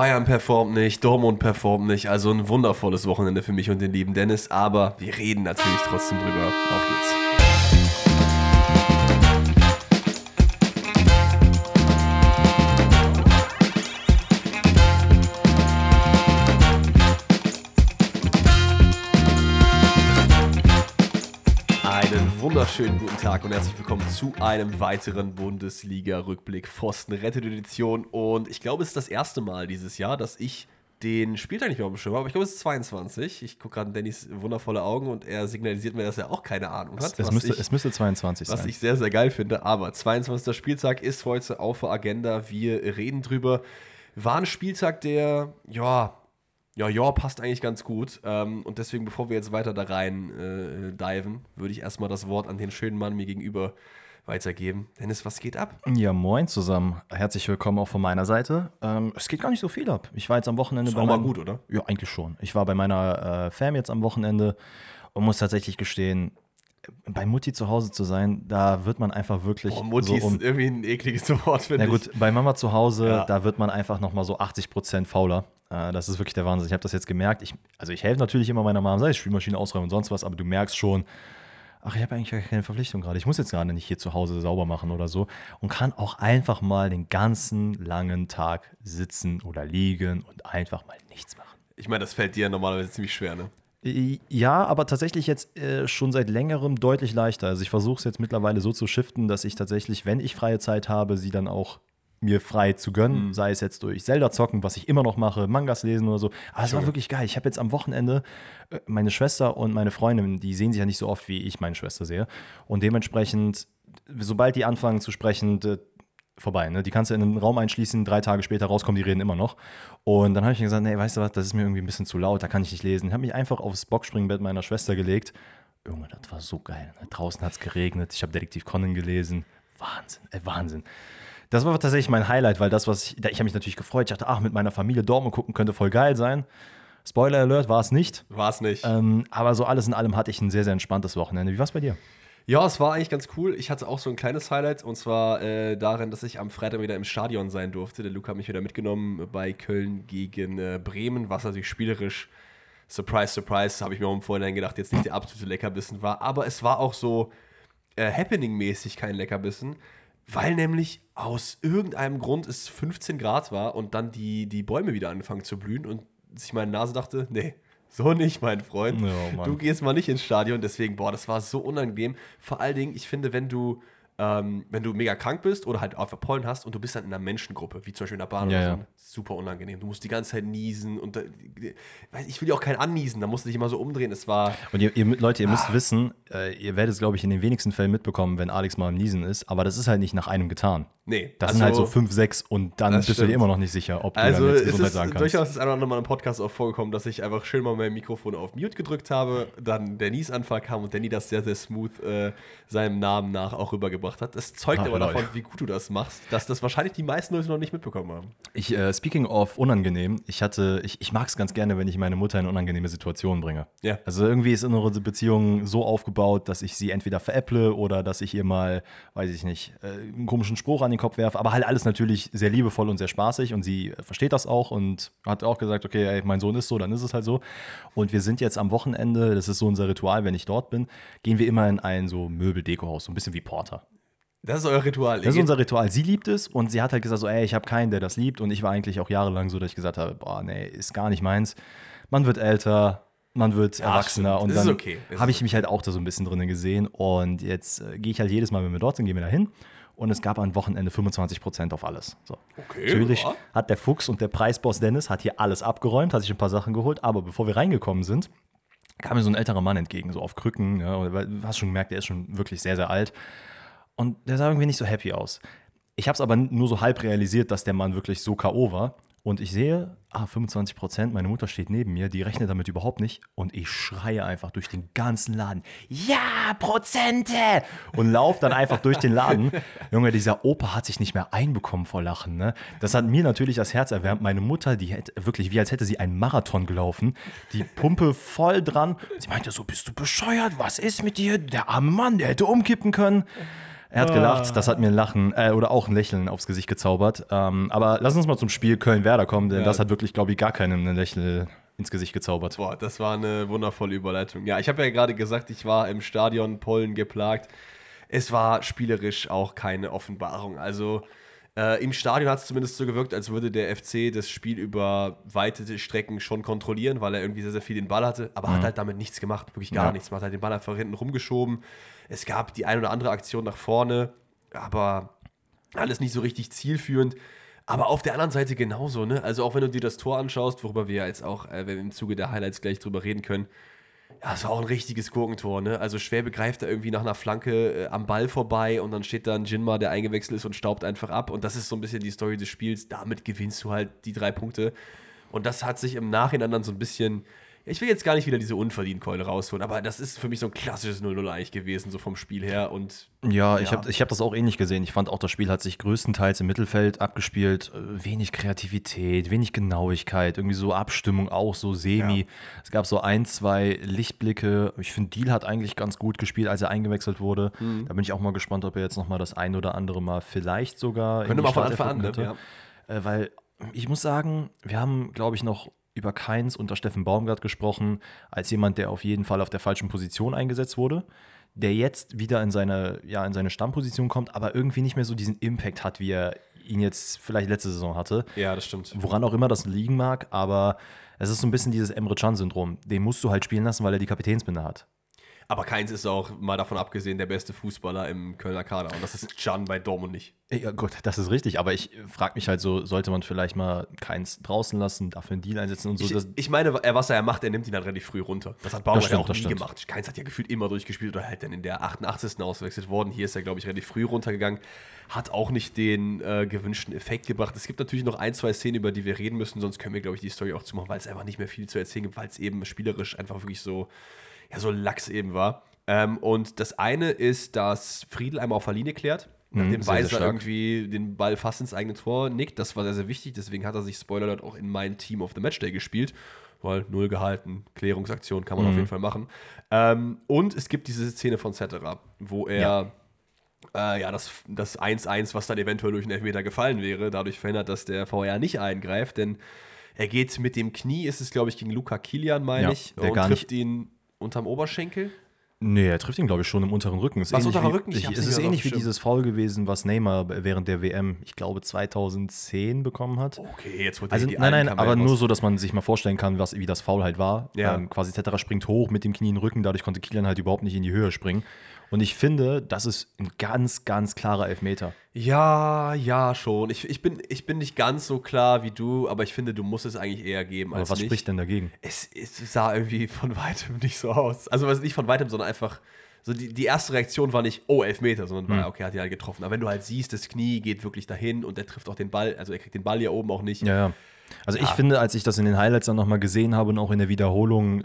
Bayern performt nicht, Dortmund performt nicht. Also ein wundervolles Wochenende für mich und den lieben Dennis. Aber wir reden natürlich trotzdem drüber. Auf geht's. Wunderschönen guten Tag und herzlich willkommen zu einem weiteren Bundesliga-Rückblick Pfosten Rettet Edition. Und ich glaube, es ist das erste Mal dieses Jahr, dass ich den Spieltag nicht mehr auf dem Schirm habe, aber ich glaube, es ist 22. Ich gucke gerade in Dannys wundervolle Augen und er signalisiert mir, dass er auch keine Ahnung hat. Es, müsste, ich, es müsste 22 sein. Was ich sehr, sehr geil finde. Aber 22. Spieltag ist heute auf der Agenda. Wir reden drüber. War ein Spieltag, der, ja, ja, ja, passt eigentlich ganz gut. Ähm, und deswegen, bevor wir jetzt weiter da rein äh, diven, würde ich erstmal das Wort an den schönen Mann mir gegenüber weitergeben. Dennis, was geht ab? Ja, moin zusammen. Herzlich willkommen auch von meiner Seite. Ähm, es geht gar nicht so viel ab. Ich war jetzt am Wochenende ist bei. War mal gut, oder? Ja, eigentlich schon. Ich war bei meiner äh, Fam jetzt am Wochenende und muss tatsächlich gestehen, bei Mutti zu Hause zu sein, da wird man einfach wirklich. Boah, Mutti so um, ist irgendwie ein ekliges Wort, finde ich. Na gut, bei Mama zu Hause, ja. da wird man einfach nochmal so 80 Prozent fauler. Äh, das ist wirklich der Wahnsinn. Ich habe das jetzt gemerkt. Ich, also ich helfe natürlich immer meiner Mama, sei es Spülmaschine ausräumen und sonst was, aber du merkst schon, ach, ich habe eigentlich gar keine Verpflichtung gerade. Ich muss jetzt gerade nicht hier zu Hause sauber machen oder so und kann auch einfach mal den ganzen langen Tag sitzen oder liegen und einfach mal nichts machen. Ich meine, das fällt dir normalerweise ziemlich schwer, ne? Ja, aber tatsächlich jetzt äh, schon seit längerem deutlich leichter. Also ich versuche es jetzt mittlerweile so zu shiften, dass ich tatsächlich, wenn ich freie Zeit habe, sie dann auch mir frei zu gönnen, mhm. sei es jetzt durch Zelda zocken, was ich immer noch mache, Mangas lesen oder so. Aber es war wirklich geil. Ich habe jetzt am Wochenende äh, meine Schwester und meine Freundin, die sehen sich ja nicht so oft, wie ich meine Schwester sehe. Und dementsprechend, sobald die anfangen zu sprechen, vorbei. Ne? Die kannst du in einen Raum einschließen, drei Tage später rauskommen, die reden immer noch. Und dann habe ich mir gesagt, nee, weißt du was, das ist mir irgendwie ein bisschen zu laut, da kann ich nicht lesen. Ich habe mich einfach aufs Boxspringbett meiner Schwester gelegt. Junge, das war so geil. Ne? Draußen hat es geregnet, ich habe Detektiv Conan gelesen. Wahnsinn, ey, Wahnsinn. Das war tatsächlich mein Highlight, weil das, was ich, ich habe mich natürlich gefreut. Ich dachte, ach, mit meiner Familie Dortmund gucken könnte voll geil sein. Spoiler Alert, war es nicht. War es nicht. Ähm, aber so alles in allem hatte ich ein sehr, sehr entspanntes Wochenende. Wie war es bei dir? Ja, es war eigentlich ganz cool. Ich hatte auch so ein kleines Highlight und zwar äh, darin, dass ich am Freitag wieder im Stadion sein durfte. Der Luke hat mich wieder mitgenommen bei Köln gegen äh, Bremen, was natürlich spielerisch, surprise, surprise, habe ich mir auch im Vorhinein gedacht, jetzt nicht der absolute Leckerbissen war. Aber es war auch so äh, Happening-mäßig kein Leckerbissen, weil nämlich aus irgendeinem Grund es 15 Grad war und dann die, die Bäume wieder angefangen zu blühen und sich meine Nase dachte, nee, so nicht, mein Freund. Oh, du gehst mal nicht ins Stadion. Deswegen, boah, das war so unangenehm. Vor allen Dingen, ich finde, wenn du ähm, wenn du mega krank bist oder halt einfach Pollen hast und du bist dann in einer Menschengruppe, wie zum Beispiel in der Bahn ja, oder so, ja. super unangenehm. Du musst die ganze Zeit niesen und da, ich will ja auch kein anniesen, da musst du dich immer so umdrehen. Es war. Und ihr, ihr Leute, ihr ah. müsst wissen, äh, ihr werdet es, glaube ich, in den wenigsten Fällen mitbekommen, wenn Alex mal am Niesen ist, aber das ist halt nicht nach einem getan. Nee. Das also, sind halt so fünf, sechs und dann bist stimmt. du dir immer noch nicht sicher, ob du also dann jetzt Gesundheit sagen kannst. Durchaus ist einmal noch mal im Podcast auch vorgekommen, dass ich einfach schön mal mein Mikrofon auf Mute gedrückt habe, dann der Niesanfall kam und Danny das sehr, sehr smooth äh, seinem Namen nach auch rübergebracht hat. Das zeugt ah, aber davon, wie gut du das machst, dass das wahrscheinlich die meisten Leute noch nicht mitbekommen haben. Ich, äh, speaking of unangenehm, ich hatte, ich, ich mag es ganz gerne, wenn ich meine Mutter in unangenehme Situationen bringe. Ja. Also irgendwie ist unsere Beziehung so aufgebaut, dass ich sie entweder veräpple oder dass ich ihr mal, weiß ich nicht, äh, einen komischen Spruch an den Kopf werfe, aber halt alles natürlich sehr liebevoll und sehr spaßig und sie versteht das auch und hat auch gesagt, okay, ey, mein Sohn ist so, dann ist es halt so. Und wir sind jetzt am Wochenende, das ist so unser Ritual, wenn ich dort bin, gehen wir immer in ein so Möbel-Deko-Haus, so ein bisschen wie Porter. Das ist euer Ritual. Das ist unser Ritual. Sie liebt es und sie hat halt gesagt, so, ey, ich habe keinen, der das liebt. Und ich war eigentlich auch jahrelang so, dass ich gesagt habe, boah, nee, ist gar nicht meins. Man wird älter, man wird ja, erwachsener stimmt. und dann okay. habe ich mich halt auch da so ein bisschen drin gesehen. Und jetzt äh, gehe ich halt jedes Mal, wenn wir dort sind, gehen wir da hin. Und es gab am Wochenende 25% auf alles. So. Okay, Natürlich ja. hat der Fuchs und der Preisboss Dennis hat hier alles abgeräumt, hat sich ein paar Sachen geholt. Aber bevor wir reingekommen sind, kam mir so ein älterer Mann entgegen, so auf Krücken. Ja, du hast schon gemerkt, der ist schon wirklich sehr, sehr alt. Und der sah irgendwie nicht so happy aus. Ich habe es aber nur so halb realisiert, dass der Mann wirklich so K.O. war. Und ich sehe, ah, 25 Prozent, meine Mutter steht neben mir, die rechnet damit überhaupt nicht. Und ich schreie einfach durch den ganzen Laden, ja, Prozente! Und laufe dann einfach durch den Laden. Junge, dieser Opa hat sich nicht mehr einbekommen vor Lachen. Ne? Das hat mir natürlich das Herz erwärmt. Meine Mutter, die hätte wirklich, wie als hätte sie einen Marathon gelaufen, die Pumpe voll dran. Sie meinte so, bist du bescheuert? Was ist mit dir? Der arme Mann, der hätte umkippen können. Er hat gelacht, das hat mir ein Lachen äh, oder auch ein Lächeln aufs Gesicht gezaubert. Ähm, aber lass uns mal zum Spiel Köln-Werder kommen, denn Ja. das hat wirklich, glaube ich, gar keinem ein Lächeln ins Gesicht gezaubert. Boah, das war eine wundervolle Überleitung. Ja, ich habe ja gerade gesagt, ich war im Stadion Pollen geplagt. Es war spielerisch auch keine Offenbarung. Also äh, im Stadion hat es zumindest so gewirkt, als würde der FC das Spiel über weite Strecken schon kontrollieren, weil er irgendwie sehr, sehr viel den Ball hatte, aber hat halt damit nichts gemacht, wirklich gar Ja. nichts. Man hat halt den Ball einfach hinten rumgeschoben. Es gab die ein oder andere Aktion nach vorne, aber alles nicht so richtig zielführend. Aber auf der anderen Seite genauso, ne? Also auch wenn du dir das Tor anschaust, worüber wir jetzt auch, äh, wenn wir im Zuge der Highlights gleich drüber reden können, ja, es war auch ein richtiges Gurkentor, ne? Also schwer begreift er irgendwie nach einer Flanke äh, am Ball vorbei und dann steht da ein Jinma, der eingewechselt ist und staubt einfach ab. Und das ist so ein bisschen die Story des Spiels. Damit gewinnst du halt die drei Punkte. Und das hat sich im Nachhinein dann so ein bisschen. Ich will jetzt gar nicht wieder diese Unverdienkeule rausholen, aber das ist für mich so ein klassisches 0-0 eigentlich gewesen, so vom Spiel her. Und Ja, ich Ja. habe ich hab das auch ähnlich gesehen. Ich fand auch, das Spiel hat sich größtenteils im Mittelfeld abgespielt. Äh, Wenig Kreativität, wenig Genauigkeit, irgendwie so Abstimmung auch, so semi. Ja. Es gab so ein, zwei Lichtblicke. Ich finde, Deal hat eigentlich ganz gut gespielt, als er eingewechselt wurde. Mhm. Da bin ich auch mal gespannt, ob er jetzt noch mal das ein oder andere Mal vielleicht sogar. könnte man von Anfang an, ne? könnte. Äh, weil ich muss sagen, wir haben, glaube ich, noch über Keins unter Steffen Baumgart gesprochen, als jemand, der auf jeden Fall auf der falschen Position eingesetzt wurde, der jetzt wieder in seine, ja, in seine Stammposition kommt, aber irgendwie nicht mehr so diesen Impact hat, wie er ihn jetzt vielleicht letzte Saison hatte. Ja, das stimmt. Woran auch immer das liegen mag, aber es ist so ein bisschen dieses Emre Can-Syndrom. Den musst du halt spielen lassen, weil er die Kapitänsbinde hat. Aber Keins ist auch, mal davon abgesehen, der beste Fußballer im Kölner Kader. Und das ist Can bei Dortmund nicht. Ja, gut, das ist richtig, aber ich frage mich halt so, sollte man vielleicht mal Keins draußen lassen, dafür einen Deal einsetzen und so. Ich, ich meine, er- was er ja macht, er nimmt ihn dann relativ früh runter. Das hat stimmt, ja auch nie stimmt. gemacht. Keins hat ja gefühlt immer durchgespielt oder halt dann in der 88. ausgewechselt worden. Hier ist er, glaube ich, relativ früh runtergegangen. Hat auch nicht den äh, gewünschten Effekt gebracht. Es gibt natürlich noch ein, zwei Szenen, über die wir reden müssen, sonst können wir, glaube ich, die Story auch zumachen, weil es einfach nicht mehr viel zu erzählen gibt, weil es eben spielerisch einfach wirklich so, ja, so lax eben war. Ähm, und das eine ist, dass Friedel einmal auf der Linie klärt, nachdem Mhm, sehr, sehr Weiser irgendwie den Ball fast ins eigene Tor nickt. Das war sehr, sehr wichtig. Deswegen hat er sich, Spoiler Alert, auch in mein Team of the Matchday gespielt. Weil null gehalten, Klärungsaktion kann man Mhm. auf jeden Fall machen. Ähm, und es gibt diese Szene von Cetera, wo er äh, ja, das das 1-1, was dann eventuell durch einen Elfmeter gefallen wäre, dadurch verhindert, dass der VR nicht eingreift, denn er geht mit dem Knie, ist es glaube ich gegen Luca Kilian, meine Ja, ich, der und gar trifft ihn unterm Oberschenkel. Nee, er trifft ihn, glaube ich, schon im unteren Rücken. Ist Was, ähnlich unterer wie, Rücken? Ich es ist ähnlich wie dieses Foul gewesen, was Neymar während der WM, ich glaube, 2010 bekommen hat. Okay, jetzt er Also die nein, nein, aber nur so, dass man sich mal vorstellen kann, was, wie das Foul halt war. Ja. Ähm, quasi Tetterer springt hoch mit dem Knie in den Rücken, dadurch konnte Kilian halt überhaupt nicht in die Höhe springen. Und ich finde, das ist ein ganz, ganz klarer Elfmeter. Ja, ja, schon. Ich, ich, bin, ich bin nicht ganz so klar wie du, aber ich finde, du musst es eigentlich eher geben Aber als was nicht. spricht denn dagegen? es, es sah irgendwie von weitem nicht so aus. Also nicht von weitem, sondern einfach so die, die erste Reaktion war nicht, oh, Elfmeter, sondern war, okay, hat ihn halt getroffen. Aber wenn du halt siehst, das Knie geht wirklich dahin und er trifft auch den Ball, also er kriegt den Ball hier oben auch nicht. Ja, ja. Also ich Ja. finde, als ich das in den Highlights dann nochmal gesehen habe und auch in der Wiederholung,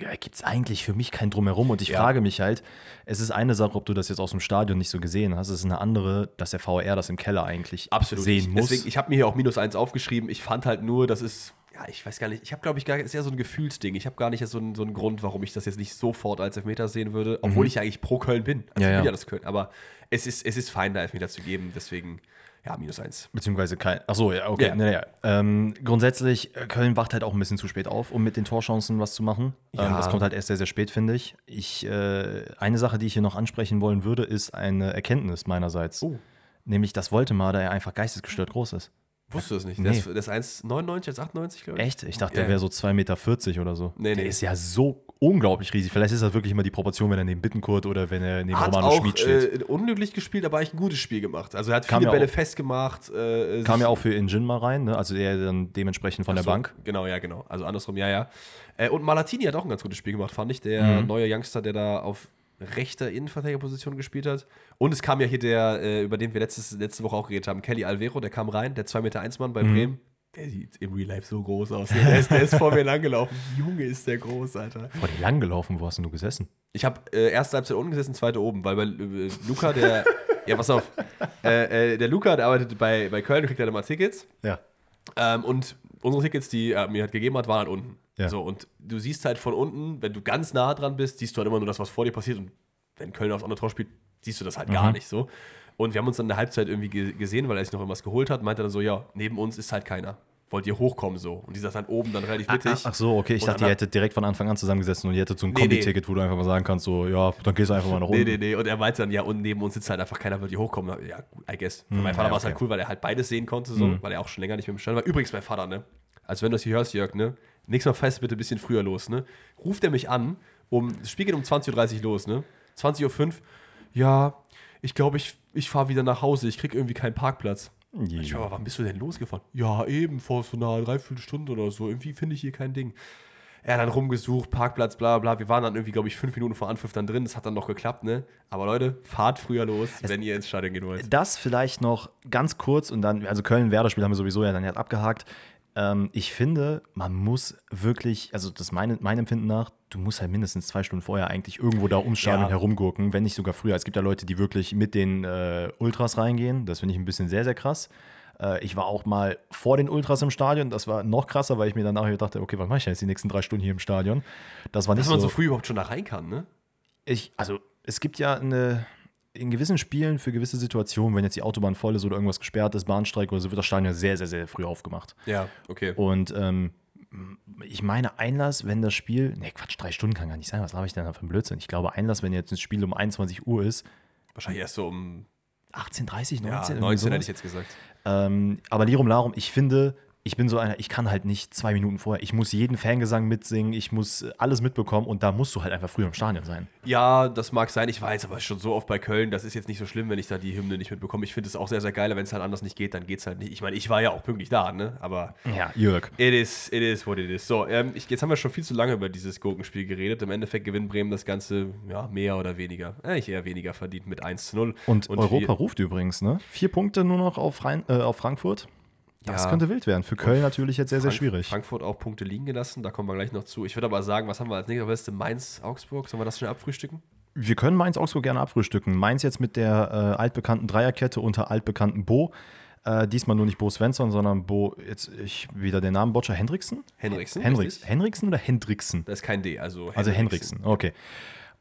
ja, gibt es eigentlich für mich kein Drumherum. Und ich Ja. frage mich halt, es ist eine Sache, ob du das jetzt aus dem Stadion nicht so gesehen hast, es ist eine andere, dass der VR das im Keller eigentlich Absolut. sehen ich, muss. Deswegen, ich habe mir hier auch minus eins aufgeschrieben. Ich fand halt nur, das ist, ja, ich weiß gar nicht, ich habe, glaube ich, gar, ist eher so ein Gefühlsding. Ich habe gar nicht so einen, so einen Grund, warum ich das jetzt nicht sofort als Elfmeter sehen würde, obwohl ich ja eigentlich pro Köln bin. Also Mhm. Ja, ich ja das Köln. Aber es ist, es ist fein, da Elfmeter zu geben. Deswegen, ja, minus eins. Beziehungsweise kein. Achso, ja, okay. Ja. Nee, ähm, grundsätzlich, äh, Köln wacht halt auch ein bisschen zu spät auf, um mit den Torchancen was zu machen. Ähm, Ja. das kommt halt erst sehr, sehr spät, finde ich. ich äh, eine Sache, die ich hier noch ansprechen wollen würde, ist eine Erkenntnis meinerseits. Oh. Nämlich, dass Woltemar, da er einfach geistesgestört groß ist. Wusstest du das nicht? Nee. Der ist, der ist 1,99, jetzt 98, glaube ich. Echt? Ich dachte, der wäre so 2,40 Meter oder so. Nee, der nee. ist ja so unglaublich riesig. Vielleicht ist das wirklich immer die Proportion, wenn er neben Bittenkurt oder wenn er neben Hat Romano auch Schmid steht. äh, unglücklich gespielt, aber eigentlich ein gutes Spiel gemacht. Also er hat Kam viele ja Bälle auch- festgemacht. Äh, Kam ja auch für Injin mal rein, ne? also er dann dementsprechend von der so, Bank. Genau, ja, genau. Also andersrum, ja, ja. Äh, und Malatini hat auch ein ganz gutes Spiel gemacht, fand ich. Der Mhm. neue Youngster, der da auf rechter Innenverteidigerposition gespielt hat. Und es kam ja hier der, äh, über den wir letztes, letzte Woche auch geredet haben, Kelly Alvero, der kam rein, der 2 Meter 1 Mann bei Mhm. Bremen. Der sieht im Real Life so groß aus. Der ist, der ist vor mir langgelaufen. Junge, ist der groß, Alter. Vor dir lang gelaufen, wo hast denn du gesessen? Ich habe äh, erste Halbzeit unten gesessen, zweite oben, weil bei äh, Luca, der. ja, pass auf. Äh, äh, der Luca, der arbeitet bei, bei Köln, kriegt halt immer Tickets. Ja. Ähm, und unsere Tickets, die er mir halt gegeben hat, waren halt unten. Ja. So, und du siehst halt von unten, wenn du ganz nah dran bist, siehst du halt immer nur das, was vor dir passiert. Und wenn Köln aufs andere Tor spielt, siehst du das halt gar nicht so. Und wir haben uns dann in der Halbzeit irgendwie ge gesehen, weil er sich noch irgendwas geholt hat, meinte dann so, ja, neben uns ist halt keiner. Wollt ihr hochkommen so? Und die saß dann oben dann relativ mittig. Ach, ach so, okay. Ich Und dachte, ihr hättet direkt von Anfang an zusammengesessen und ihr hättet so ein Nee, Kombi-Ticket, wo du einfach mal sagen kannst, so, ja, dann gehst du einfach mal nach Nee, unten. nee, nee. Und er meinte dann, ja, und neben uns sitzt halt einfach keiner, wird hier hochkommen. Ja, I guess. Für meinen Vater ja, war es halt cool, weil er halt beides sehen konnte, so, weil er auch schon länger nicht mehr im Stand war. Übrigens, mein Vater, ne? Also, wenn du das hier hörst, Jörg, ne? Nächstes Mal fährst du bitte ein bisschen früher los, ne? Ruft er mich an, um, das Spiel geht um 20.30 Uhr los, ne? 20.05 Uhr, ja, ich glaube, ich, ich fahre wieder nach Hause, ich krieg irgendwie keinen Parkplatz. Ja. Ich war, aber wann bist du denn losgefahren? Ja, eben, vor so einer Dreiviertelstunde oder so. Irgendwie finde ich hier kein Ding. Er dann rumgesucht, Parkplatz, bla bla. Wir waren dann irgendwie, glaube ich, fünf Minuten vor Anpfiff dann drin. Das hat dann noch geklappt, ne? Aber Leute, fahrt früher los, wenn ihr ins Stadion gehen wollt. Das vielleicht noch ganz kurz und dann, also Köln-Werder-Spiel haben wir sowieso ja dann jetzt abgehakt. Ähm, ich finde, man muss wirklich, also das ist meine, mein Empfinden nach, du musst halt mindestens zwei Stunden vorher eigentlich irgendwo da ums Stadion Ja. herumgurken, wenn nicht sogar früher. Es gibt ja Leute, die wirklich mit den äh, Ultras reingehen. Das finde ich ein bisschen sehr, sehr krass. Äh, ich war auch mal vor den Ultras im Stadion. Das war noch krasser, weil ich mir dann nachher dachte, okay, was mache ich jetzt die nächsten drei Stunden hier im Stadion? Das war nicht Dass man so so früh überhaupt schon da rein kann, ne? ich, also es gibt ja eine, in gewissen Spielen für gewisse Situationen, wenn jetzt die Autobahn voll ist oder irgendwas gesperrt ist, Bahnstreik oder so, wird das Stadion sehr, sehr, sehr früh aufgemacht. Ja, okay. Und ähm, ich meine Einlass, wenn das Spiel, ne Quatsch, drei Stunden kann gar nicht sein, was habe ich denn da für ein Blödsinn? Ich glaube Einlass, wenn jetzt ein Spiel um 21 Uhr ist, Wahrscheinlich erst so um 18.30 19, ja, irgendwie 19 hätte ich jetzt gesagt. Ähm, aber Lirum Larum, ich finde, ich bin so einer, ich kann halt nicht zwei Minuten vorher, ich muss jeden Fangesang mitsingen, ich muss alles mitbekommen und da musst du halt einfach früher im Stadion sein. Ja, das mag sein. Ich weiß aber schon so oft bei Köln, das ist jetzt nicht so schlimm, wenn ich da die Hymne nicht mitbekomme. Ich finde es auch sehr, sehr geil, wenn es halt anders nicht geht, dann geht es halt nicht. Ich meine, ich war ja auch pünktlich da, ne? Aber Ja, Jörg. It is, it is what it is. So, ähm, ich, jetzt haben wir schon viel zu lange über dieses Gurkenspiel geredet. Im Endeffekt gewinnt Bremen das Ganze, ja, mehr oder weniger. Eigentlich eher weniger verdient mit 1 zu 0. Und, Europa wir- ruft übrigens, ne? Vier Punkte nur noch auf, Rhein, äh, auf Frankfurt. Das Ja. könnte wild werden. Für Köln natürlich jetzt sehr, sehr schwierig. Frankfurt auch Punkte liegen gelassen, da kommen wir gleich noch zu. Ich würde aber sagen, was haben wir als nächstes Liste? Mainz, Augsburg, sollen wir das schnell abfrühstücken? Wir können Mainz-Augsburg gerne abfrühstücken. Mainz jetzt mit der äh, altbekannten Dreierkette unter altbekannten Bo. Äh, diesmal nur nicht Bo Svensson, sondern Bo, jetzt ich wieder den Namen Boccia Hendriksen? Richtig? Henriksen oder Hendriksen? Da ist kein D, also Also Henriksen, okay.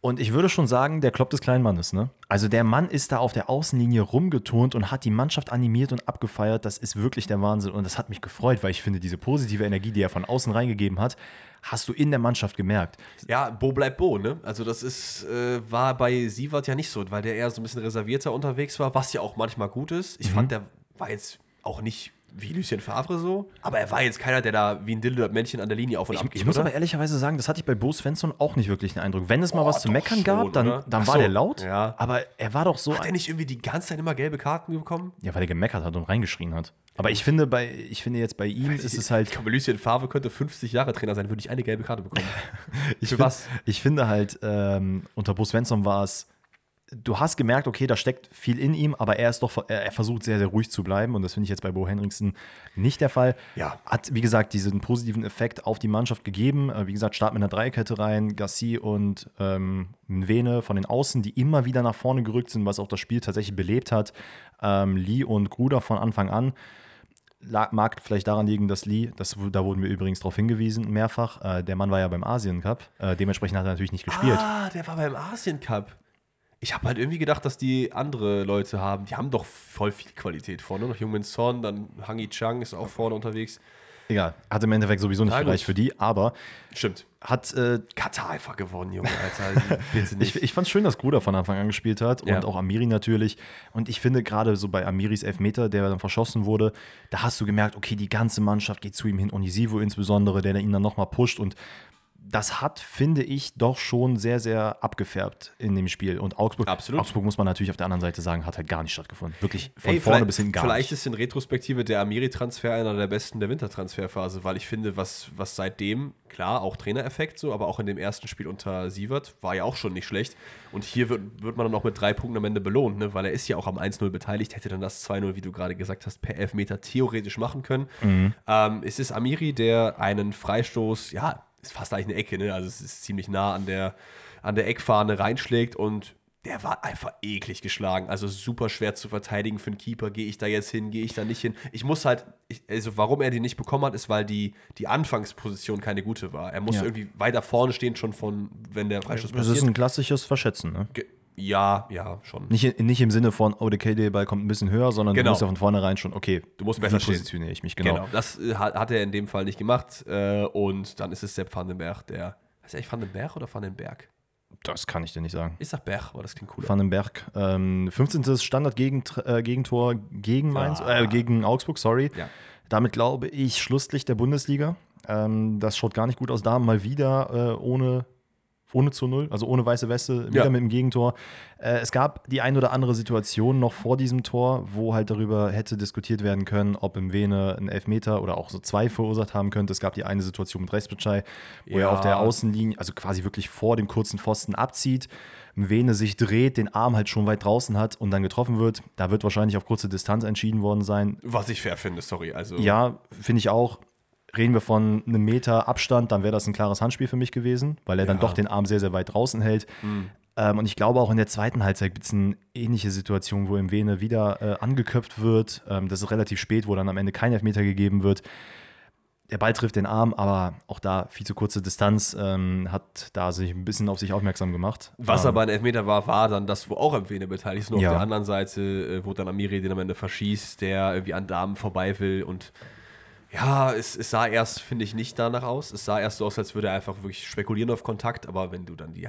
Und ich würde schon sagen, der Klopp des kleinen Mannes, ne? Also der Mann ist da auf der Außenlinie rumgeturnt und hat die Mannschaft animiert und abgefeiert. Das ist wirklich der Wahnsinn. Und das hat mich gefreut, weil ich finde, diese positive Energie, die er von außen reingegeben hat, hast du in der Mannschaft gemerkt. Ja, Bo bleibt Bo, ne? Also das ist, äh, war bei Sievert ja nicht so, weil der eher so ein bisschen reservierter unterwegs war, was ja auch manchmal gut ist. Mhm. Ich fand, der war jetzt auch nicht wie Lucien Favre so, aber er war jetzt keiner, der da wie ein Dildo-Männchen an der Linie auf und ab Ich, geht, ich muss oder? aber ehrlicherweise sagen, das hatte ich bei Bo Svensson auch nicht wirklich den Eindruck. Wenn es mal Oh, was zu meckern schon, gab, dann, oder? dann Ach war so, der laut. ja. Aber er war doch so. Hat er nicht irgendwie die ganze Zeit immer gelbe Karten bekommen? ja, weil er gemeckert hat und reingeschrien hat. Aber ich finde, bei, ich finde jetzt bei ihm ist es halt. Ich glaube, Lucien Favre könnte 50 Jahre Trainer sein, würde ich eine gelbe Karte bekommen. Ich Für find- was? Ich finde halt, ähm, unter Bo Svensson war es, du hast gemerkt, okay, da steckt viel in ihm, aber er ist doch, er, er versucht sehr, sehr ruhig zu bleiben und das finde ich jetzt bei Bo Henriksen nicht der Fall. Ja. Hat, wie gesagt, diesen positiven Effekt auf die Mannschaft gegeben. Äh, Wie gesagt, Start mit einer Dreikette rein, Gassi und ähm, Vene von den Außen, die immer wieder nach vorne gerückt sind, was auch das Spiel tatsächlich belebt hat. Ähm, Lee und Gruder von Anfang an. Mag vielleicht daran liegen, dass Lee, das, da wurden wir übrigens darauf hingewiesen, mehrfach, äh, der Mann war ja beim Asien Cup, äh, dementsprechend hat er natürlich nicht gespielt. Ah, der war beim Asien Cup. Ich habe halt irgendwie gedacht, dass die andere Leute haben. Die haben doch voll viel Qualität vorne. Noch Jungmin Son, dann Hangi Chang ist auch vorne unterwegs. Egal, hat im Endeffekt sowieso nicht gereicht für die, aber Stimmt. hat, äh, Katar einfach gewonnen, Junge, Alter. Ich, ich fand es schön, dass Gruder von Anfang an gespielt hat Ja. und auch Amiri natürlich. Und ich finde gerade so bei Amiris Elfmeter, der dann verschossen wurde, da hast du gemerkt, okay, die ganze Mannschaft geht zu ihm hin, Onisivo insbesondere, der ihn dann nochmal pusht und das hat, finde ich, doch schon sehr, sehr abgefärbt in dem Spiel. Und Augsburg, Absolut. Augsburg muss man natürlich auf der anderen Seite sagen, hat halt gar nicht stattgefunden. Wirklich von Ey, vorne bis hinten gar Vielleicht nicht. ist in Retrospektive der Amiri-Transfer einer der besten der Wintertransferphase, weil ich finde, was, was seitdem, klar, auch Trainereffekt so, aber auch in dem ersten Spiel unter Sievert war ja auch schon nicht schlecht. Und hier wird, wird man dann auch mit drei Punkten am Ende belohnt, ne? weil er ist ja auch am 1-0 beteiligt, hätte dann das 2-0, wie du gerade gesagt hast, per Elfmeter theoretisch machen können. Mhm. Ähm, es ist Amiri, der einen Freistoß, ja, ist fast eigentlich eine Ecke, ne? also es ist ziemlich nah an der, an der Eckfahne reinschlägt und der war einfach eklig geschlagen. Also super schwer zu verteidigen für einen Keeper. Gehe ich da jetzt hin, gehe ich da nicht hin? Ich muss halt, ich, also warum er den nicht bekommen hat, ist, weil die, die Anfangsposition keine gute war. Er muss Ja. irgendwie weiter vorne stehen, schon von, wenn der Freistoß Das ist passiert. ein klassisches Verschätzen, ne? Ge- Ja, ja, schon. Nicht, nicht im Sinne von, oh, der KD-Ball kommt ein bisschen höher, sondern Genau. du musst ja von vornherein schon, okay, Du musst besser wie positioniere ich mich, genau. Genau. Das äh, hat, er in dem Fall nicht gemacht. Äh, und dann ist es Sepp Vandenberg, der. Heißt er eigentlich Vandenberg oder Vandenberg? Das kann ich dir nicht sagen. Ich sag Berg, aber das klingt cooler. Vandenberg, ähm, 15. Standard-Gegentor äh, Gegentor gegen Mainz, Ah. äh, gegen Augsburg, sorry. Ja. Damit glaube ich Schlusslicht der Bundesliga. Ähm, das schaut gar nicht gut aus. Da mal wieder äh, ohne, ohne zu Null, also ohne weiße Weste, wieder Ja. mit dem Gegentor. Äh, es gab die ein oder andere Situation noch vor diesem Tor, wo halt darüber hätte diskutiert werden können, ob im Vene ein Elfmeter oder auch so zwei verursacht haben könnte. Es gab die eine Situation mit Rechtsbitschei, wo er Ja. auf der Außenlinie, also quasi wirklich vor dem kurzen Pfosten abzieht. Vene sich dreht, den Arm halt schon weit draußen hat und dann getroffen wird. Da wird wahrscheinlich auf kurze Distanz entschieden worden sein. Was ich fair finde, sorry. Also, Ja, finde ich auch. Reden wir von einem Meter Abstand, dann wäre das ein klares Handspiel für mich gewesen, weil er dann Ja. doch den Arm sehr, sehr weit draußen hält. Ähm, und ich glaube auch in der zweiten Halbzeit gibt es eine ähnliche Situation, wo im Vene wieder äh, angeköpft wird. Ähm, das ist relativ spät, wo dann am Ende kein Elfmeter gegeben wird. Der Ball trifft den Arm, aber auch da viel zu kurze Distanz ähm, hat da sich ein bisschen auf sich aufmerksam gemacht. Was ähm, aber ein Elfmeter war, war dann das, wo auch im Vene beteiligt ist. Nur Ja. auf der anderen Seite, äh, wo dann Amiri den am Ende verschießt, der irgendwie an Damen vorbei will. Und ja, es, es sah erst, finde ich, nicht danach aus. Es sah erst so aus, als würde er einfach wirklich spekulieren auf Kontakt. Aber wenn du dann die,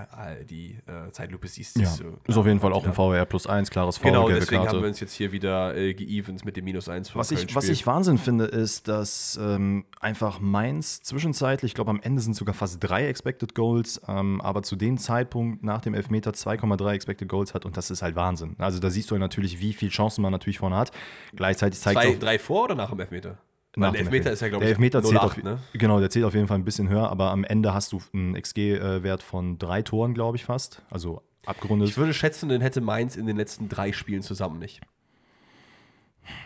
die äh, Zeitlupe siehst, ja, siehst du. ist auf jeden Fall auch ein Ja. VR plus 1, klares Foul, Genau, deswegen Karte. haben wir uns jetzt hier wieder äh, geevent mit dem Minus 1 vom Was ich, was ich Wahnsinn finde, ist, dass ähm, einfach Mainz zwischenzeitlich, ich glaube am Ende sind sogar fast drei Expected Goals, ähm, aber zu dem Zeitpunkt nach dem Elfmeter 2,3 Expected Goals hat und das ist halt Wahnsinn. Also da siehst du natürlich, wie viel Chancen man natürlich vorne hat. Gleichzeitig zeigt Zwei, auch, drei vor oder nach dem Elfmeter? Nach der Elfmeter ist ja, glaube der ich, Elfmeter zählt 0,8, auf, ne? Genau, der zählt auf jeden Fall ein bisschen höher, aber am Ende hast du einen XG-Wert von drei Toren, glaube ich fast. Also abgerundet. Ich würde schätzen, den hätte Mainz in den letzten drei Spielen zusammen nicht.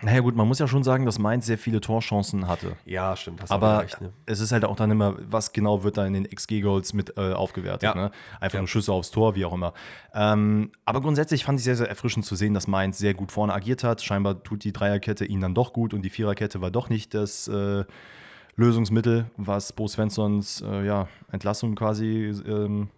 Naja gut, man muss ja schon sagen, dass Mainz sehr viele Torchancen hatte. Ja, stimmt. Hast Aber recht, ne? es ist halt auch dann immer, was genau wird da in den XG-Goals mit äh, aufgewertet. Ja. Ne? Einfach Ja. nur Schüsse aufs Tor, wie auch immer. Ähm, aber grundsätzlich fand ich sehr, sehr erfrischend zu sehen, dass Mainz sehr gut vorne agiert hat. Scheinbar tut die Dreierkette ihnen dann doch gut und die Viererkette war doch nicht das äh, Lösungsmittel, was Bo Svenssons äh, ja, Entlassung quasi ähm,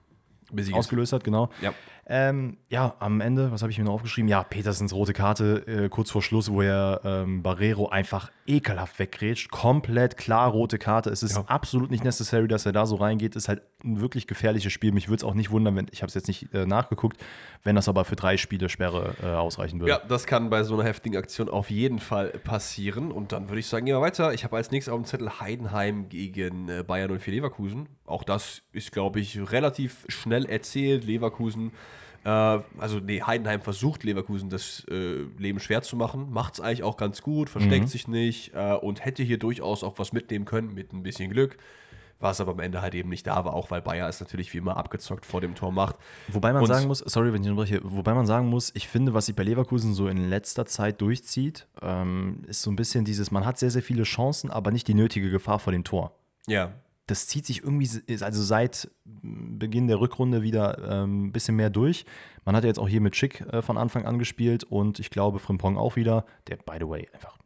ausgelöst hat, genau. Ja. Ähm, ja, am Ende, was habe ich mir noch aufgeschrieben? Ja, Petersens rote Karte äh, kurz vor Schluss, wo er ähm, Barrero einfach ekelhaft weggrätscht. Komplett klar rote Karte. Es ist Ja. absolut nicht necessary, dass er da so reingeht. Ist halt ein wirklich gefährliches Spiel. Mich würde es auch nicht wundern, wenn, ich habe es jetzt nicht äh, nachgeguckt, wenn das aber für drei Spiele Sperre äh, ausreichen würde. Ja, das kann bei so einer heftigen Aktion auf jeden Fall passieren. Und dann würde ich sagen, ja weiter. Ich habe als nächstes auf dem Zettel Heidenheim gegen äh, Bayern 04 Leverkusen. Auch das ist, glaube ich, relativ schnell erzählt. Leverkusen, also nee, Heidenheim versucht Leverkusen das äh, Leben schwer zu machen. Macht es eigentlich auch ganz gut, versteckt sich nicht äh, und hätte hier durchaus auch was mitnehmen können mit ein bisschen Glück. Was aber am Ende halt eben nicht da war, auch weil Bayer es natürlich wie immer abgezockt vor dem Tor macht. Wobei man Und- sagen muss, sorry, wenn ich unterbreche, wobei man sagen muss, ich finde, was sich bei Leverkusen so in letzter Zeit durchzieht, ähm, ist so ein bisschen dieses, man hat sehr, sehr viele Chancen, aber nicht die nötige Gefahr vor dem Tor. Ja, das zieht sich irgendwie, also seit Beginn der Rückrunde wieder ähm, ein bisschen mehr durch. Man hat ja jetzt auch hier mit Schick äh, von Anfang an gespielt und ich glaube Frimpong auch wieder, der, by the way, einfach,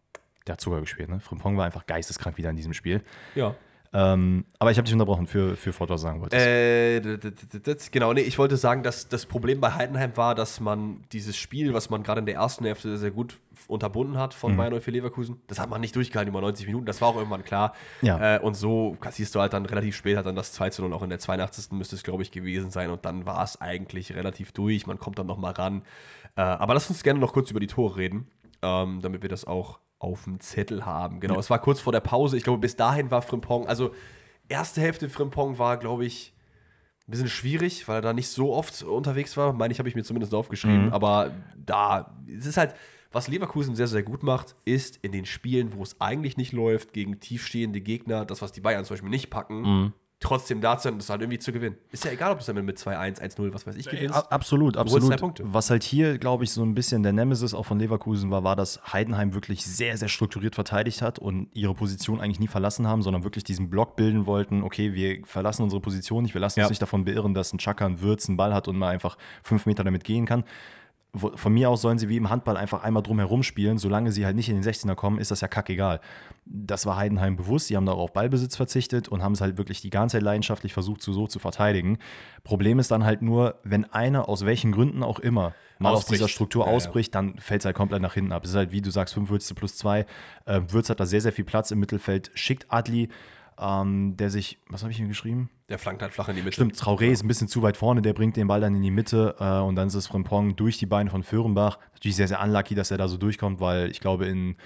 der hat Zucker gespielt, ne? Frimpong war einfach geisteskrank wieder in diesem Spiel. ja. Ähm, aber ich habe dich unterbrochen für, für Fort, was du sagen wolltest. Äh, genau, nee, ich wollte sagen, dass das Problem bei Heidenheim war, dass man dieses Spiel, was man gerade in der ersten Hälfte sehr, sehr gut unterbunden hat von Bayern 04 Leverkusen, das hat man nicht durchgehalten über 90 Minuten, das war auch irgendwann klar. Ja. Äh, und so kassierst du halt dann relativ spät, hat dann das 2 zu 0 auch in der 82. müsste es, glaube ich, gewesen sein und dann war es eigentlich relativ durch, man kommt dann nochmal ran. Äh, aber lass uns gerne noch kurz über die Tore reden, ähm, damit wir das auch auf dem Zettel haben. Genau, es war kurz vor der Pause, ich glaube, bis dahin war Frimpong, also erste Hälfte Frimpong war, glaube ich, ein bisschen schwierig, weil er da nicht so oft unterwegs war. Meine ich, habe ich mir zumindest aufgeschrieben. Aber da, es ist halt, was Leverkusen sehr, sehr gut macht, ist in den Spielen, wo es eigentlich nicht läuft, gegen tiefstehende Gegner, das, was die Bayern zum Beispiel nicht packen, trotzdem da zu sein und das halt irgendwie zu gewinnen. Ist ja egal, ob du es dann mit 2-1, 1-0, was weiß ich, gewinnst. Absolut, absolut. Was halt hier, glaube ich, so ein bisschen der Nemesis auch von Leverkusen war, war, dass Heidenheim wirklich sehr, sehr strukturiert verteidigt hat und ihre Position eigentlich nie verlassen haben, sondern wirklich diesen Block bilden wollten. Okay, wir verlassen unsere Position nicht, wir lassen uns Ja. nicht davon beirren, dass ein Chaka einen Würz einen Ball hat und mal einfach fünf Meter damit gehen kann. Von mir aus sollen sie wie im Handball einfach einmal drum herum spielen. Solange sie halt nicht in den 16er kommen, ist das ja kackegal. Das war Heidenheim bewusst. Sie haben darauf Ballbesitz verzichtet und haben es halt wirklich die ganze Zeit leidenschaftlich versucht, so, so zu verteidigen. Problem ist dann halt nur, wenn einer aus welchen Gründen auch immer mal aus dieser Struktur ja, ausbricht, dann fällt es halt komplett nach hinten ab. Es ist halt, wie du sagst, 5 Würze plus 2. Äh, Würz hat da sehr, sehr viel Platz im Mittelfeld, schickt Adli ähm, der sich, was habe ich hier geschrieben? Der flankt halt flach in die Mitte. Stimmt, Traoré ist ein bisschen zu weit vorne, der bringt den Ball dann in die Mitte äh, und dann ist es Frimpong durch die Beine von Föhrenbach. Natürlich sehr, sehr unlucky, dass er da so durchkommt, weil ich glaube, in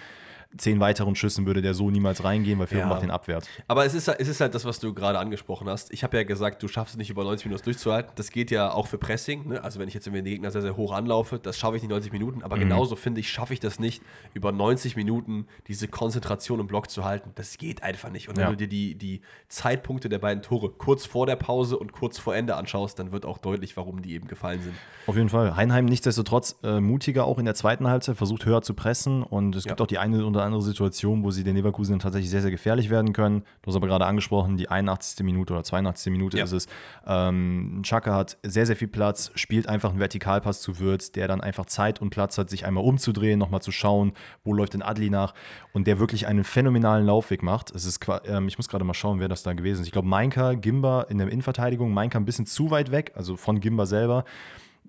zehn weiteren Schüssen würde der so niemals reingehen, weil Führung ja. macht den abwehrt. Aber es ist, es ist halt das, was du gerade angesprochen hast. Ich habe ja gesagt, du schaffst es nicht über 90 Minuten durchzuhalten. Das geht ja auch für Pressing. Ne? Also wenn ich jetzt den Gegner sehr, sehr hoch anlaufe, das schaffe ich nicht 90 Minuten. Aber mhm. genauso finde ich, schaffe ich das nicht, über 90 Minuten diese Konzentration im Block zu halten. Das geht einfach nicht. Und wenn ja. du dir die, die Zeitpunkte der beiden Tore kurz vor der Pause und kurz vor Ende anschaust, dann wird auch deutlich, warum die eben gefallen sind. Auf jeden Fall. Heinheim nichtsdestotrotz äh, mutiger auch in der zweiten Halbzeit, versucht höher zu pressen. Und es ja. gibt auch die eine oder andere Situation, wo sie den Leverkusen tatsächlich sehr, sehr gefährlich werden können. Du hast aber gerade angesprochen, die 81. Minute oder 82. Minute ja. ist es. Ähm, Chaka hat sehr, sehr viel Platz, spielt einfach einen Vertikalpass zu Würz, der dann einfach Zeit und Platz hat, sich einmal umzudrehen, nochmal zu schauen, wo läuft denn Adli nach und der wirklich einen phänomenalen Laufweg macht. Es ist, ähm, ich muss gerade mal schauen, wer das da gewesen ist. Ich glaube, Mainka, Gimba in der Innenverteidigung, Mainka ein bisschen zu weit weg, also von Gimba selber.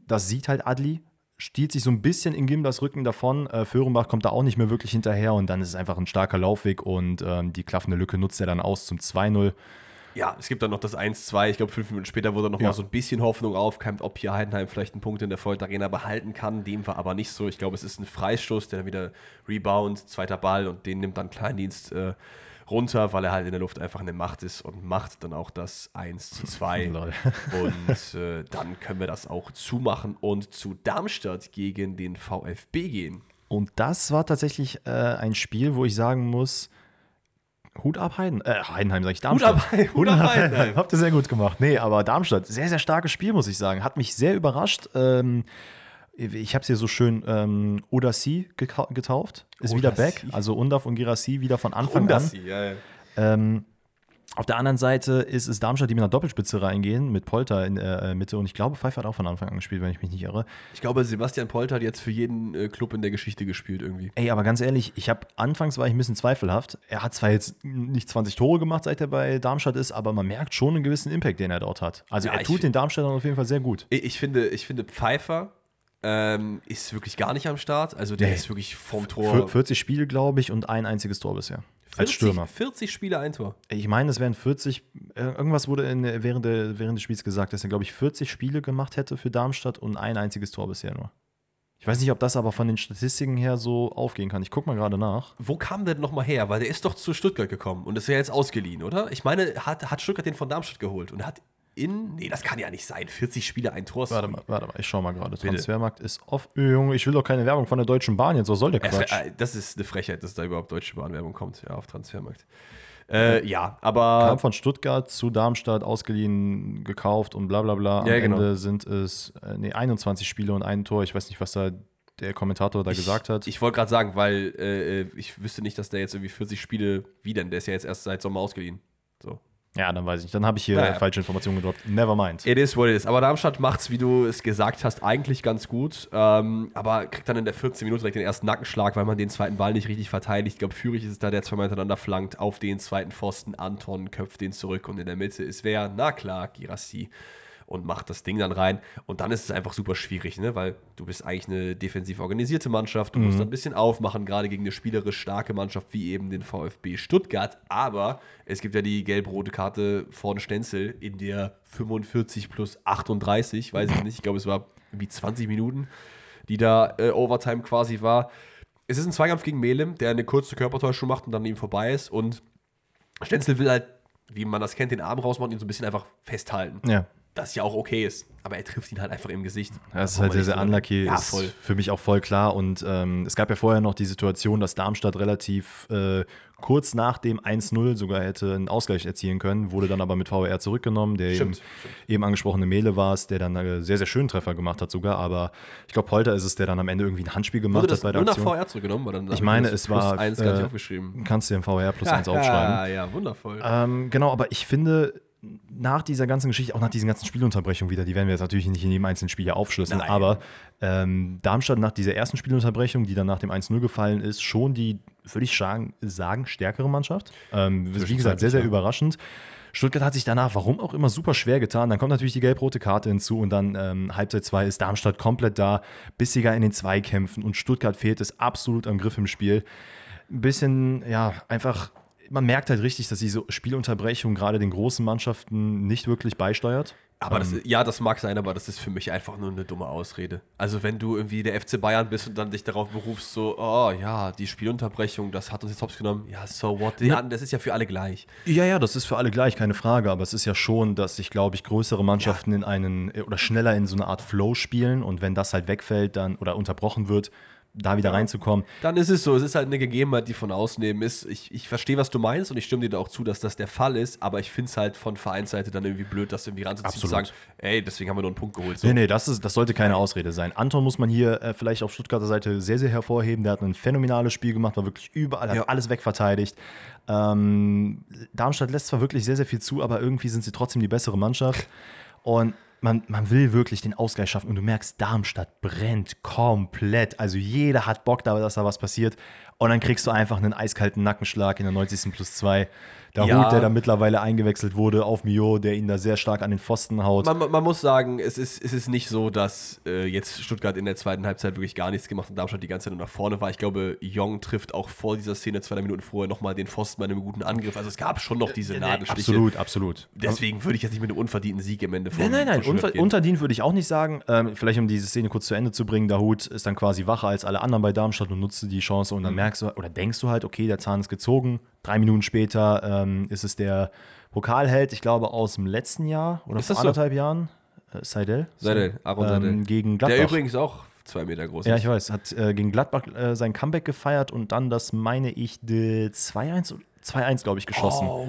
Das sieht halt Adli, stiehlt sich so ein bisschen in Gimbers Rücken davon. Äh, Föhrenbach kommt da auch nicht mehr wirklich hinterher und dann ist es einfach ein starker Laufweg und ähm, die klaffende Lücke nutzt er dann aus zum 2-0. Ja, es gibt dann noch das 1-2. Ich glaube, fünf Minuten später wurde noch ja. mal so ein bisschen Hoffnung aufkeimt, ob hier Heidenheim vielleicht einen Punkt in der Volt Arena behalten kann. Dem war aber nicht so. Ich glaube, es ist ein Freistoß, der dann wieder Rebound, zweiter Ball und den nimmt dann Kleindienst äh, runter, weil er halt in der Luft einfach eine Macht ist und macht dann auch das 1 zu 2. und äh, dann können wir das auch zumachen und zu Darmstadt gegen den VfB gehen. Und das war tatsächlich äh, ein Spiel, wo ich sagen muss, Hut ab Heiden, äh, Heidenheim, sag ich, Darmstadt. Hut ab, Hut ab Heidenheim. Habt ihr sehr gut gemacht. Nee, aber Darmstadt, sehr, sehr starkes Spiel, muss ich sagen. Hat mich sehr überrascht. Ähm, ich habe es hier so schön ähm, Udasi getauft, ist Udasi. wieder back. Also Undaf und Girassi wieder von Anfang Udasi, an. Ja, ja. Ähm, auf der anderen Seite ist es Darmstadt, die mit einer Doppelspitze reingehen, mit Polter in der äh, Mitte. Und ich glaube, Pfeiffer hat auch von Anfang an gespielt, wenn ich mich nicht irre. Ich glaube, Sebastian Polter hat jetzt für jeden äh, Club in der Geschichte gespielt irgendwie. Ey, aber ganz ehrlich, ich habe anfangs war ich ein bisschen zweifelhaft. Er hat zwar jetzt nicht 20 Tore gemacht, seit er bei Darmstadt ist, aber man merkt schon einen gewissen Impact, den er dort hat. Also ja, er tut den Darmstädtern auf jeden Fall sehr gut. Ich, ich finde, ich finde Pfeiffer ähm, ist wirklich gar nicht am Start. Also der nee. ist wirklich vom Tor. 40 Spiele, glaube ich, und ein einziges Tor bisher. 40, als Stürmer. 40 Spiele, ein Tor. Ich meine, es wären 40, äh, irgendwas wurde in, während, der, während des Spiels gesagt, dass er, glaube ich, 40 Spiele gemacht hätte für Darmstadt und ein einziges Tor bisher nur. Ich weiß nicht, ob das aber von den Statistiken her so aufgehen kann. Ich gucke mal gerade nach. Wo kam der denn nochmal her? Weil der ist doch zu Stuttgart gekommen und ist ja jetzt ausgeliehen, oder? Ich meine, hat, hat Stuttgart den von Darmstadt geholt und hat in. Nee, das kann ja nicht sein. 40 Spiele, ein Tor. Warte mal, warte mal, ich schau mal gerade. Transfermarkt ist off. Junge, ich will doch keine Werbung von der Deutschen Bahn jetzt. Was soll der Quatsch? Äh, das ist eine Frechheit, dass da überhaupt Deutsche Bahn-Werbung kommt, ja, auf Transfermarkt. Äh, ja, aber. Kam von Stuttgart zu Darmstadt ausgeliehen, gekauft und bla bla bla. Am ja, genau. Ende sind es äh, nee, 21 Spiele und ein Tor. Ich weiß nicht, was da der Kommentator da ich, gesagt hat. Ich wollte gerade sagen, weil äh, ich wüsste nicht, dass der jetzt irgendwie 40 Spiele, wie denn? Der ist ja jetzt erst seit Sommer ausgeliehen. So. Ja, dann weiß ich nicht. Dann habe ich hier naja. falsche Informationen gedroppt. Never mind. It is what it is. Aber Darmstadt macht es, wie du es gesagt hast, eigentlich ganz gut. Ähm, aber kriegt dann in der 14 Minute direkt den ersten Nackenschlag, weil man den zweiten Ball nicht richtig verteidigt. Ich glaube, Führig ist es da, der zweimal hintereinander flankt auf den zweiten Pfosten. Anton köpft den zurück und in der Mitte ist wer? Na klar, Girassi und macht das Ding dann rein. Und dann ist es einfach super schwierig, ne? weil du bist eigentlich eine defensiv organisierte Mannschaft. Du mhm. musst ein bisschen aufmachen, gerade gegen eine spielerisch starke Mannschaft wie eben den VfB Stuttgart. Aber es gibt ja die gelb-rote Karte von Stenzel in der 45 plus 38, weiß ich nicht. Ich glaube, es war wie 20 Minuten, die da äh, Overtime quasi war. Es ist ein Zweikampf gegen Melem, der eine kurze Körpertäuschung macht und dann ihm vorbei ist. Und Stenzel will halt, wie man das kennt, den Arm rausmachen und ihn so ein bisschen einfach festhalten. Ja das ja auch okay ist. Aber er trifft ihn halt einfach im Gesicht. Das ist halt sehr, sehr unlucky. Ja, voll. Ist für mich auch voll klar. Und ähm, es gab ja vorher noch die Situation, dass Darmstadt relativ äh, kurz nach dem 1-0 sogar hätte einen Ausgleich erzielen können, wurde dann aber mit VR zurückgenommen. Der stimmt, eben, stimmt. eben, angesprochene Mele war es, der dann einen sehr, sehr schönen Treffer gemacht hat sogar. Aber ich glaube, Polter ist es, der dann am Ende irgendwie ein Handspiel gemacht wurde hat bei der Aktion. Nur nach VR zurückgenommen? Weil dann ich meine, es war. 1 äh, aufgeschrieben. Kannst du den VR plus 1 aufschreiben. Ja, ja, wundervoll. Ähm, genau, aber ich finde nach dieser ganzen Geschichte, auch nach diesen ganzen Spielunterbrechungen wieder, die werden wir jetzt natürlich nicht in jedem einzelnen Spiel hier aufschlüsseln, Nein. aber ähm, Darmstadt nach dieser ersten Spielunterbrechung, die dann nach dem 1-0 gefallen ist, schon die, würde ich sagen, sagen, stärkere Mannschaft. Ähm, wie gesagt, sehr, sehr ja. überraschend. Stuttgart hat sich danach, warum auch immer, super schwer getan. Dann kommt natürlich die gelb-rote Karte hinzu und dann ähm, Halbzeit 2 ist Darmstadt komplett da, bissiger in den Zweikämpfen und Stuttgart fehlt es absolut am Griff im Spiel. Ein bisschen, ja, einfach, man merkt halt richtig, dass diese Spielunterbrechung gerade den großen Mannschaften nicht wirklich beisteuert. Aber das, Ähm. ja, das mag sein, aber das ist für mich einfach nur eine dumme Ausrede. Also wenn du irgendwie der FC Bayern bist und dann dich darauf berufst, so, oh ja, die Spielunterbrechung, das hat uns jetzt hops genommen. Ja, so what? Ja, das ist ja für alle gleich. Ja, ja, das ist für alle gleich, keine Frage. Aber es ist ja schon, dass sich, glaube ich, größere Mannschaften in einen äh, oder schneller in so eine Art Flow spielen und wenn das halt wegfällt dann oder unterbrochen wird, da wieder reinzukommen. Dann ist es so, es ist halt eine Gegebenheit, die von ausnehmen ist. Ich, ich verstehe, was du meinst und ich stimme dir da auch zu, dass das der Fall ist, aber ich finde es halt von Vereinsseite dann irgendwie blöd, das irgendwie ranzuziehen und zu sagen, ey, deswegen haben wir nur einen Punkt geholt. So. Nee, nee, das, ist, das sollte keine Ausrede sein. Anton muss man hier äh, vielleicht auf Stuttgarter Seite sehr, sehr hervorheben. Der hat ein phänomenales Spiel gemacht, war wirklich überall, hat Ja. alles wegverteidigt. Ähm, Darmstadt lässt zwar wirklich sehr, sehr viel zu, aber irgendwie sind sie trotzdem die bessere Mannschaft. Und man, man will wirklich den Ausgleich schaffen. Und du merkst, Darmstadt brennt komplett. Also jeder hat Bock, da, dass da was passiert. Und dann kriegst du einfach einen eiskalten Nackenschlag in der 90. plus 2. Der Ja. Hut, der da mittlerweile eingewechselt wurde auf Mio, der ihn da sehr stark an den Pfosten haut. Man, man- muss sagen, es ist, es ist nicht so, dass äh, jetzt Stuttgart in der zweiten Halbzeit wirklich gar nichts gemacht und Darmstadt die ganze Zeit nur nach vorne war. Ich glaube, Jong trifft auch vor dieser Szene zwei drei Minuten vorher nochmal den Pfosten bei einem guten Angriff. Also es gab schon noch diese Nadelstiche. Absolut, absolut. Deswegen würde ich jetzt nicht mit einem unverdienten Sieg am Ende von Nein, nein, nein. Unver gehen. unterdient würde ich auch nicht sagen. Ähm, vielleicht um diese Szene kurz zu Ende zu bringen, der Hut ist dann quasi wacher als alle anderen bei Darmstadt und nutzte die Chance Mhm. und dann merkst du oder denkst du halt, okay, der Zahn ist gezogen. Drei Minuten später ähm, ist es der Pokalheld, ich glaube aus dem letzten Jahr oder vor das so? anderthalb Jahren, äh, Seidel. Seidel, Aaron Seidel. ähm, gegen Gladbach. Der übrigens auch zwei Meter groß ja, ist. ich weiß, hat äh, gegen Gladbach äh, sein Comeback gefeiert und dann das, meine ich, die 2-1, 2-1 glaube ich, geschossen. Oh,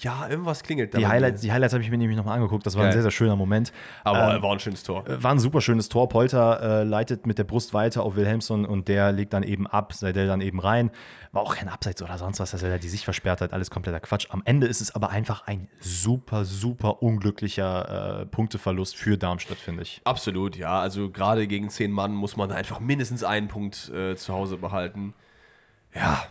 ja, irgendwas klingelt da. Die mir. Highlights, die Highlights habe ich mir nämlich nochmal angeguckt. Das war Geil. ein sehr, sehr schöner Moment. Aber Ähm, war ein schönes Tor. war ein super schönes Tor. Polter äh, leitet mit der Brust weiter auf Wilhelmsson und der legt dann eben ab, Seidel dann eben rein. War auch kein Abseits oder sonst was, dass er da die Sicht versperrt hat. Alles kompletter Quatsch. Am Ende ist es aber einfach ein super, super unglücklicher äh, Punkteverlust für Darmstadt, finde ich. Absolut, ja. Also gerade gegen zehn Mann muss man einfach mindestens einen Punkt äh, zu Hause behalten. Ja,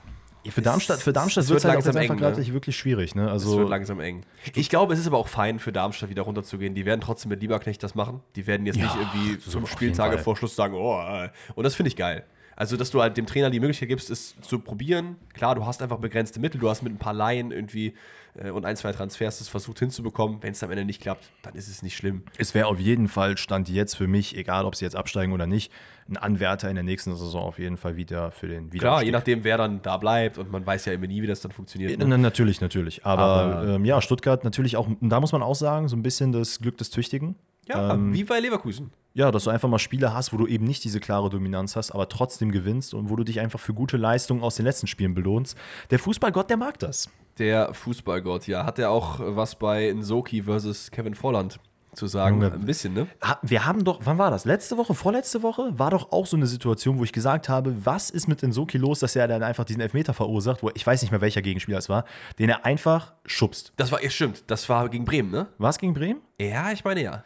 Für Darmstadt, für Darmstadt es wird es halt langsam eng, ne? wirklich schwierig. Ne? es Also, wird langsam eng. Ich glaube, es ist aber auch fein für Darmstadt wieder runterzugehen. Die werden trotzdem mit Lieberknecht das machen. Die werden jetzt Ja, nicht irgendwie fünf jeden Spieltage vor Schluss sagen, oh, äh. und das finde ich geil. Also, dass du halt dem Trainer die Möglichkeit gibst, es zu probieren. Klar, du hast einfach begrenzte Mittel, du hast mit ein paar Laien irgendwie äh, und ein, zwei Transfers es versucht hinzubekommen. Wenn es am Ende nicht klappt, dann ist es nicht schlimm. es wäre auf jeden Fall Stand jetzt für mich, egal ob sie jetzt absteigen oder nicht, ein Anwärter in der nächsten Saison auf jeden Fall wieder für den Wiederaufstieg. Klar, je nachdem, wer dann da bleibt und man weiß ja immer nie, wie das dann funktioniert. Ne? Na, natürlich, natürlich. Aber, Aber- ähm, ja, Stuttgart natürlich auch, da muss man auch sagen, so ein bisschen das Glück des Tüchtigen. Ja, Ähm, wie bei Leverkusen. ja, dass du einfach mal Spiele hast, wo du eben nicht diese klare Dominanz hast, aber trotzdem gewinnst und wo du dich einfach für gute Leistungen aus den letzten Spielen belohnst. Der Fußballgott, der mag das. Der Fußballgott, ja. Hat er auch was bei Nsoki versus Kevin Volland zu sagen? Junge. Ein bisschen, ne? Wir haben doch, wann war das? Letzte Woche, vorletzte Woche war doch auch so eine Situation, wo ich gesagt habe, was ist mit Insoki los, dass er dann einfach diesen Elfmeter verursacht, wo ich weiß nicht mehr, welcher Gegenspieler es war, den er einfach schubst. Das war, ja, stimmt, das war gegen Bremen, ne? War es gegen Bremen? Ja, ich meine ja.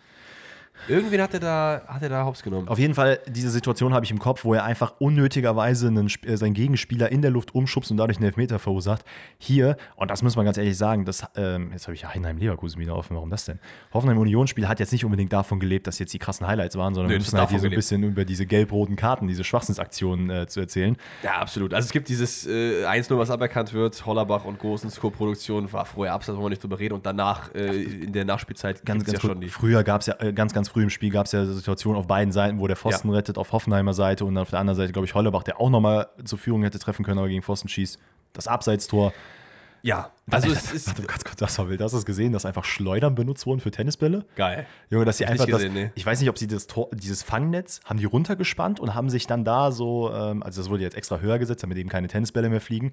Irgendwen hat er da, hat er da hops genommen. Auf jeden Fall, diese Situation habe ich im Kopf, wo er einfach unnötigerweise einen, äh, seinen Gegenspieler in der Luft umschubst und dadurch einen Elfmeter verursacht. Hier, und das muss man ganz ehrlich sagen, das, ähm, jetzt habe ich ja Heidenheim-Leverkusen wieder offen, warum das denn? Hoffenheim-Union-Spiel hat jetzt nicht unbedingt davon gelebt, dass jetzt die krassen Highlights waren, sondern Nö, wir müssen halt hier so ein bisschen über diese gelb-roten Karten, diese Schwachsinnsaktionen äh, zu erzählen. Ja, absolut. Also es gibt dieses äh, 1-0, was aberkannt wird. Hollerbach und Gosens Co-Produktion war vorher abseits, wollen wir nicht drüber reden. Und danach, äh, in der Nachspielzeit, Ganz, ganz ja früh, schon die. früher gab es ja, äh, ganz, ganz früh im Spiel gab es ja Situationen auf beiden Seiten, wo der Pfosten Ja. rettet, auf Hoffenheimer Seite und dann auf der anderen Seite, glaube ich, Hollebach, der auch nochmal zur Führung hätte treffen können, aber gegen Pfosten schießt. Das Abseitstor. Ja, also es ist Warte, ganz kurz, das war wild. Hast du es gesehen, dass einfach Schleudern benutzt wurden für Tennisbälle? geil. Junge, dass sie einfach ich das, gesehen, nee. ich weiß nicht, ob sie das Tor, dieses Fangnetz, haben die runtergespannt und haben sich dann da so, ähm, also das wurde jetzt extra höher gesetzt, damit eben keine Tennisbälle mehr fliegen.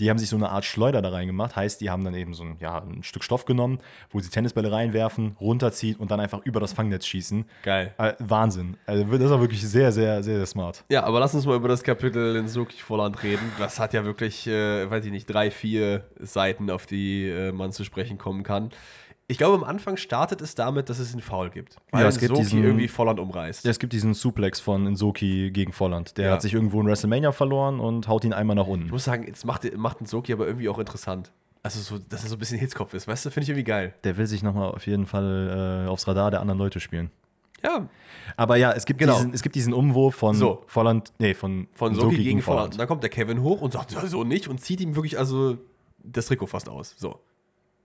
Die haben sich so eine Art Schleuder da reingemacht, heißt, die haben dann eben so ein, ja, ein Stück Stoff genommen, wo sie Tennisbälle reinwerfen, runterziehen und dann einfach über das Fangnetz schießen. Geil. Äh, Wahnsinn. Also das war wirklich sehr, sehr, sehr, sehr smart. Ja, aber lass uns mal über das Kapitel in Suki Volland reden. Das hat ja wirklich, äh, weiß ich nicht, drei, vier Seiten, auf die äh, man zu sprechen kommen kann. Ich glaube, am Anfang startet es damit, dass es einen Foul gibt. Weil Ja, es gibt Soki diesen- irgendwie Volland umreißt. Es gibt diesen Suplex von Insoki gegen Volland. Der Ja. hat sich irgendwo in WrestleMania verloren und haut ihn einmal nach Ich unten. muss sagen, jetzt macht, macht ein Soki aber irgendwie auch interessant. Also, so, dass er so ein bisschen Hitzkopf ist, weißt du, finde ich irgendwie geil. Der will sich nochmal auf jeden Fall äh, aufs Radar der anderen Leute spielen. Ja, Aber ja, es gibt, Genau. diesen, es gibt diesen Umwurf von So. Volland, nee, von, von Soki gegen Volland. Und dann kommt der Kevin hoch und sagt, ja, so nicht und zieht ihm wirklich also das Trikot fast aus. So.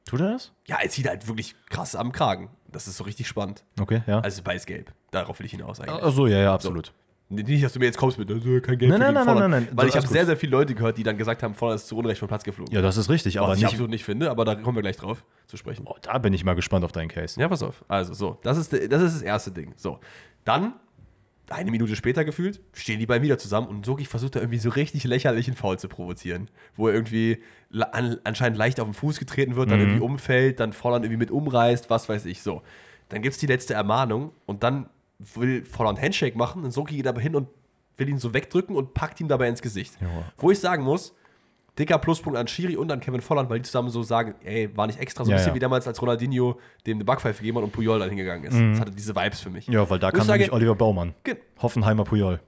Tut er das? Ja, er zieht halt wirklich krass am Kragen. Das ist so richtig spannend. Okay, ja. Also beides gelb. Darauf will ich hinaus eigentlich. Ach so, ja, ja, absolut. Nicht, dass du mir jetzt kommst mit äh, kein Geld Nein, für nein, nein, nein, nein, Weil ich alles habe gut. sehr, sehr viele Leute gehört, die dann gesagt haben, Volland ist zu Unrecht vom Platz geflogen. Ja, das ist richtig, aber Was ich nicht. absolut nicht finde, aber da kommen wir gleich drauf zu sprechen. Oh, da bin ich mal gespannt auf deinen Case. Ja, pass auf. Also, so, das ist, das ist das erste Ding. So, dann, eine Minute später gefühlt, stehen die beiden wieder zusammen und Soki versucht da irgendwie so richtig lächerlichen Foul zu provozieren. Wo er irgendwie an, anscheinend leicht auf den Fuß getreten wird, dann Mhm. irgendwie umfällt, dann Volland irgendwie mit umreißt, was weiß ich. So, dann gibt es die letzte Ermahnung und dann will Volland Handshake machen und Soki geht aber hin und will ihn so wegdrücken und packt ihm dabei ins Gesicht. Ja. Wo ich sagen muss, dicker Pluspunkt an Schiri und an Kevin Volland, weil die zusammen so sagen, ey, war nicht extra so ein Ja, bisschen ja. wie damals, als Ronaldinho dem eine Backpfeife gegeben hat und Puyol dann hingegangen ist. Das hatte diese Vibes für mich. Mhm. Ja, weil da kam nämlich Oliver Baumann. Hoffenheimer Puyol.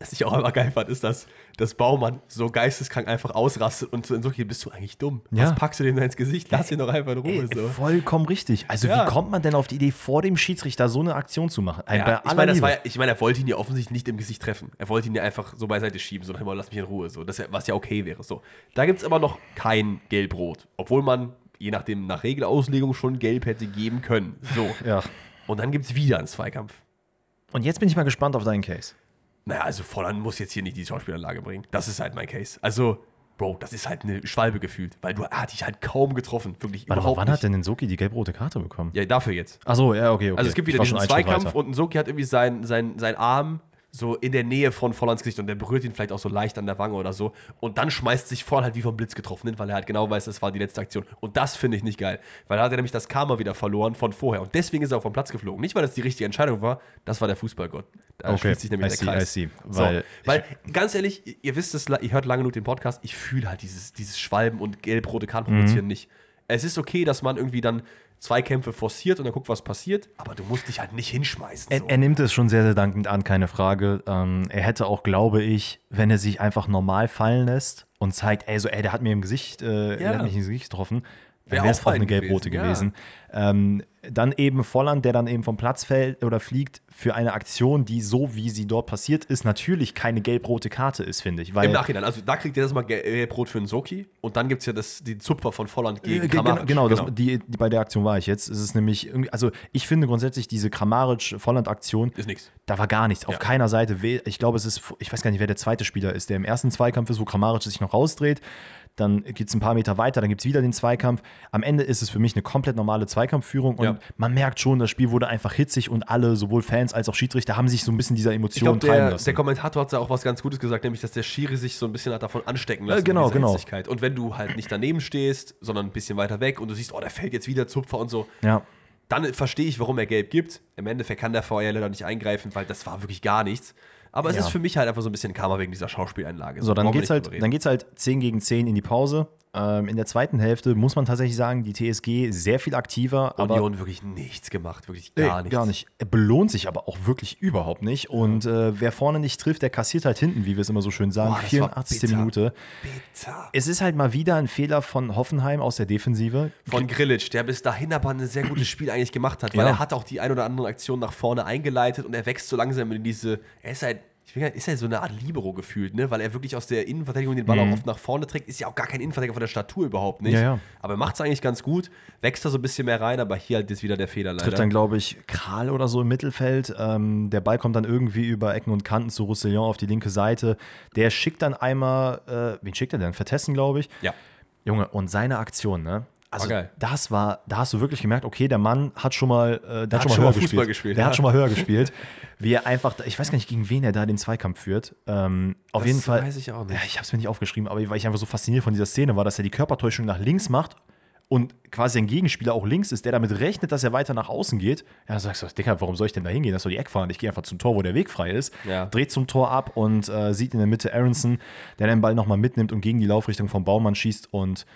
Was ich auch immer geil fand, ist, dass, dass Baumann so geisteskrank einfach ausrastet und so, so bist du eigentlich dumm? Ja. Was packst du dem da ins Gesicht? Lass ihn doch einfach in Ruhe. Ey, So. Vollkommen richtig. Also, Ja. wie kommt man denn auf die Idee, vor dem Schiedsrichter so eine Aktion zu machen? Ja, ich meine, war, ich meine, er wollte ihn ja offensichtlich nicht im Gesicht treffen. Er wollte ihn ja einfach so beiseite schieben, so nach lass mich in Ruhe, so, das, was ja okay wäre. So. Da gibt es aber noch kein Gelb-Rot, obwohl man, je nachdem, nach Regelauslegung schon Gelb hätte geben können. So. ja. Und dann gibt es wieder einen Zweikampf. Und jetzt bin ich mal gespannt auf deinen Case. Naja, also Volland muss jetzt hier nicht die Schauspielanlage bringen. Das ist halt mein Case. Also, Bro, das ist halt eine Schwalbe gefühlt, weil du er hat dich halt kaum getroffen. Wirklich Warte überhaupt wann nicht. hat denn Nsoki die gelb-rote Karte bekommen? ja, dafür jetzt. Achso, ja, okay, okay. Also es gibt wieder diesen Zweikampf und Nsoki hat irgendwie seinen sein, sein Arm so in der Nähe von Vollands Gesicht und der berührt ihn vielleicht auch so leicht an der Wange oder so. Und dann schmeißt sich Volland halt wie vom Blitz getroffen hin, weil er halt genau weiß, das war die letzte Aktion. Und das finde ich nicht geil, weil da hat er nämlich das Karma wieder verloren von vorher. Und deswegen ist er auch vom Platz geflogen. Nicht, weil das die richtige Entscheidung war, das war der Fußballgott. Da Okay, schließt sich nämlich I der see, Kreis. See. So, Weil weil, ganz ehrlich, ihr- ihr wisst es, ihr hört lange genug den Podcast, ich fühle halt dieses, dieses Schwalben und gelb-rote Karten Mhm. provozieren nicht. Es ist okay, dass man irgendwie dann Zweikämpfe forciert und dann guckt, was passiert, aber du musst dich halt nicht hinschmeißen. Er, So. er nimmt es schon sehr, sehr dankend an, keine Frage. Ähm, er hätte auch, glaube ich, wenn er sich einfach normal fallen lässt und zeigt, ey, so, ey, der hat mir im Gesicht, äh, Ja. der hat mich ins Gesicht getroffen, Wär wäre es auch eine gelb-rote gewesen, gewesen. Ähm, dann eben Volland, der dann eben vom Platz fällt oder fliegt für eine Aktion, die so wie sie dort passiert ist, natürlich keine gelb-rote Karte ist, finde ich. Weil Im Nachhinein, also da kriegt ihr das mal gelb-rot für einen Soki und dann gibt es ja das, die Zupfer von Volland Äh, gegen ge- Kramaric. Genau, das, Die, die, bei der Aktion war ich jetzt. Es ist nämlich, also ich finde grundsätzlich diese Kramaric-Volland-Aktion, Ist nix. da war gar nichts. Auf Ja. keiner Seite. Ich glaube, es ist, ich weiß gar nicht, wer der zweite Spieler ist, der im ersten Zweikampf ist, wo Kramaric sich noch rausdreht. Dann geht es ein paar Meter weiter, dann gibt es wieder den Zweikampf. Am Ende ist es für mich eine komplett normale Zweikampfführung und Ja. man merkt schon, das Spiel wurde einfach hitzig und alle, sowohl Fans als auch Schiedsrichter, haben sich so ein bisschen dieser Emotionen glaube, treiben der, lassen. der Kommentator hat ja auch was ganz Gutes gesagt, nämlich, dass der Schiri sich so ein bisschen hat davon anstecken lassen. Äh, genau, genau. Hitzigkeit. Und wenn du halt nicht daneben stehst, sondern ein bisschen weiter weg und du siehst, oh, der fällt jetzt wieder Zupfer und so, ja. dann verstehe ich, warum er gelb gibt. Im Endeffekt kann der VR leider nicht eingreifen, weil das war wirklich gar nichts. Aber es Ja. ist für mich halt einfach so ein bisschen Karma wegen dieser Schauspieleinlage. So, dann Brauchen wir geht's halt, dann geht's halt 10 gegen 10 in die Pause. Ähm, in der zweiten Hälfte muss man tatsächlich sagen, die TSG sehr viel aktiver, aber Union wirklich nichts gemacht, wirklich Nee, gar nichts. Gar nicht. Er belohnt sich aber auch wirklich überhaupt nicht. Und äh, wer vorne nicht trifft, der kassiert halt hinten, wie wir es immer so schön sagen. Boah, das war 84. bitter. Minute. Bitter. Es ist halt mal wieder ein Fehler von Hoffenheim aus der Defensive. Von Grillitsch, der bis dahin aber ein sehr gutes Spiel eigentlich gemacht hat, weil Ja. er hat auch die ein oder andere Aktion nach vorne eingeleitet und er wächst so langsam in diese, er ist halt, ich gar- ist ja so eine Art Libero gefühlt, ne? weil er wirklich aus der Innenverteidigung den Ball auch oft nach vorne trägt, ist ja auch gar kein Innenverteidiger von der Statur überhaupt nicht, Mhm. Ja, ja. aber er macht es eigentlich ganz gut, wächst da so ein bisschen mehr rein, aber hier halt ist wieder der Fehler leider. Trifft dann, glaube ich, Kral oder so im Mittelfeld. Ähm, der Ball kommt dann irgendwie über Ecken und Kanten zu Roussillon auf die linke Seite. Der schickt dann einmal, äh, wen schickt er denn? Vertessen, glaube ich. ja. Junge, und seine Aktion, ne? Also, War das war, da hast du wirklich gemerkt, okay, der Mann hat schon mal, äh, der hat schon mal höher Fußball gespielt. gespielt, Der ja. hat schon mal höher gespielt. Wie er einfach, ich weiß gar nicht, gegen wen er da den Zweikampf führt. Ähm, auf Das jeden Fall. weiß ich auch nicht. Ja, ich habe es mir nicht aufgeschrieben, aber weil ich einfach so fasziniert von dieser Szene war, dass er die Körpertäuschung nach links macht und quasi ein Gegenspieler auch links ist, der damit rechnet, dass er weiter nach außen geht. Ja, dann sagst du, Dicker, warum soll ich denn da hingehen? Das doch die Eckfahne. Ich gehe einfach zum Tor, wo der Weg frei ist. Ja. Dreht zum Tor ab und äh, sieht in der Mitte Aronson, der den Ball nochmal mitnimmt und gegen die Laufrichtung vom Baumann schießt und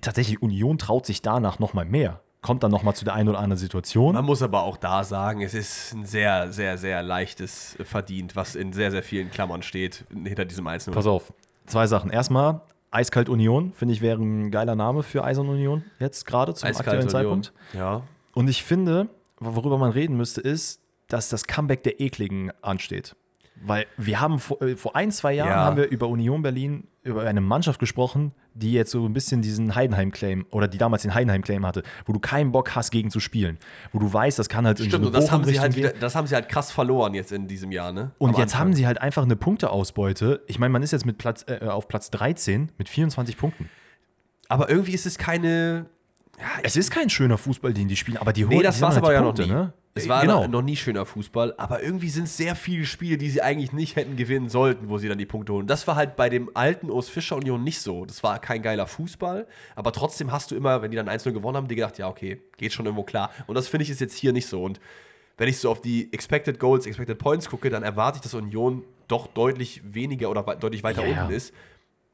tatsächlich Union traut sich danach noch mal mehr. Kommt dann noch mal zu der einen oder anderen Situation. Man muss aber auch da sagen, es ist ein sehr, sehr, sehr leichtes Verdient, was in sehr, sehr vielen Klammern steht hinter diesem einzelnen. Pass auf, zwei Sachen. Erstmal, Eiskalt Union, finde ich, wäre ein geiler Name für Eisern Union jetzt gerade zum aktuellen Zeitpunkt. Ja. Und ich finde, worüber man reden müsste, ist, dass das Comeback der Ekligen ansteht. Weil wir haben vor, äh, vor ein, zwei Jahren Ja. haben wir über Union Berlin, über eine Mannschaft gesprochen, die jetzt so ein bisschen diesen Heidenheim-Claim oder die damals den Heidenheim-Claim hatte, wo du keinen Bock hast, gegen zu spielen. Wo du weißt, das kann halt in Stimmt, so und eine das haben, sie halt gehen. das haben sie halt krass verloren jetzt in diesem Jahr, ne? Und Am jetzt Anfang. haben sie halt einfach eine Punkteausbeute. Ich meine, man ist jetzt mit Platz, äh, auf Platz 13 mit 24 Punkten. Aber irgendwie ist es keine. Es ist kein schöner Fußball, den die spielen, aber die holen Nee, das die war es aber halt ja noch nie. Punkte, ne? Es war genau. noch nie schöner Fußball, aber irgendwie sind es sehr viele Spiele, die sie eigentlich nicht hätten gewinnen sollten, wo sie dann die Punkte holen. Das war halt bei dem alten Urs Fischer Union nicht so. Das war kein geiler Fußball, aber trotzdem hast du immer, wenn die dann 1-0 gewonnen haben, dir gedacht, ja, okay, geht schon irgendwo klar. Und das finde ich ist jetzt hier nicht so. Und wenn ich so auf die Expected Goals, Expected Points gucke, dann erwarte ich, dass Union doch deutlich weniger oder deutlich weiter Ja, ja. unten ist,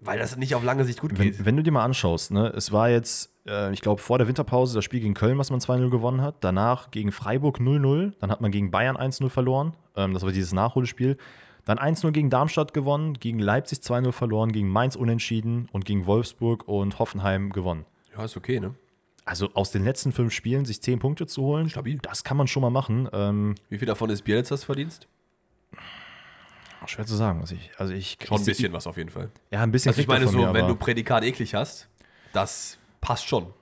weil das nicht auf lange Sicht gut Wenn, geht. wenn du dir mal anschaust, ne, es war jetzt, äh, ich glaube, vor der Winterpause das Spiel gegen Köln, was man 2-0 gewonnen hat. Danach gegen Freiburg 0-0. Dann hat man gegen Bayern 1-0 verloren. Ähm, das war dieses Nachholspiel. Dann 1-0 gegen Darmstadt gewonnen, gegen Leipzig 2-0 verloren, gegen Mainz unentschieden und gegen Wolfsburg und Hoffenheim gewonnen. Ja, ist okay, ne? Also aus den letzten fünf Spielen sich zehn Punkte zu holen, Stabil. das kann man schon mal machen. Ähm, Wie viel davon ist Bielitsas Verdienst? Schwer zu sagen, was ich. Also ich Schon ein ich- bisschen was auf jeden Fall. Ja, ein bisschen. Also ich meine so, mir, wenn du Prädikat eklig hast, das passt schon.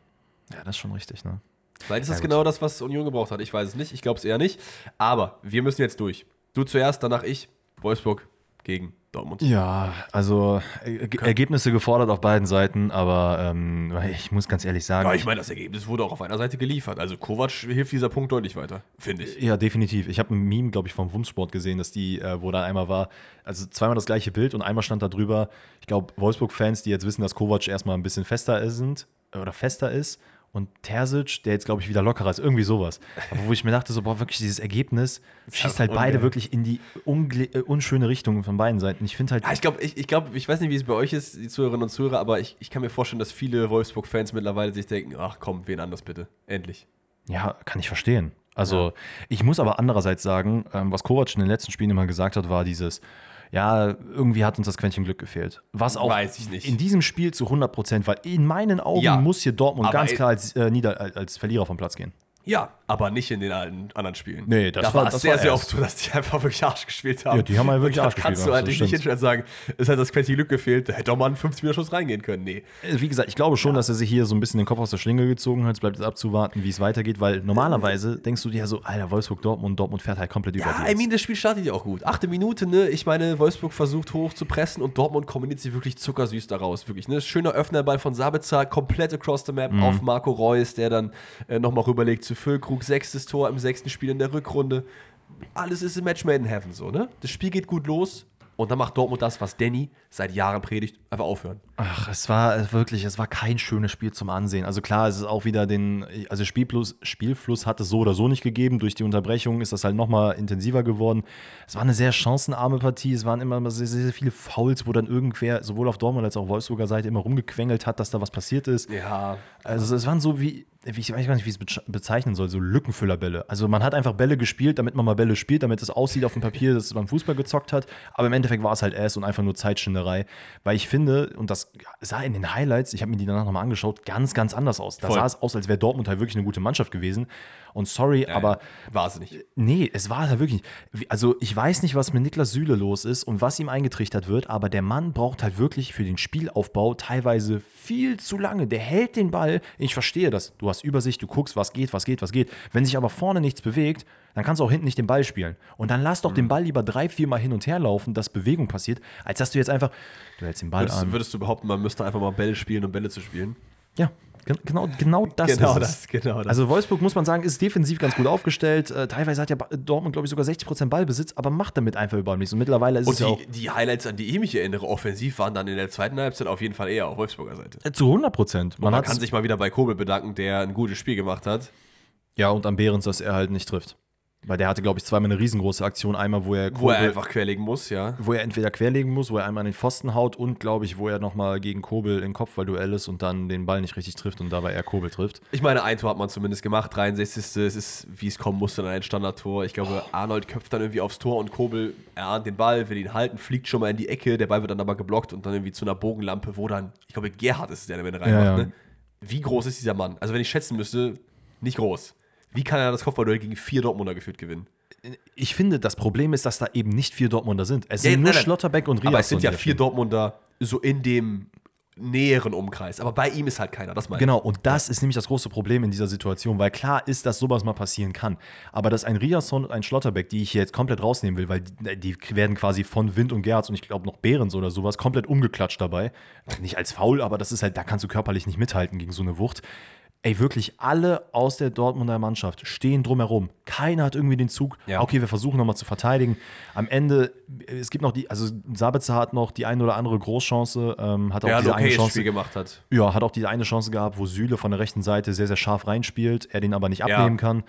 Ja, das ist schon richtig, ne? Vielleicht ist das Ja, gut. genau das, was Union gebraucht hat. Ich weiß es nicht. Ich glaube es eher nicht. Aber wir müssen jetzt durch. Du zuerst, danach ich. Wolfsburg gegen Dortmund. Ja, also äh, Ge- Ergebnisse gefordert auf beiden Seiten, aber ähm, ich muss ganz ehrlich sagen, Ja, ich meine, das Ergebnis wurde auch auf einer Seite geliefert. Also Kovac hilft dieser Punkt deutlich weiter, finde ich. Ja, definitiv. Ich habe ein Meme, glaube ich, vom Wumsport gesehen, dass die, äh, wo da einmal war, also zweimal das gleiche Bild und einmal stand da drüber, ich glaube, Wolfsburg-Fans, die jetzt wissen, dass Kovac erstmal ein bisschen fester ist, sind, äh, oder fester ist und Terzic, der jetzt, glaube ich, wieder lockerer ist, irgendwie sowas. Aber wo ich mir dachte, so, boah, wirklich dieses Ergebnis schießt halt beide ungeil. wirklich in die äh, unschöne Richtung von beiden Seiten. Ich finde halt, Ja, ich glaube, ich, ich, glaub, ich weiß nicht, wie es bei euch ist, die Zuhörerinnen und Zuhörer, aber ich, ich kann mir vorstellen, dass viele Wolfsburg-Fans mittlerweile sich denken, ach komm, wen anders bitte. Endlich. Ja, kann ich verstehen. Also, ich muss aber andererseits sagen, ähm, was Kovac in den letzten Spielen immer gesagt hat, war dieses, ja, irgendwie hat uns das Quäntchen Glück gefehlt. Was auch Weiß ich nicht. in diesem Spiel zu 100 Prozent, weil in meinen Augen Ja, muss hier Dortmund ganz klar als, äh, Nieder als Verlierer vom Platz gehen. Ja, aber nicht in den alten anderen Spielen. Nee, das da war- das sehr, war sehr oft so, dass die einfach wirklich Arsch gespielt haben. Ja, die haben halt wirklich Arsch gespielt, Kannst du das halt nicht hinstellen und sagen, es hat das Quäntchen Glück gefehlt, da hätte doch mal ein 50-Meter-Schuss reingehen können. Nee. Äh, Wie gesagt, ich glaube schon, dass er sich hier so ein bisschen den Kopf aus der Schlinge gezogen hat. Es bleibt jetzt abzuwarten, wie es weitergeht, weil normalerweise denkst du dir ja so, Alter, Wolfsburg, Dortmund, Dortmund fährt halt komplett über Ja, die. I mean, das Spiel startet ja auch gut. Achte Minute, ne? Ich meine, Wolfsburg versucht hoch zu pressen und Dortmund kombiniert sich wirklich zuckersüß daraus. Wirklich, ne? Schöner Öffnerball von Sabitzer, komplett across the map auf Marco Reus, der dann äh, nochmal rüberlegt zu Füllkrug. Sechstes Tor im sechsten Spiel in der Rückrunde. Alles ist im Match made in heaven, so, ne? Das Spiel geht gut los und dann macht Dortmund das, was Danny seit Jahren predigt, einfach aufhören. Ach, es war äh, wirklich, es war kein schönes Spiel zum Ansehen. Also klar, es ist auch wieder den, also Spielfluss, Spielfluss hat es so oder so nicht gegeben. Durch die Unterbrechung ist das halt nochmal intensiver geworden. Es war eine sehr chancenarme Partie. Es waren immer sehr, sehr viele Fouls, wo dann irgendwer, sowohl auf Dortmund als auch Wolfsburger Seite, immer rumgequengelt hat, dass da was passiert ist. Ja. Also es waren so wie ich weiß gar nicht, wie ich es bezeichnen soll, so Lückenfüllerbälle. Also man hat einfach Bälle gespielt, damit man mal Bälle spielt, damit es aussieht auf dem Papier, dass man Fußball gezockt hat. Aber im Endeffekt war es halt Ass und einfach nur Zeitschinderei. Weil ich finde, und das sah in den Highlights, ich habe mir die danach nochmal angeschaut, ganz, ganz anders aus. Da Voll. sah es aus, als wäre Dortmund halt wirklich eine gute Mannschaft gewesen. Und sorry, aber War es nicht. Nee, es war halt wirklich. wie- Also, ich weiß nicht, was mit Niklas Süle los ist und was ihm eingetrichtert wird, aber der Mann braucht halt wirklich für den Spielaufbau teilweise viel zu lange. Der hält den Ball. Ich verstehe das. Du hast Übersicht, du guckst, was geht, was geht, was geht. Wenn sich aber vorne nichts bewegt, dann kannst du auch hinten nicht den Ball spielen. Und dann lass doch Mhm. den Ball lieber drei, vier Mal hin und her laufen, dass Bewegung passiert, als dass du jetzt einfach. Du hältst den Ball Würdest, an. würdest du behaupten, man müsste einfach mal Bälle spielen, um Bälle zu spielen? Ja, genau, genau das Genau ist das, genau das. Also Wolfsburg, muss man sagen, ist defensiv ganz gut aufgestellt. Äh, teilweise hat ja Dortmund, glaube ich, sogar 60% Ballbesitz, aber macht damit einfach überhaupt nichts. Und mittlerweile ist Und es ja auch die, die Highlights, an die ich mich erinnere, offensiv, waren dann in der zweiten Halbzeit auf jeden Fall eher auf Wolfsburger Seite. äh, zu 100%. Man, Man, kann sich mal wieder bei Kobel bedanken, der ein gutes Spiel gemacht hat. Ja, und am Behrens, dass er halt nicht trifft. Weil der hatte, glaube ich, zweimal eine riesengroße Aktion. Einmal, wo er, Wo er einfach querlegen muss, ja. wo er entweder querlegen muss, wo er einmal an den Pfosten haut und, glaube ich, wo er nochmal gegen Kobel in Kopfballduell ist und dann den Ball nicht richtig trifft und dabei er Kobel trifft. Ich meine, ein Tor hat man zumindest gemacht, 63. Es ist, wie es kommen musste, dann ein Standardtor. Ich glaube, Arnold köpft dann irgendwie aufs Tor und Kobel erahnt den Ball, will ihn halten, fliegt schon mal in die Ecke, der Ball wird dann aber geblockt und dann irgendwie zu einer Bogenlampe, wo dann, ich glaube, Gerhard ist es, der am Ende reinmacht. Ja, ja. Ne? Wie groß ist dieser Mann? Also, wenn ich schätzen müsste, nicht groß. Wie kann er das Kopfballduell gegen vier Dortmunder geführt gewinnen? Ich finde, das Problem ist, dass da eben nicht vier Dortmunder sind. Es Ja, sind nur nein. Schlotterbeck und Riasson. Aber es sind ja vier. Dortmunder so in dem näheren Umkreis. Aber bei ihm ist halt keiner, das meine ich. Genau, und das ist nämlich das große Problem in dieser Situation, weil klar ist, dass sowas mal passieren kann. Aber dass ein Riasson und ein Schlotterbeck, die ich hier jetzt komplett rausnehmen will, weil die, die werden quasi von Wind und Gerz und ich glaube noch Behrens oder sowas komplett umgeklatscht dabei. Nicht als faul, aber das ist halt, da kannst du körperlich nicht mithalten gegen so eine Wucht. Ey, wirklich alle aus der Dortmunder Mannschaft stehen drumherum. Keiner hat irgendwie den Zug. Ja. Okay, wir versuchen nochmal zu verteidigen. Am Ende, es gibt noch die, also Sabitzer hat noch die eine oder andere Großchance, ähm, hat auch ein diese eine okayes Chance. Spiel gemacht hat. Ja, hat auch die eine Chance gehabt, wo Süle von der rechten Seite sehr, sehr scharf reinspielt, er den aber nicht Ja. abnehmen kann.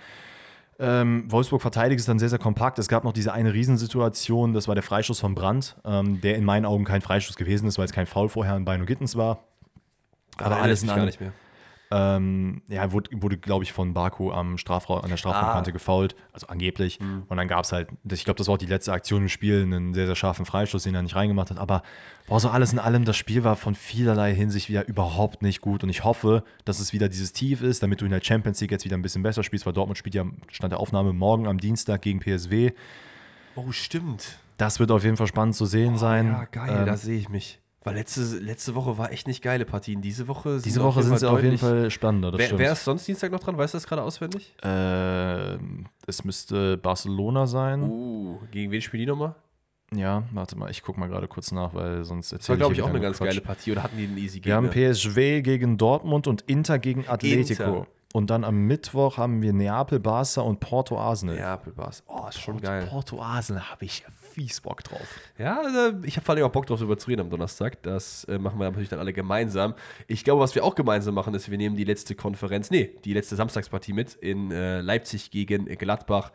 Ähm, Wolfsburg verteidigt es dann sehr, sehr kompakt. Es gab noch diese eine Riesensituation, das war der Freischuss von Brandt, ähm, der in meinen Augen kein Freischuss gewesen ist, weil es kein Foul vorher an Beino Gittens war. Aber Erinnert alles in allem, gar nicht mehr. Ähm, ja, wurde, wurde glaube ich, von Baku am Strafraum, an der Strafraumkante Ah. gefoult, also angeblich. Und dann gab es halt, ich glaube, das war auch die letzte Aktion im Spiel, einen sehr, sehr scharfen Freistoß, den er nicht reingemacht hat. Aber boah, so alles in allem, das Spiel war von vielerlei Hinsicht wieder überhaupt nicht gut. Und ich hoffe, dass es wieder dieses Tief ist, damit du in der Champions League jetzt wieder ein bisschen besser spielst, weil Dortmund spielt ja, Stand der Aufnahme, morgen am Dienstag gegen PSW. Oh, stimmt. Das wird auf jeden Fall spannend zu sehen sein. Ja, geil, Ähm, da sehe ich mich. Weil letzte, letzte Woche war echt nicht geile Partien. Diese Woche sind diese Woche sind sie auf jeden Fall spannender, Wer, wer ist sonst Dienstag noch dran? Weißt du das gerade auswendig? Ähm, es müsste Barcelona sein. Uh, gegen wen spielen die nochmal? Ja, warte mal, ich gucke mal gerade kurz nach, weil sonst Das war, erzähle glaube ich ich, auch eine ganz Quatsch. geile Partie. Oder hatten die einen easy Wir Gegner? haben PSV gegen Dortmund und Inter gegen Atletico. Inter. Und dann am Mittwoch haben wir Neapel, Barca und Porto Arsenal. Neapel war's. Oh, ist schon geil. Porto Arsenal habe ich fies Bock drauf. Ja, äh, ich habe vor allem auch Bock drauf, darüber zu reden am Donnerstag. Das äh, machen wir natürlich dann alle gemeinsam. Ich glaube, was wir auch gemeinsam machen, ist, wir nehmen die letzte Konferenz, nee, die letzte Samstagspartie mit in äh, Leipzig gegen Gladbach.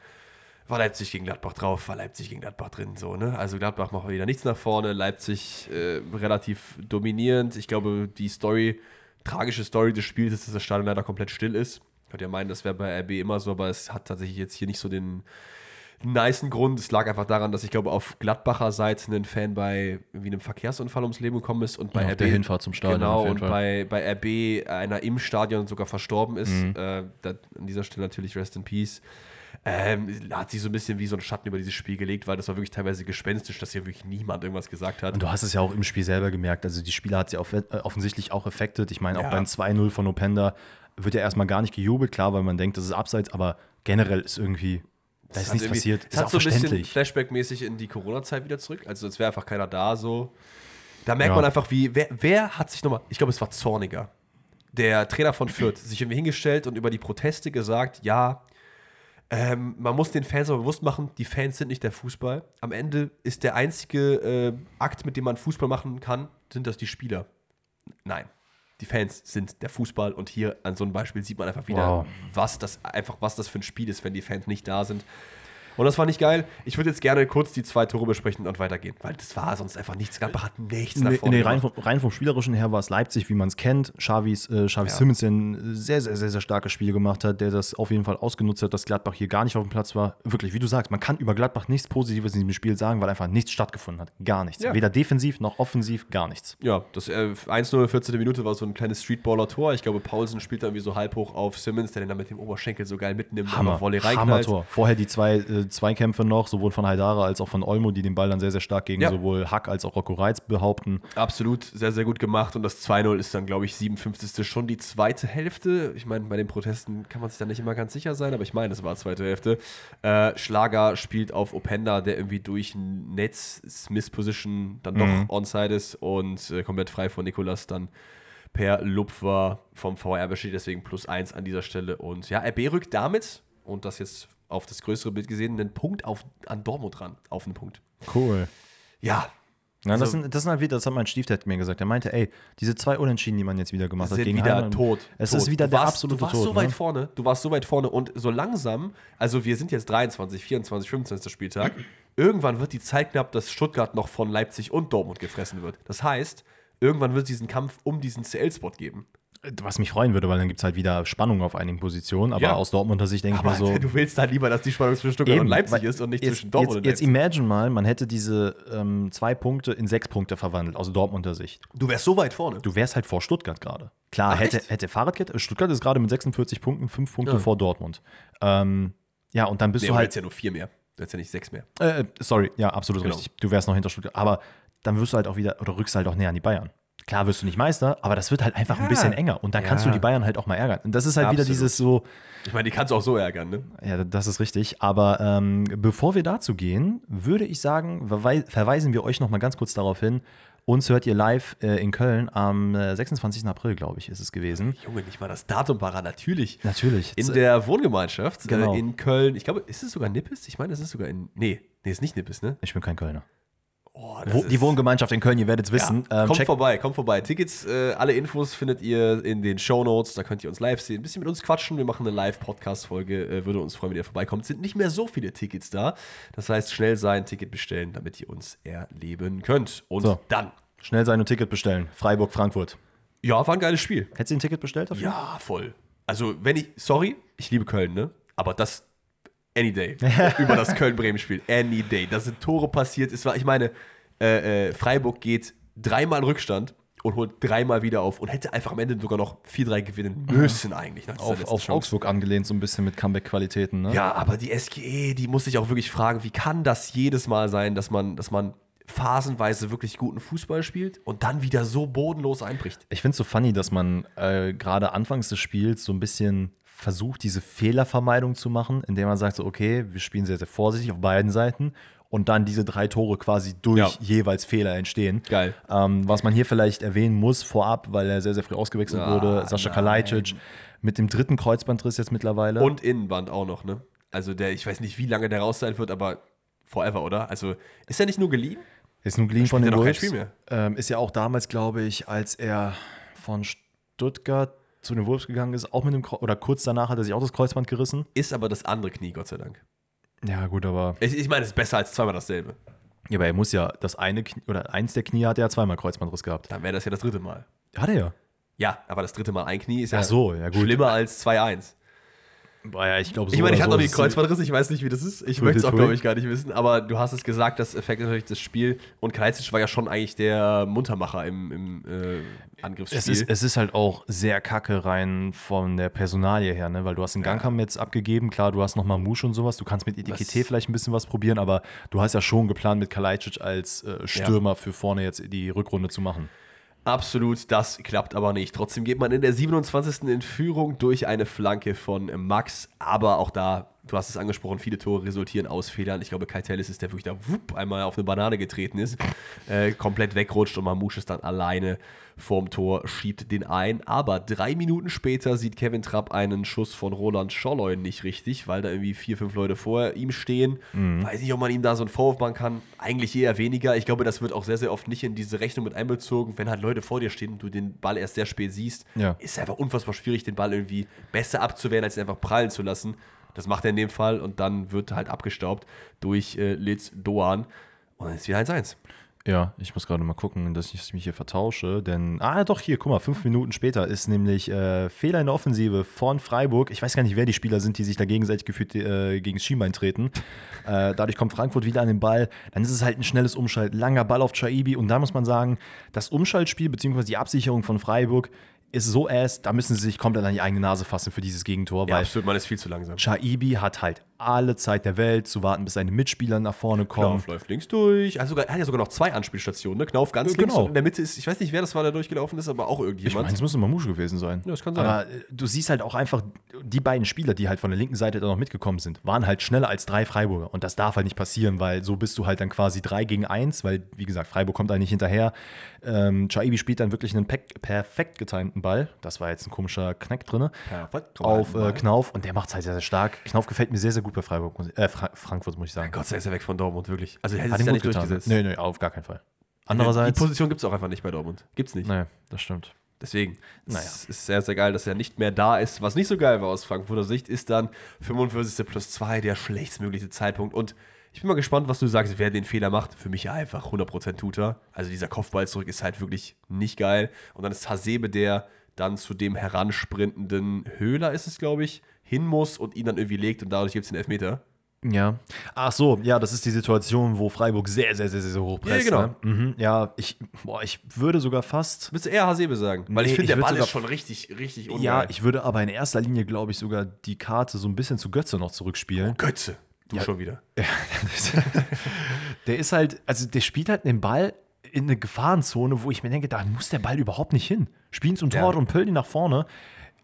War Leipzig gegen Gladbach drauf, war Leipzig gegen Gladbach drin, so, ne? Also Gladbach macht wieder nichts nach vorne, Leipzig äh, relativ dominierend. Ich glaube, die Story, tragische Story des Spiels ist, dass das Stadion leider komplett still ist. Könnt ihr meinen, das wäre bei RB immer so, aber es hat tatsächlich jetzt hier nicht so den nicen Grund. Es lag einfach daran, dass ich glaube, auf Gladbacher Seite ein Fan bei irgendwie einem Verkehrsunfall ums Leben gekommen ist und bei Ja, RB. der Hinfahrt zum Stadion Genau, und bei, bei RB einer im Stadion sogar verstorben ist. Mhm. Äh, da, an dieser Stelle natürlich Rest in Peace. Ähm, hat sich so ein bisschen wie so ein Schatten über dieses Spiel gelegt, weil das war wirklich teilweise gespenstisch, dass hier wirklich niemand irgendwas gesagt hat. Und du hast es ja auch im Spiel selber gemerkt. Also die Spieler hat sie auf, äh, offensichtlich auch affected. Ich meine, auch Ja. beim 2-0 von Openda wird ja erstmal gar nicht gejubelt, klar, weil man denkt, das ist abseits, aber generell ist irgendwie, da ist nichts passiert. Es hat so ein bisschen. Flashback-mäßig in die Corona-Zeit wieder zurück. Also, als wäre einfach keiner da so. Da merkt Ja. man einfach, wie, wer, wer hat sich nochmal, ich glaube, es war Zorniger, der Trainer von Fürth, sich irgendwie hingestellt und über die Proteste gesagt, ja, ähm, man muss den Fans aber bewusst machen, die Fans sind nicht der Fußball. Am Ende ist der einzige äh, Akt, mit dem man Fußball machen kann, sind das die Spieler. Nein. Die Fans sind der Fußball und hier an so einem Beispiel sieht man einfach wieder, Wow. was das einfach was das für ein Spiel ist, wenn die Fans nicht da sind. Und das fand ich geil. Ich würde jetzt gerne kurz die zwei Tore besprechen und weitergehen, weil das war sonst einfach nichts. Gladbach hat nichts nach Nee, rein, vom, rein vom Spielerischen her war es Leipzig, wie man es kennt. Xavis, äh, Xavi Ja. Simmons, der ein sehr, sehr, sehr, sehr starkes Spiel gemacht hat, der das auf jeden Fall ausgenutzt hat, dass Gladbach hier gar nicht auf dem Platz war. Wirklich, wie du sagst, man kann über Gladbach nichts Positives in diesem Spiel sagen, weil einfach nichts stattgefunden hat. Gar nichts. Ja. Weder defensiv noch offensiv, gar nichts. Ja, das äh, 1-0, 14. Minute war so ein kleines Streetballer-Tor. Ich glaube, Paulsen spielt da irgendwie so halb hoch auf Simmons, der den dann mit dem Oberschenkel so geil mitnimmt Hammer, Volley reinknallt. Hammer-Tor. Vorher die zwei äh, Zweikämpfe noch, sowohl von Haidara als auch von Olmo, die den Ball dann sehr, sehr stark gegen Ja. sowohl Hack als auch Rocco Reitz behaupten. Absolut, sehr, sehr gut gemacht. Und das 2-0 ist dann, glaube ich, 57. schon die zweite Hälfte. Ich meine, bei den Protesten kann man sich da nicht immer ganz sicher sein, aber ich meine, es war zweite Hälfte. Äh, Schlager spielt auf Openda, der irgendwie durch ein Netz Smith Position dann doch Mhm. onside ist und äh, komplett frei von Nikolas dann per Lupfer vom VR besteht, deswegen plus eins an dieser Stelle. Und ja, RB rückt damit, und das jetzt auf das größere Bild gesehen, einen Punkt auf, an Dortmund ran, auf einen Punkt. Cool. Ja, Ja, das, Also- sind, das sind halt wieder, das hat mein Stiefdad mir gesagt. Er meinte, ey, diese zwei Unentschieden, die man jetzt wieder gemacht hat sind gegen wieder tot. Es tot. ist wieder du der warst, absolute Du warst Tod. so weit ne? vorne. Du warst so weit vorne und so langsam, also wir sind jetzt 23, 24, 25. Spieltag. Irgendwann wird die Zeit knapp, dass Stuttgart noch von Leipzig und Dortmund gefressen wird. Das heißt, irgendwann wird es diesen Kampf um diesen CL-Spot geben. Was mich freuen würde, weil dann gibt es halt wieder Spannung auf einigen Positionen. Aber Ja. aus Dortmunder Sicht denke ich mir so. du willst halt lieber, dass die Spannung zwischen Stuttgart und Eben, Leipzig weil ist und nicht jetzt, zwischen Dortmund jetzt, und jetzt Leipzig. imagine mal, man hätte diese ähm, zwei Punkte in sechs Punkte verwandelt, aus Dortmunder Sicht. Du wärst so weit vorne. Du wärst halt vor Stuttgart gerade. Klar, Ach, hätte, echt? hätte Fahrradkette. Stuttgart ist gerade mit 46 Punkten, fünf Punkte Ja. vor Dortmund. Ähm, ja, und dann bist Nee, du du halt. hättest ja nur vier mehr. Du hättest ja nicht sechs mehr. Äh, sorry, ja, absolut Genau. richtig. Du wärst noch hinter Stuttgart. Aber dann wirst du halt auch wieder, oder rückst halt auch näher an die Bayern. Klar wirst du nicht Meister, aber das wird halt einfach ein Ja. bisschen enger. Und dann kannst Ja. du die Bayern halt auch mal ärgern. Und das ist halt wieder Absolut. dieses so, Ich meine, die kannst du auch so ärgern, ne? ja, das ist richtig. Aber ähm, bevor wir dazu gehen, würde ich sagen, verwei verweisen wir euch noch mal ganz kurz darauf hin. Uns hört ihr live äh, in Köln am äh, 26. April, glaube ich, ist es gewesen. Junge, nicht mal das Datum parat, natürlich. Natürlich. In der Wohngemeinschaft Genau. äh, in Köln. Ich glaube, ist es sogar Nippes? Ich meine, es ist sogar in. Nee, nee, ist nicht Nippes, ne? ich bin kein Kölner. Oh, Wo, die Wohngemeinschaft in Köln, ihr werdet es wissen. Ja, Ähm, kommt check- vorbei, kommt vorbei. Tickets, äh, alle Infos findet ihr in den Show Notes. Da könnt ihr uns live sehen, ein bisschen mit uns quatschen. Wir machen eine Live-Podcast-Folge. Äh, würde uns freuen, wenn ihr vorbeikommt. Sind nicht mehr so viele Tickets da. Das heißt, schnell sein, Ticket bestellen, damit ihr uns erleben könnt. Und So. dann. Schnell sein und Ticket bestellen. Freiburg, Frankfurt. Ja, war ein geiles Spiel. Hättest du ein Ticket bestellt dafür? Ja, voll. Also, wenn ich, sorry, ich liebe Köln, ne? Aber das, any day. über das Köln-Bremen-Spiel. Any day. Da sind Tore passiert. Es war, ich meine, äh, äh, Freiburg geht dreimal in Rückstand und holt dreimal wieder auf und hätte einfach am Ende sogar noch 4-3 gewinnen müssen, eigentlich. Nach dieser Auf, auf. Augsburg angelehnt, so ein bisschen mit Comeback-Qualitäten. Ne? Ja, aber die SGE, die muss sich auch wirklich fragen, wie kann das jedes Mal sein, dass man, dass man phasenweise wirklich guten Fußball spielt und dann wieder so bodenlos einbricht. Ich finde es so funny, dass man äh, gerade anfangs des Spiels so ein bisschen versucht, diese Fehlervermeidung zu machen, indem man sagt so, okay, wir spielen sehr, sehr vorsichtig auf beiden Seiten und dann diese drei Tore quasi durch Ja. jeweils Fehler entstehen. Geil. Ähm, was man hier vielleicht erwähnen muss vorab, weil er sehr, sehr früh ausgewechselt Ah, wurde, Sascha. Kalajdzic mit dem dritten Kreuzbandriss jetzt mittlerweile. Und Innenband auch noch, ne? Also der, ich weiß nicht, wie lange der raus sein wird, aber forever, oder? Also ist er nicht nur geliehen? Ist nun geliehen von den Wolves. Ähm, ist ja auch damals, glaube ich, als er von Stuttgart zu den Wolves gegangen ist, auch mit dem Kreu- oder kurz danach hat er sich auch das Kreuzband gerissen. Ist aber das andere Knie, Gott sei Dank. Ja, gut, aber, Ich, ich meine, es ist besser als zweimal dasselbe. ja, aber er muss ja das eine Knie, oder eins der Knie hat er ja zweimal Kreuzbandriss gehabt. Dann wäre das ja das dritte Mal. Hat er ja. Ja, aber das dritte Mal ein Knie ist ja, so, ja gut. schlimmer als 2-1. Boah, ja, ich glaube, Ich meine, ich hatte so noch nie ist es- Kreuzbandriss, ich weiß nicht, wie das ist. Ich möchte es auch, glaube ich, gar nicht wissen. Aber du hast es gesagt, das Effekt natürlich das Spiel. Und Kalajdzic war ja schon eigentlich der Muntermacher im, im äh, Angriffsspiel. Es ist, es ist halt auch sehr kacke rein von der Personalie her, ne? weil du hast den Gangham jetzt abgegeben, klar, du hast noch Mamouche und sowas, du kannst mit Etikette vielleicht ein bisschen was probieren, aber du hast ja schon geplant, mit Kalajdzic als äh, Stürmer für vorne jetzt die Rückrunde zu machen. Absolut, das klappt aber nicht. Trotzdem geht man in der 27. in Führung durch eine Flanke von Max. Aber auch da, du hast es angesprochen, viele Tore resultieren aus Fehlern. Ich glaube, Kai Tellis ist der wirklich da wupp, einmal auf eine Banane getreten ist, äh, komplett wegrutscht und Mamouche ist dann alleine vorm Tor, schiebt den ein. Aber drei Minuten später sieht Kevin Trapp einen Schuss von Roland Scholloy nicht richtig, weil da irgendwie vier, fünf Leute vor ihm stehen. Weiß nicht, ob man ihm da so einen Vorwurf machen kann. Eigentlich eher weniger. Ich glaube, das wird auch sehr, sehr oft nicht in diese Rechnung mit einbezogen. Wenn halt Leute vor dir stehen und du den Ball erst sehr spät siehst, Ja. ist es einfach unfassbar schwierig, den Ball irgendwie besser abzuwehren, als ihn einfach prallen zu lassen. Das macht er in dem Fall und dann wird er halt abgestaubt durch äh, Litz Doan. Und dann ist wieder 1-1. Ja, ich muss gerade mal gucken, dass ich mich hier vertausche, denn, ah doch, hier, guck mal, fünf Minuten später ist nämlich äh, Fehler in der Offensive von Freiburg. Ich weiß gar nicht, wer die Spieler sind, die sich da gegenseitig gefühlt äh, gegen das Schienbein treten. Äh, dadurch kommt Frankfurt wieder an den Ball. Dann ist es halt ein schnelles Umschalt, langer Ball auf Chaibi und da muss man sagen, das Umschaltspiel bzw. die Absicherung von Freiburg ist so ass, da müssen sie sich komplett an die eigene Nase fassen für dieses Gegentor, Ja, weil absolut, man ist viel zu langsam. Chaibi hat halt alle Zeit der Welt zu warten, bis seine Mitspieler nach vorne kommen. Knauf läuft links durch. Also sogar, er hat ja sogar noch zwei Anspielstationen. Ne? Knauf ganz Ja, links genau. und in der Mitte ist, ich weiß nicht, wer das war, der durchgelaufen ist, aber auch Ich irgendjemand. meine, es müsste Mamouche gewesen sein. Ja, das kann sein. Aber äh, du siehst halt auch einfach, die beiden Spieler, die halt von der linken Seite da noch mitgekommen sind, waren halt schneller als drei Freiburger. Und das darf halt nicht passieren, weil so bist du halt dann quasi drei gegen eins, weil, wie gesagt, Freiburg kommt da nicht hinterher. Ähm, Chaibi spielt dann wirklich einen pe perfekt getimten Ball. Das war jetzt ein komischer Knack drin. Auf äh, Knauf. Und der macht es halt sehr, sehr stark. Knauf gefällt mir sehr, sehr gut bei Freiburg, äh, Fra Frankfurt, muss ich sagen. Gott sei Dank ist er weg von Dortmund, wirklich. Also er hätte Hat sich gut nicht getan. durchgesetzt. Nee, nee, auf gar keinen Fall. Andererseits, Die Position gibt es auch einfach nicht bei Dortmund. Gibt's nicht. naja, das stimmt. Deswegen. Naja. Es ist sehr, sehr geil, dass er nicht mehr da ist. Was nicht so geil war aus Frankfurter Sicht, ist dann 45. plus 2, der schlechtstmögliche Zeitpunkt. Und ich bin mal gespannt, was du sagst, wer den Fehler macht. Für mich einfach 100% tut er. Also dieser Kopfball zurück ist halt wirklich nicht geil. Und dann ist Hasebe, der dann zu dem heransprintenden Höhler ist es, glaube ich, hin muss und ihn dann irgendwie legt und dadurch gibt es den Elfmeter. Ja. Ach so, ja, das ist die Situation, wo Freiburg sehr, sehr, sehr, sehr, sehr hoch presst. Ja, genau. Ne? Mhm, ja, ich, boah, ich würde sogar fast. Willst du eher Hasebe sagen? Weil Nee, ich finde, der Ball sogar- ist schon richtig, richtig ungeil. Ja, ich würde aber in erster Linie, glaube ich, sogar die Karte so ein bisschen zu Götze noch zurückspielen. Götze, du schon wieder. Der ist halt, also der spielt halt den Ball in eine Gefahrenzone, wo ich mir denke, da muss der Ball überhaupt nicht hin. Spielen zum Tor Ja. und pöllen ihn nach vorne.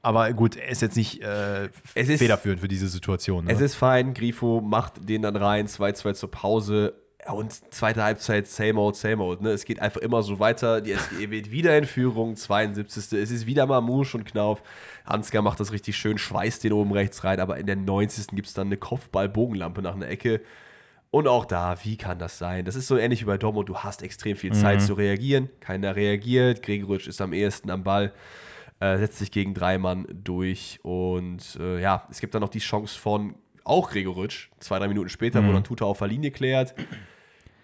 Aber gut, er ist jetzt nicht äh, Es ist- federführend für diese Situation. Ne? Es ist fein, Grifo macht den dann rein, 2-2 zur Pause. Und zweite Halbzeit, same old, same old. Ne? Es geht einfach immer so weiter. Die SGE wird wieder in Führung, 72. Es ist wieder mal Musch und Knauf. Ansgar macht das richtig schön, schweißt den oben rechts rein, aber in der 90. gibt es dann eine Kopfball-Bogenlampe nach einer Ecke. Und auch da, wie kann das sein? Das ist so ähnlich wie bei Dortmund. Du hast extrem viel Zeit zu reagieren. Keiner reagiert. Gregoritsch ist am ehesten am Ball, äh, setzt sich gegen drei Mann durch. Und äh, ja, es gibt dann noch die Chance von auch Gregoritsch, zwei, drei Minuten später, wo dann Tuta auf der Linie klärt.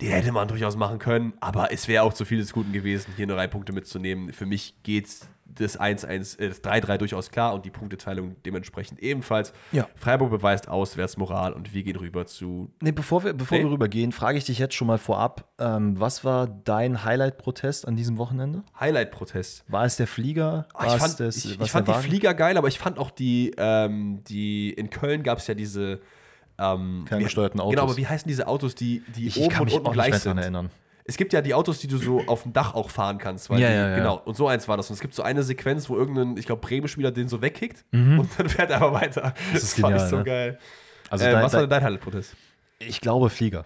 Den hätte man durchaus machen können, aber es wäre auch zu viel des Guten gewesen, hier nur drei Punkte mitzunehmen. Für mich geht das 1-1, äh, das 3-3 durchaus klar und die Punkteteilung dementsprechend ebenfalls. Ja. Freiburg beweist Auswärtsmoral und wir gehen rüber zu Nee, bevor wir, bevor Nee. wir rübergehen, frage ich dich jetzt schon mal vorab, ähm, was war dein Highlight-Protest an diesem Wochenende? Highlight-Protest. War es der Flieger? Ah, War ich fand, das, ich, ich fand die? Flieger geil, aber ich fand auch die, ähm, die in Köln gab es ja diese ähm, Ferngesteuerten Autos. Genau, aber wie heißen diese Autos, die, die Ich, oben ich kann und mich unten auch nicht gleich mehr sind? daran erinnern. Es gibt ja die Autos, die du so auf dem Dach auch fahren kannst. Weil Ja, die, ja, ja. Genau, und so eins war das. Und es gibt so eine Sequenz, wo irgendein, ich glaube, Bremen-Spieler den so wegkickt Mhm. und dann fährt er aber weiter. Das, ist fand ich genial, so ne? geil. Also äh, dein- was war dein- denn dein Highlight-Protest? Ich glaube Flieger.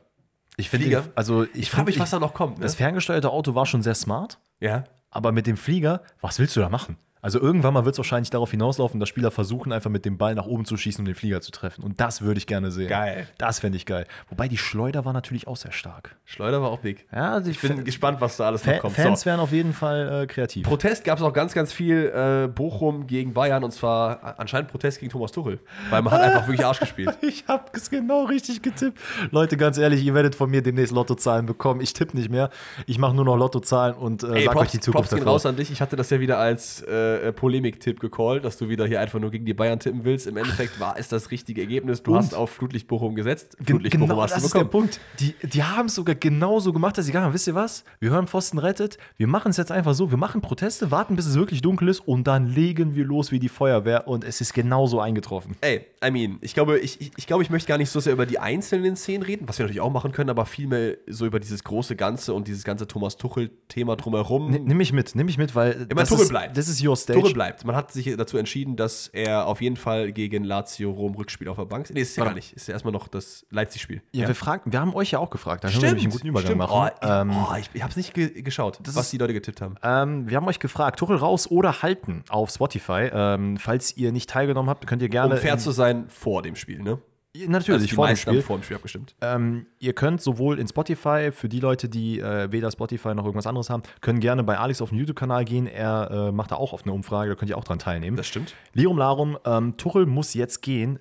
Ich finde, also ich, Ich frage mich, was da noch kommt. Ne? Das ferngesteuerte Auto war schon sehr smart, Ja. aber mit dem Flieger, was willst du da machen? Also irgendwann mal wird es wahrscheinlich darauf hinauslaufen, dass Spieler versuchen, einfach mit dem Ball nach oben zu schießen, um den Flieger zu treffen. Und das würde ich gerne sehen. Geil. Das fände ich geil. Wobei die Schleuder war natürlich auch sehr stark. Schleuder war auch big. Ja, also ich Ich bin gespannt, was da alles noch Fa kommt. Fans So. wären auf jeden Fall äh, kreativ. Protest gab es auch ganz, ganz viel äh, Bochum gegen Bayern und zwar anscheinend Protest gegen Thomas Tuchel. Weil man hat einfach wirklich Arsch gespielt. Ich habe es genau richtig getippt. Leute, ganz ehrlich, ihr werdet von mir demnächst Lottozahlen bekommen. Ich tippe nicht mehr. Ich mache nur noch Lottozahlen und äh, Ey, sag Props, euch die Zukunft Props gehen davor. raus an dich. Ich hatte das ja wieder als äh, äh, Polemik-Tipp gecallt, dass du wieder hier einfach nur gegen die Bayern tippen willst. Im Endeffekt war es das richtige Ergebnis. Du Und? hast auf Flutlicht Bochum gesetzt. Flutlicht genau, Bochum hast das du ist der bekommen. Punkt. Die, die haben es sogar genauso gemacht, dass sie gesagt haben, wisst ihr was? Wir hören Pfosten rettet, wir machen es jetzt einfach so, wir machen Proteste, warten, bis es wirklich dunkel ist und dann legen wir los wie die Feuerwehr und es ist genauso eingetroffen. Ey, I mean, ich glaube, ich, ich, ich glaube, ich möchte gar nicht so sehr über die einzelnen Szenen reden, was wir natürlich auch machen können, aber vielmehr so über dieses große Ganze und dieses ganze Thomas Tuchel-Thema drumherum. N nimm mich mit, nimm mich mit, weil das, Tuchel ist, bleibt. das ist your stage. Tuchel bleibt. Man hat sich dazu entschieden, dass er auf jeden Fall gegen Lazio Rom Rückspiel auf der Bank ist. Nee, ist ja Warte. gar nicht. Ist ja erstmal noch das Leipzig-Spiel. Ja, Wir, fragen, wir haben euch ja auch gefragt, da können wir einen guten Übergang stimmt. machen. Oh, ich, ähm, oh, ich, ich habe es nicht ge geschaut, was ist- die Leute getippt haben. Ähm, wir haben euch gefragt, Tuchel raus oder halten auf Spotify. Ähm, falls ihr nicht teilgenommen habt, könnt ihr gerne. Um fair zu sein, vor dem Spiel, ne? Natürlich, die vor dem Spiel. vor dem Spiel abgestimmt. Ähm, ihr könnt sowohl in Spotify, für die Leute, die äh, weder Spotify noch irgendwas anderes haben, können gerne bei Alex auf den YouTube-Kanal gehen. Er äh, macht da auch auf eine Umfrage, da könnt ihr auch dran teilnehmen. Das stimmt. Lirum Larum, ähm, Tuchel muss jetzt gehen.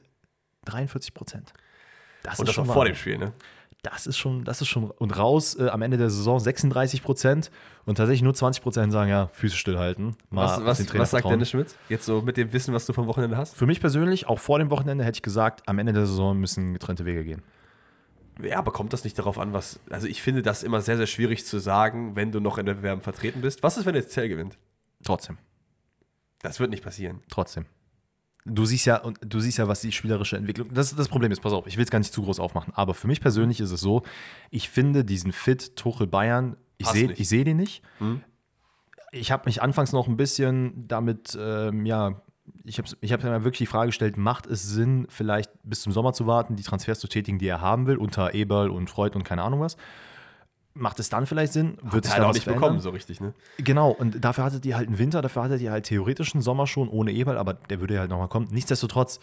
43 Prozent. Das Und das war schon vor mal- dem Spiel, ne? Das ist schon, das ist schon. Und raus äh, am Ende der Saison 36 Prozent und tatsächlich nur 20 Prozent sagen, ja, Füße stillhalten. Was, was, was sagt. Dennis Schmidt? Jetzt so mit dem Wissen, was du vom Wochenende hast? Für mich persönlich, auch vor dem Wochenende, hätte ich gesagt, am Ende der Saison müssen getrennte Wege gehen. Ja, aber kommt das nicht darauf an, was. Also, ich finde das immer sehr, sehr schwierig zu sagen, wenn du noch in der Bewerben vertreten bist. Was ist, wenn jetzt Zell gewinnt? Trotzdem. Das wird nicht passieren. Trotzdem. Du siehst ja, und du siehst ja, was die spielerische Entwicklung. Das, das Problem ist, pass auf, ich will es gar nicht zu groß aufmachen, aber für mich persönlich ist es so, ich finde diesen Fit Tuchel Bayern, ich sehe seh den nicht. Hm? Ich habe mich anfangs noch ein bisschen damit, ähm, ja, ich habe ich hab mir wirklich die Frage gestellt, macht es Sinn, vielleicht bis zum Sommer zu warten, die Transfers zu tätigen, die er haben will, unter Eberl und Freud und keine Ahnung was? Macht es dann vielleicht Sinn? Wird da halt auch nicht verändern? bekommen, so richtig, ne? Genau, und dafür hattet ihr halt einen Winter, dafür hattet ihr halt theoretisch einen Sommer schon ohne Eberl, aber der würde ja halt nochmal kommen. Nichtsdestotrotz,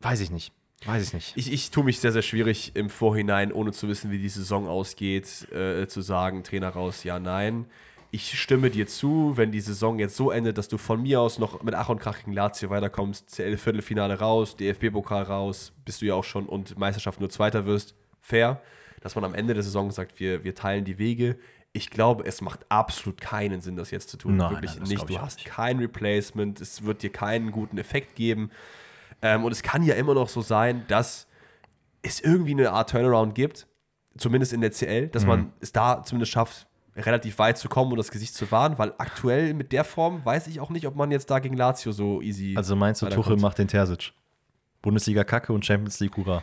weiß ich nicht. Weiß ich nicht. Ich, ich tue mich sehr, sehr schwierig im Vorhinein, ohne zu wissen, wie die Saison ausgeht, äh, zu sagen, Trainer raus, ja, nein. Ich stimme dir zu, wenn die Saison jetzt so endet, dass du von mir aus noch mit Ach und Krach gegen Lazio weiterkommst, CL-Viertelfinale raus, DFB-Pokal raus, bist du ja auch schon und Meisterschaft nur Zweiter wirst, fair. Dass man am Ende der Saison sagt, wir, wir teilen die Wege. Ich glaube, es macht absolut keinen Sinn, das jetzt zu tun. Nein, Wirklich nein, nicht. Du hast nicht. kein Replacement, es wird dir keinen guten Effekt geben. Ähm, und es kann ja immer noch so sein, dass es irgendwie eine Art Turnaround gibt, zumindest in der CL, dass Mhm. man es da zumindest schafft, relativ weit zu kommen und das Gesicht zu wahren, weil aktuell mit der Form weiß ich auch nicht, ob man jetzt da gegen Lazio so easy. Also meinst du. Tuchel macht den Terzic? Bundesliga Kacke und Champions League Hurra.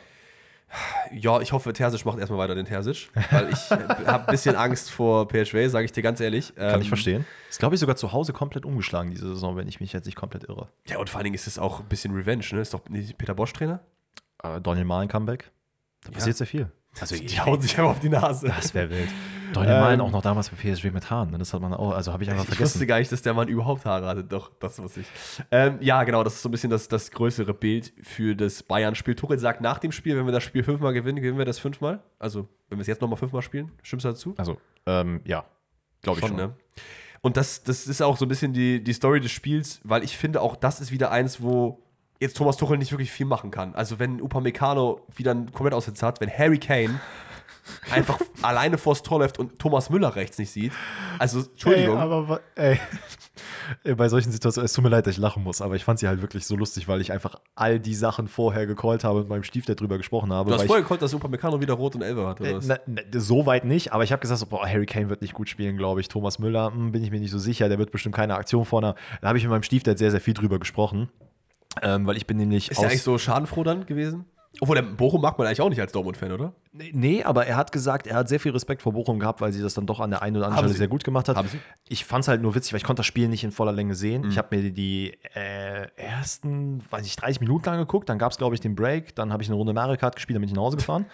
Ja, ich hoffe, Terzic macht erstmal weiter den Terzic, weil ich habe ein bisschen Angst vor PSV, sage ich dir ganz ehrlich. Kann Ähm, ich verstehen. Ist, glaube ich, sogar zu Hause komplett umgeschlagen diese Saison, wenn ich mich jetzt nicht komplett irre. Ja, und vor allen Dingen ist es auch ein bisschen Revenge, ne? Ist doch Peter Bosch Trainer? Äh, Daniel Mahlen Comeback. Da Ja. passiert sehr viel. Also, die hauen sich einfach auf die Nase. Das wäre wild. Mahlen Ähm, auch noch damals bei PSG mit Haaren. ne? Das hat man auch, also habe ich einfach Ich wusste vergessen. gar nicht, dass der Mann überhaupt Haare hatte. Doch, das wusste ich. Ähm, ja, genau, das ist so ein bisschen das, das größere Bild für das Bayern-Spiel. Tuchel sagt nach dem Spiel, wenn wir das Spiel fünfmal gewinnen, gewinnen wir das fünfmal. Also, wenn wir es jetzt nochmal fünfmal spielen, stimmst du dazu? Also, ähm, ja. Glaube ich schon. ne? Und das, das ist auch so ein bisschen die, die Story des Spiels, weil ich finde, auch das ist wieder eins, wo jetzt Thomas Tuchel nicht wirklich viel machen kann. Also, wenn Upamecano wieder einen komplett Aussetzer hat, wenn Harry Kane einfach alleine vors Tor läuft und Thomas Müller rechts nicht sieht. Also, Entschuldigung. Ey, aber ey, bei solchen Situationen, es tut mir leid, dass ich lachen muss, aber ich fand sie halt wirklich so lustig, weil ich einfach all die Sachen vorher gecallt habe und mit meinem Stiefdad drüber gesprochen habe. Du hast vorher gekonnt, dass Upamecano wieder rot und Elfer hat, oder ich, was? äh, na, na, so weit nicht, aber ich habe gesagt, so, boah, Harry Kane wird nicht gut spielen, glaube ich. Thomas Müller, hm, bin ich mir nicht so sicher, der wird bestimmt keine Aktion vorne. Da habe ich mit meinem Stiefdad sehr, sehr viel drüber gesprochen, ähm, weil ich bin nämlich Ist der eigentlich so schadenfroh dann gewesen? Obwohl, Bochum mag man eigentlich auch nicht als Dortmund-Fan, oder? Nee, aber er hat gesagt, er hat sehr viel Respekt vor Bochum gehabt, weil sie das dann doch an der einen oder anderen Stelle sehr gut gemacht hat. Haben sie. Ich fand es halt nur witzig, weil ich konnte das Spiel nicht in voller Länge sehen. Mhm. Ich habe mir die äh, angeguckt, weiß ich, 30 Minuten lang geguckt. Dann gab es, glaube ich, den Break. Dann habe ich eine Runde Mario Kart gespielt, dann bin ich nach Hause gefahren.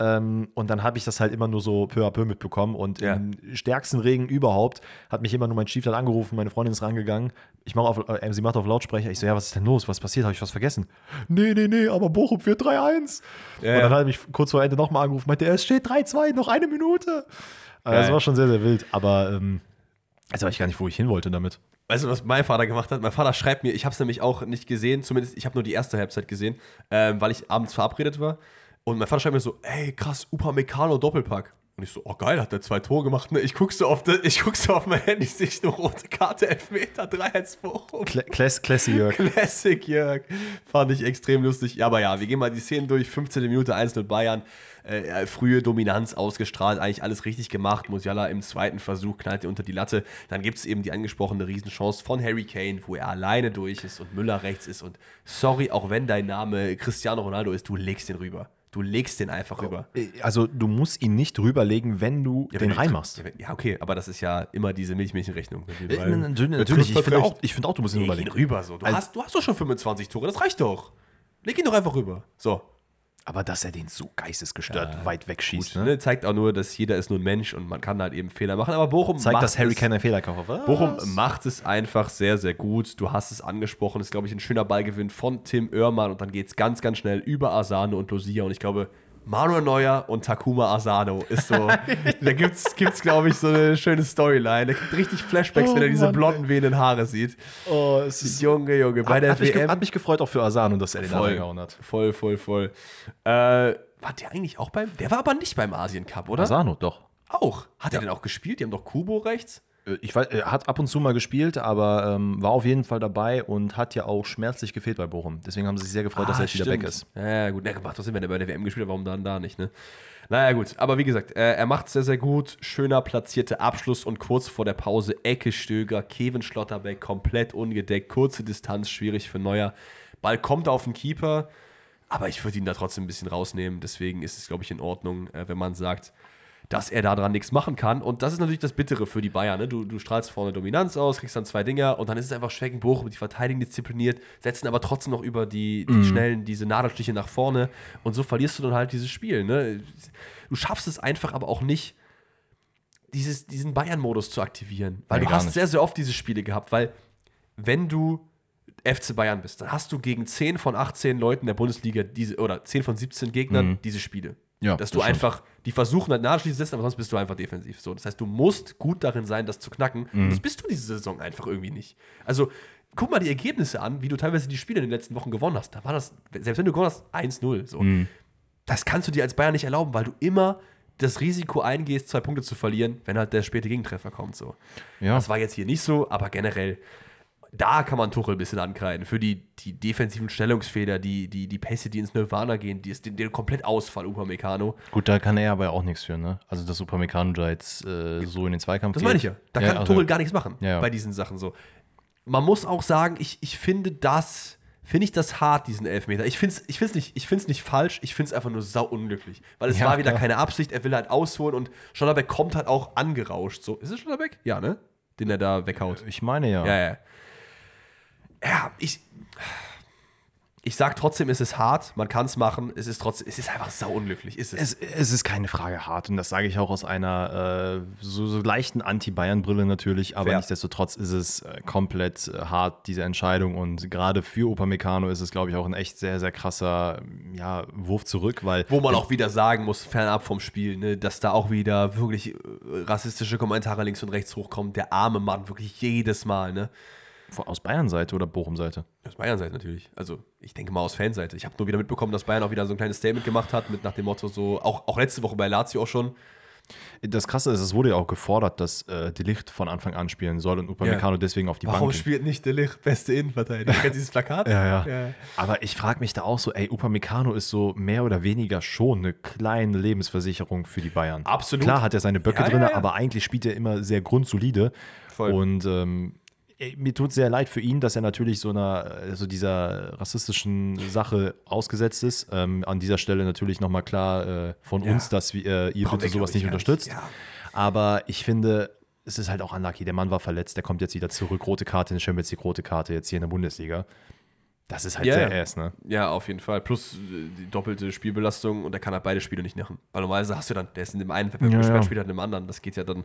Ähm, und dann habe ich das halt immer nur so peu à peu mitbekommen. Und Ja. im stärksten Regen überhaupt hat mich immer nur mein Stiefel angerufen, meine Freundin ist rangegangen. Ich mache auf, äh, sie macht auf Lautsprecher. Ich so, ja, was ist denn los? Was passiert? Habe ich was vergessen? Nee, nee, nee, aber Bochum führt 3-1. Ja, und dann hat er mich kurz vor Ende nochmal angerufen, meinte, es steht 3-2, noch eine Minute. Also das war schon sehr, sehr wild. Aber ähm, jetzt weiß ich gar nicht, wo ich hin wollte damit. Weißt du, was mein Vater gemacht hat? Mein Vater schreibt mir, ich habe es nämlich auch nicht gesehen, zumindest ich habe nur die erste Halbzeit gesehen, ähm, weil ich abends verabredet war. Und mein Vater schreibt mir so, ey, krass, Upamecano Doppelpack. Und ich so, oh geil, hat der zwei Tore gemacht. Ne? Ich guck so auf, ich guck so auf mein Handy, sehe ich eine rote Karte, Elfmeter, 3-1 Bochum. Kla Class Classy Jörg. Classic Jörg. Fand ich extrem lustig. Ja, aber ja, wir gehen mal die Szenen durch. 15. Minute 1-0 Bayern. Äh, frühe Dominanz ausgestrahlt, eigentlich alles richtig gemacht. Musiala im zweiten Versuch knallt er unter die Latte. Dann gibt es eben die angesprochene Riesenchance von Harry Kane, wo er alleine durch ist und Müller rechts ist. Und sorry, auch wenn dein Name Cristiano Ronaldo ist, du legst den rüber. Du legst den einfach rüber. Also du musst ihn nicht drüberlegen, wenn du Ja, den wenn reinmachst. Ja, okay, aber das ist ja immer diese Milchmädchenrechnung. Äh, Natürlich, natürlich. ich finde auch, ich find auch, du musst ihn Leg ihn überlegen. rüber so. Du, Also- hast, du hast doch schon 25 Tore, das reicht doch. Leg ihn doch einfach rüber. So. Aber dass er den so geistesgestört weit wegschießt, Gut, ne? ne? Zeigt auch nur, dass jeder ist nur ein Mensch und man kann halt eben Fehler machen. Aber Bochum zeigt, dass Harry ein Fehlerkaufer war. Bochum macht es einfach sehr, sehr gut. Du hast es angesprochen. Ist, glaube ich, ein schöner Ballgewinn von Tim Oermann und dann geht es ganz, ganz schnell über Asano und Lucia. Und ich glaube, Manuel Neuer und Takuma Asano ist so. da gibt es, gibt's, glaube ich, so eine schöne Storyline. Der kriegt richtig Flashbacks, Oh wenn er diese Mann, blonden, wehenden Haare sieht. Oh, es ist Junge, Junge, bei hat, der hat, mich, WM. hat mich gefreut auch für Asano, dass er den voll, reingehauen hat. voll, voll, voll. Äh, war der eigentlich auch beim. Der war aber nicht beim Asien Cup, oder? Asano, doch. Auch. Hat er denn auch gespielt? Die haben doch Kubo rechts. Äh, Ich weiß, er hat ab und zu mal gespielt, aber ähm, war auf jeden Fall dabei und hat ja auch schmerzlich gefehlt bei Bochum. Deswegen haben sie sich sehr gefreut, dass er jetzt wieder weg ist. Ah, Ja, gut. Ja, doch Sinn, wenn er bei der WM gespielt hat, warum dann da nicht, ne? Naja, gut. Aber wie gesagt, äh, er macht sehr, sehr gut. Schöner platzierter Abschluss und kurz vor der Pause Ecke Stöger, Kevin Schlotterbeck komplett ungedeckt. Kurze Distanz, schwierig für Neuer. Ball kommt auf den Keeper, aber ich würde ihn da trotzdem ein bisschen rausnehmen. Deswegen ist es, glaube ich, in Ordnung, äh, wenn man sagt, dass er daran nichts machen kann. Und das ist natürlich das Bittere für die Bayern. Ne? Du, du strahlst vorne Dominanz aus, kriegst dann zwei Dinger und dann ist es einfach schwer gegen Bochum. Die verteidigen diszipliniert, setzen aber trotzdem noch über die, die schnellen, diese Nadelstiche nach vorne. Und so verlierst du dann halt dieses Spiel. Ne? Du schaffst es einfach aber auch nicht, dieses, diesen Bayern-Modus zu aktivieren. Weil Nee, du hast nicht. sehr, sehr oft diese Spiele gehabt. Weil wenn du FC Bayern bist, dann hast du gegen 10 von 18 Leuten der Bundesliga diese, oder 10 von 17 Gegnern diese Spiele. Ja, Dass das du stimmt. einfach, die versuchen halt nachschließen zu setzen, aber sonst bist du einfach defensiv. So, das heißt, du musst gut darin sein, das zu knacken. Mhm. Und das bist du diese Saison einfach irgendwie nicht. Also, guck mal die Ergebnisse an, wie du teilweise die Spiele in den letzten Wochen gewonnen hast. Da war das, selbst wenn du gewonnen hast, 1-0. So. Mhm. Das kannst du dir als Bayern nicht erlauben, weil du immer das Risiko eingehst, zwei Punkte zu verlieren, wenn halt der späte Gegentreffer kommt. So. Ja. Das war jetzt hier nicht so, aber generell, da kann man Tuchel ein bisschen ankreiden. Für die, die defensiven Stellungsfehler, die, die, die Pässe, die ins Nirvana gehen, die ist den, den Komplettausfall Upamecano. Gut, da kann er aber auch nichts für, ne? Also, dass Upamecano da jetzt äh, so in den Zweikampf Das geht. meine ich ja. Da kann also- Tuchel gar nichts machen Ja, ja. bei diesen Sachen so. Man muss auch sagen, ich, ich finde das, finde ich das hart, diesen Elfmeter. Ich finde es ich find's nicht, ich find's nicht falsch, ich finde es einfach nur sau unglücklich. Weil es Ja, war wieder klar. keine Absicht, er will halt ausholen und Schollerbeck kommt halt auch angerauscht. So. Ist es Schollerbeck? Ja, ne? Den er da weghaut. Ich meine ja. Ja, ja. Ja, ich. Ich sag trotzdem, es ist hart, man kann es machen, es ist trotzdem, es ist einfach sau unglücklich, ist es. Es, es ist keine Frage hart und das sage ich auch aus einer äh, so, so leichten Anti-Bayern-Brille natürlich, aber Fair. nichtsdestotrotz ist es äh, komplett äh, hart, diese Entscheidung und gerade für Upamecano ist es, glaube ich, auch ein echt sehr, sehr krasser ja, Wurf zurück, weil Wo man auch wieder sagen muss, fernab vom Spiel, ne, dass da auch wieder wirklich äh, rassistische Kommentare links und rechts hochkommen. Der arme Mann, wirklich jedes Mal, ne? Aus Bayern-Seite oder Bochum-Seite. Aus Bayern-Seite natürlich. Also, ich denke mal aus Fanseite. Ich habe nur wieder mitbekommen, dass Bayern auch wieder so ein kleines Statement gemacht hat, mit nach dem Motto so, auch, auch letzte Woche bei Lazio auch schon. Das Krasse ist, es wurde ja auch gefordert, dass äh, De Licht von Anfang an spielen soll und Upamecano deswegen auf die Warum Bank geht. spielt nicht der Licht beste Innenverteidiger? Kennst du dieses Plakat? Ja, ja, Ja. Aber ich frage mich da auch so, ey, Upamecano ist so mehr oder weniger schon eine kleine Lebensversicherung für die Bayern. Absolut. Klar hat er seine Böcke Ja, ja, drin, ja. aber eigentlich spielt er immer sehr grundsolide. Voll. Und ähm, mir tut sehr leid für ihn, dass er natürlich so einer, so dieser rassistischen Sache ausgesetzt ist. Ähm, an dieser Stelle natürlich nochmal klar äh, von Ja. uns, dass wir, äh, ihr Brauchen bitte sowas nicht unterstützt. Ja. Aber ich finde, es ist halt auch unlucky. Der Mann war verletzt, der kommt jetzt wieder zurück. Rote Karte in der Champions League, rote Karte jetzt hier in der Bundesliga. Das ist halt Ja, sehr ass, ne? Ja, auf jeden Fall. Plus äh, die doppelte Spielbelastung und er kann halt beide Spiele nicht machen. Weil normalerweise hast du dann, der ist in dem einen Ja, gesperrt, ja. spielt halt in dem anderen. Das geht ja dann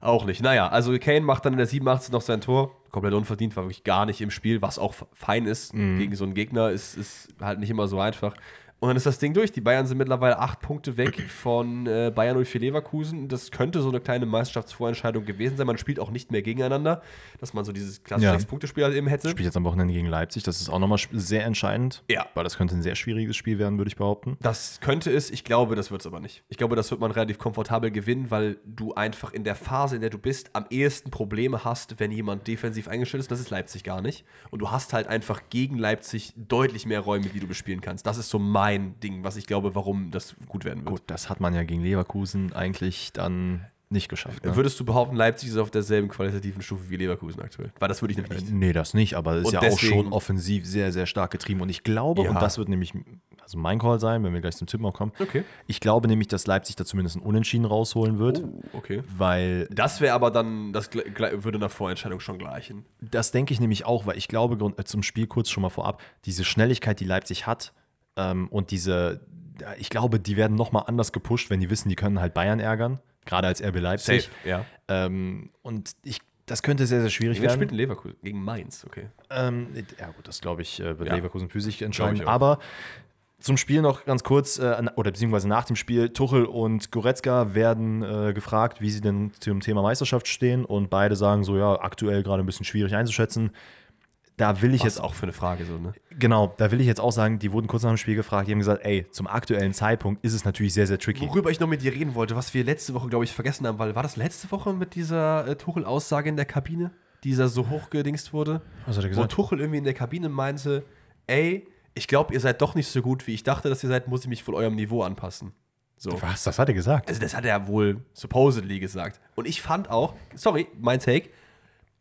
auch nicht. Naja, also Kane macht dann in der 87 noch sein Tor. Komplett unverdient, war wirklich gar nicht im Spiel, was auch fein ist. Mhm. Gegen so einen Gegner ist, ist halt nicht immer so einfach. Und dann ist das Ding durch. Die Bayern sind mittlerweile acht Punkte weg von äh, Bayern 04 Leverkusen. Das könnte so eine kleine Meisterschaftsvorentscheidung gewesen sein. Man spielt auch nicht mehr gegeneinander, dass man so dieses klassische Ja. Sechs-Punkte-Spiel halt eben hätte. Spielt jetzt am Wochenende gegen Leipzig. Das ist auch nochmal sehr entscheidend. Ja. Weil das könnte ein sehr schwieriges Spiel werden, würde ich behaupten. Das könnte es, ich glaube, das wird es aber nicht. Ich glaube, das wird man relativ komfortabel gewinnen, weil du einfach in der Phase, in der du bist, am ehesten Probleme hast, wenn jemand defensiv eingestellt ist. Das ist Leipzig gar nicht. Und du hast halt einfach gegen Leipzig deutlich mehr Räume, die du bespielen kannst. Das ist so mein Ding, was ich glaube, warum das gut werden wird. Gut, das hat man ja gegen Leverkusen eigentlich dann nicht geschafft. Ne? Würdest du behaupten, Leipzig ist auf derselben qualitativen Stufe wie Leverkusen aktuell? Weil das würde ich nämlich nicht. Nee, das nicht, aber es ist Und ja auch schon offensiv sehr, sehr stark getrieben. Und ich glaube, Ja. und das wird nämlich also mein Call sein, wenn wir gleich zum Tippen auch kommen. Okay. Ich glaube nämlich, dass Leipzig da zumindest ein Unentschieden rausholen wird, Oh, okay. weil Das wäre aber dann, das würde einer Vorentscheidung schon gleichen. Das denke ich nämlich auch, weil ich glaube, äh, zum Spiel kurz schon mal vorab, diese Schnelligkeit, die Leipzig hat ähm, und diese, ich glaube, die werden nochmal anders gepusht, wenn die wissen, die können halt Bayern ärgern, gerade als RB Leipzig. ja. Ähm, und ich, das könnte sehr, sehr schwierig Wer spielt werden. in Leverkusen? Gegen Mainz, okay. Ähm, ja gut, das glaube ich, äh, wird Ja. Leverkusen für sich Glaub entscheiden. Aber zum Spiel noch ganz kurz, äh, oder beziehungsweise nach dem Spiel, Tuchel und Goretzka werden äh, gefragt, wie sie denn zum Thema Meisterschaft stehen und beide sagen so, ja, aktuell gerade ein bisschen schwierig einzuschätzen. Da will ich Was jetzt auch für eine Frage so, ne? Genau, da will ich jetzt auch sagen, die wurden kurz nach dem Spiel gefragt, die haben gesagt, ey, zum aktuellen Zeitpunkt ist es natürlich sehr, sehr tricky. Worüber ich noch mit dir reden wollte, was wir letzte Woche, glaube ich, vergessen haben, weil war das letzte Woche mit dieser äh, Tuchel-Aussage in der Kabine, dieser so hochgedingst wurde? Was hat er Wo gesagt? Tuchel irgendwie in der Kabine meinte, ey, ich glaube, ihr seid doch nicht so gut, wie ich dachte, dass ihr seid, muss ich mich wohl eurem Niveau anpassen. So. Was? Das hat er gesagt? Also das hat er wohl supposedly gesagt. Und ich fand auch, sorry, mein Take,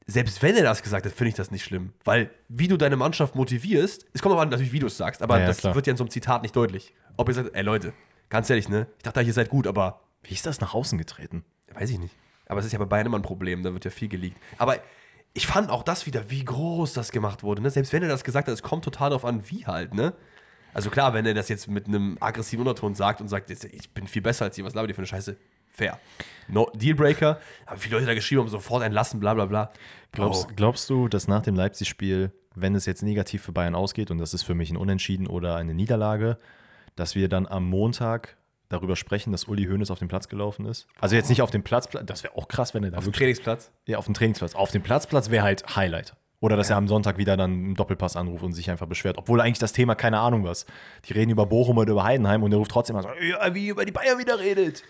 selbst wenn er das gesagt hat, finde ich das nicht schlimm. Weil wie du deine Mannschaft motivierst, es kommt aber an, natürlich, wie du es sagst, aber Ja, ja, das klar. wird ja in so einem Zitat nicht deutlich. Ob ihr sagt, ey Leute, ganz ehrlich, ne, ich dachte, ihr seid gut, aber Wie ist das nach außen getreten? weiß ich nicht. Aber es ist ja bei Bayern immer ein Problem, da wird ja viel geleakt. Aber ich fand auch das wieder, wie groß das gemacht wurde. Ne? Selbst wenn er das gesagt hat, es kommt total darauf an, wie halt, ne? Also klar, wenn er das jetzt mit einem aggressiven Unterton sagt und sagt, ich bin viel besser als ihr, was labert ihr für eine Scheiße? Fair. No, Dealbreaker. Aber viele Leute da geschrieben haben, sofort entlassen, bla bla bla. Glaubst, glaubst du, dass nach dem Leipzig-Spiel wenn es jetzt negativ für Bayern ausgeht, und das ist für mich ein Unentschieden oder eine Niederlage, dass wir dann am Montag darüber sprechen, dass Uli Hoeneß auf den Platz gelaufen ist. Also jetzt nicht auf dem Platz, das wäre auch krass, wenn er da Auf dem Trainingsplatz. ja, auf dem Trainingsplatz. Auf dem Platzplatz wäre halt Highlight. Oder dass er am Sonntag wieder dann einen Doppelpass anruft und sich einfach beschwert. Obwohl eigentlich das Thema keine Ahnung was. Die reden über Bochum oder über Heidenheim und er ruft trotzdem an, so, ja, wie über die Bayern wieder redet.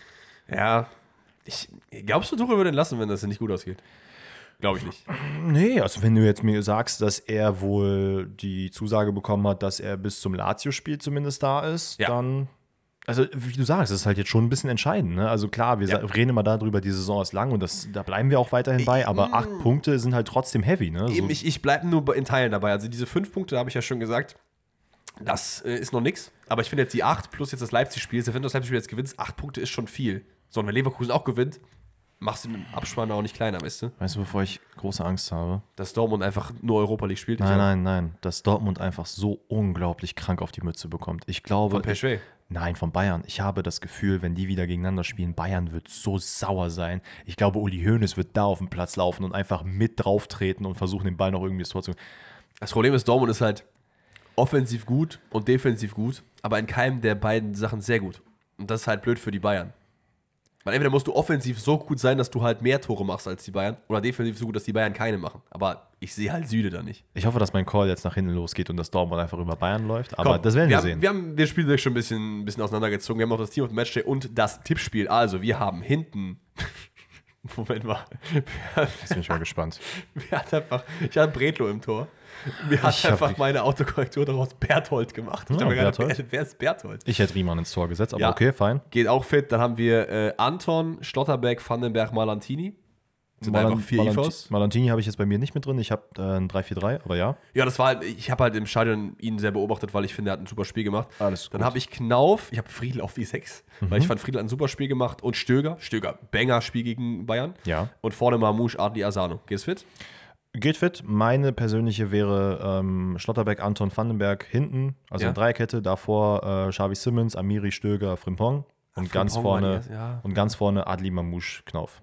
Ja. Ich, glaubst du, Tuchel würde den lassen, wenn das nicht gut ausgeht? Glaube ich nicht. Nee, also wenn du jetzt mir sagst, dass er wohl die Zusage bekommen hat, dass er bis zum Lazio-Spiel zumindest da ist, Ja. dann. Also, wie du sagst, das ist halt jetzt schon ein bisschen entscheidend. Ne? Also klar, wir Ja. reden immer darüber, die Saison ist lang und das, da bleiben wir auch weiterhin bei, aber acht Punkte sind halt trotzdem heavy. Ne? Eben, so, ich, ich bleibe nur in Teilen dabei. Also diese fünf Punkte, habe ich ja schon gesagt, das äh, ist noch nix. Aber ich finde jetzt die acht plus jetzt das Leipzig-Spiel, selbst wenn du das Leipzig-Spiel jetzt gewinnst, acht Punkte ist schon viel. So, und wenn Leverkusen auch gewinnt, machst du den Abspann auch nicht kleiner, weißt du? weißt du, bevor ich große Angst habe? Dass Dortmund einfach nur Europa League spielt. Nein, nein, nein, dass Dortmund einfach so unglaublich krank auf die Mütze bekommt. Ich glaube. Von Peschwey. Nein, von Bayern. Ich habe das Gefühl, wenn die wieder gegeneinander spielen, Bayern wird so sauer sein. Ich glaube, Uli Hoeneß wird da auf den Platz laufen und einfach mit drauf treten und versuchen, den Ball noch irgendwie ins Tor zu. Das Problem ist, Dortmund ist halt offensiv gut und defensiv gut, aber in keinem der beiden Sachen sehr gut. Und das ist halt blöd für die Bayern. Weil entweder musst du offensiv so gut sein, dass du halt mehr Tore machst als die Bayern, oder defensiv so gut, dass die Bayern keine machen. Aber ich sehe halt Süde da nicht. Ich hoffe, dass mein Call jetzt nach hinten losgeht und dass Dortmund einfach über Bayern läuft. Aber das werden wir, wir sehen. Haben, wir haben das Spiel schon ein bisschen, ein bisschen auseinandergezogen. Wir haben auch das Team of the Matchday und das Tippspiel. Also, wir haben hinten. Moment mal. Jetzt bin ich mal gespannt. Wer hat einfach, ich hatte Bredlo im Tor. Mir hat Ich einfach meine Autokorrektur daraus Berthold gemacht. Ich Ja, mir gerade, Berthold. wer, wer ist Berthold? Ich hätte Riemann ins Tor gesetzt, aber Ja. okay, fein. Geht auch fit. Dann haben wir äh, Anton, Schlotterbeck, Vandenberg, Malantini. Sind Malan- einfach vier Malanti- IFOs. Malantini habe ich jetzt bei mir nicht mit drin. Ich habe äh, ein 3-4-3, aber ja. Ja, das war halt, ich habe halt im Stadion ihn sehr beobachtet, weil ich finde, er hat ein super Spiel gemacht. Alles Dann gut. habe ich Knauf, ich habe Friedel auf die 6, weil ich fand Friedel hat ein super Spiel gemacht und Stöger, Stöger, Banger-Spiel gegen Bayern. Ja. Und vorne Mamouche, Adli Asano. Geht's fit? Geht fit. Meine persönliche wäre ähm, Schlotterbeck, Anton, Vandenberg hinten, also Ja. eine Dreierkette. Davor äh, Xavi Simmons, Amiri, Stöger, Frimpong. Und ganz Frimpong vorne erste, ja. und ganz vorne Adli Mamouche Knauf.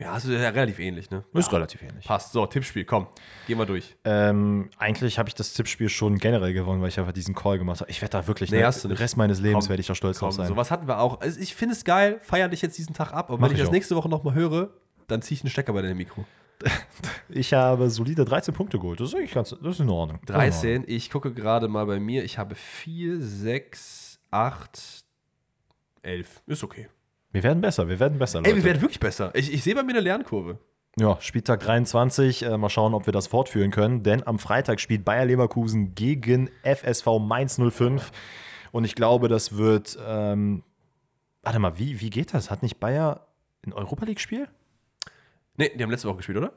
Ja, also ja, relativ ähnlich, ne? Ist relativ ähnlich. Passt. So, Tippspiel, komm, gehen wir durch. Ähm, eigentlich habe ich das Tippspiel schon generell gewonnen, weil ich einfach diesen Call gemacht habe. Ich werde da wirklich, Nee, ne, den. Rest meines Lebens werde ich da stolz drauf sein. sowas hatten wir auch. Also ich finde es geil, feier dich jetzt diesen Tag ab, aber Mach wenn ich ich das auch. nächste Woche nochmal höre, dann ziehe ich einen Stecker bei deinem Mikro. Ich habe solide 13 Punkte geholt. Das ist eigentlich ganz, das ist in Ordnung. Das ist in Ordnung. 13, ich gucke gerade mal bei mir, ich habe 4, 6, 8, 11. Ist okay. Wir werden besser, wir werden besser, Ey, wir Leute. werden wirklich besser. Ich, ich sehe bei mir eine Lernkurve. Ja, Spieltag 23. Äh, mal schauen, ob wir das fortführen können. Denn am Freitag spielt Bayer Leverkusen gegen FSV Mainz 05. Und ich glaube, das wird. Ähm, warte mal, wie, wie geht das? Hat nicht Bayer ein Europa League-Spiel? Ne, die haben letzte Woche gespielt, oder?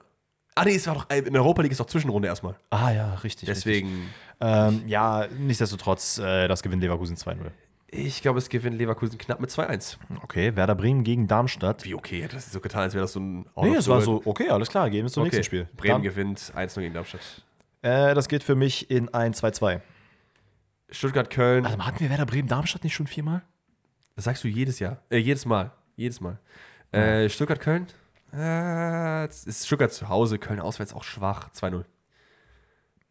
Ah, nee, es war doch, ey, in der Europa League ist doch Zwischenrunde erstmal. Ah, ja, richtig. richtig. Deswegen, Ähm, ja, nichtsdestotrotz, äh, das gewinnt Leverkusen 2-0. ich glaube, es gewinnt Leverkusen knapp mit 2-1. Okay, Werder Bremen gegen Darmstadt. Wie okay, das ist so getan, als wäre das so ein Out Nee, es war so, okay, alles klar, gehen wir zum Okay, nächsten Spiel. Bremen Darm- gewinnt 1-0 gegen Darmstadt. äh, das geht für mich in ein 2-2. Stuttgart-Köln, Also, hatten wir Werder Bremen Darmstadt nicht schon viermal? das sagst du jedes Jahr. Äh, jedes Mal. Jedes Mal. Äh, Stuttgart-Köln? Äh, ist Stuttgart zu Hause, Köln auswärts auch schwach. 2-0.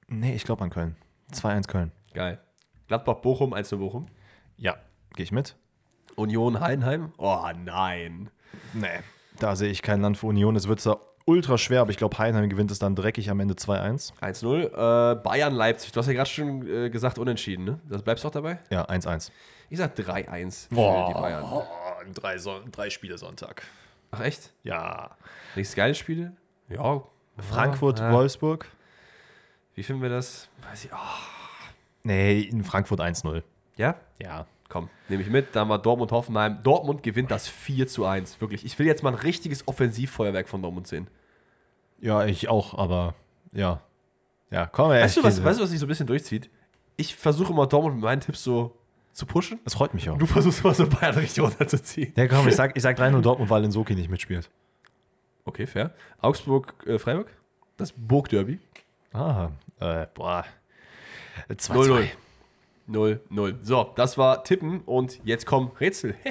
Nee, ich glaube an Köln. 2-1 Köln. Geil. Gladbach-Bochum, 1-0 Bochum. Ja, gehe ich mit. Union Heidenheim? Oh nein. Nee. Da sehe ich kein Land für Union. Es wird zwar ultra schwer, aber ich glaube, Heidenheim gewinnt es dann dreckig am Ende 2-1. 1-0. Äh, Bayern-Leipzig. Du hast ja gerade schon äh, gesagt, unentschieden, ne? Das bleibst du auch dabei? Ja, 1-1. Ich sag 3-1 für Boah. die Bayern. drei, drei Spiele Sonntag. Ach echt? Ja. Nächstes geile Spiele? Ja. Frankfurt, Ja. Wolfsburg? Wie finden wir das? Weiß ich. Oh. Nee, in Frankfurt 1-0. Ja? Ja. Komm, nehme ich mit. Dann war Dortmund Hoffenheim. Dortmund gewinnt das 4 zu 1. Wirklich. Ich will jetzt mal ein richtiges Offensivfeuerwerk von Dortmund sehen. Ja, ich auch, aber ja. Ja, komm, ey. Weißt du, was, weißt du, was sich so ein bisschen durchzieht? Ich versuche immer Dortmund mit meinen Tipps so zu pushen. Das freut mich auch. Du versuchst immer so Bayern richtig runterzuziehen. Ja, komm, ich sag, ich sag 3-0 Dortmund, weil Insoki nicht mitspielt. Okay, fair. Augsburg, äh, Freiburg? Das Burgderby. Ah, äh, boah. 2-2. 0-0. 0-0. So, das war Tippen und jetzt kommen Rätsel.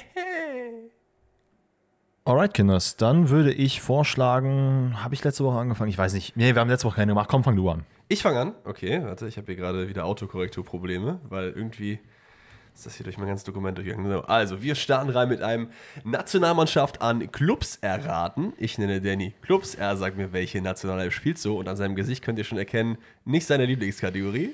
Alright, Kinders, dann würde ich vorschlagen, habe ich letzte Woche angefangen? Ich weiß nicht. Nee, wir haben letzte Woche keine gemacht. Komm, fang du an. Ich fange an. Okay, warte, ich habe hier gerade wieder Autokorrekturprobleme, weil irgendwie ist das hier durch mein ganzes Dokument durchgegangen. So, Also, wir starten rein mit einem Nationalmannschaft an Clubs erraten. Ich nenne Danny Clubs. Er sagt mir, welche Nationalelf spielt so. Und an seinem Gesicht könnt ihr schon erkennen, nicht seine Lieblingskategorie.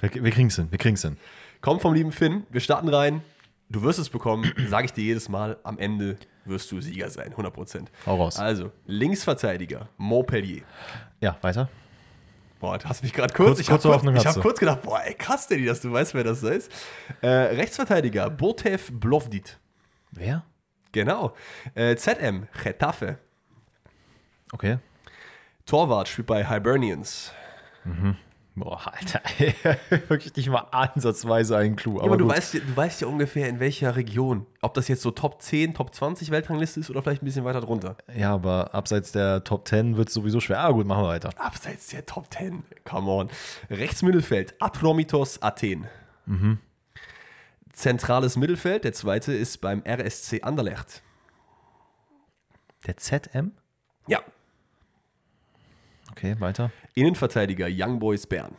Wir, wir kriegen's hin, wir kriegen's hin. Kommt vom lieben Finn. Wir starten rein. Du wirst es bekommen, sage ich dir jedes Mal. Am Ende wirst du Sieger sein, 100%. Hau raus. Also, Linksverteidiger, Montpellier. Ja, weiter. Boah, du hast mich gerade kurz, Kurz- ich habe kurz, ich hab kurz gedacht, boah, ey, krass, Danny, dass du weißt, wer das ist. Äh, Rechtsverteidiger, Botev Blovdit. Wer? Genau. Äh, ZM, Getafe. Okay. Torwart spielt bei Hibernians. Boah, Alter, wirklich nicht mal ansatzweise ein Clou. Ja, Aber, aber du weißt, ja- du weißt ja ungefähr, in welcher Region. Ob das jetzt so Top 10, Top 20 Weltrangliste ist oder vielleicht ein bisschen weiter drunter. ja, aber abseits der Top 10 wird es sowieso schwer. Ah, gut, machen wir weiter. Abseits der Top 10. Come on. Rechtsmittelfeld, Atromitos Athen. Zentrales Mittelfeld, der zweite ist beim RSC Anderlecht. Der ZM? Ja. Okay, weiter. Innenverteidiger, Young Boys Bern.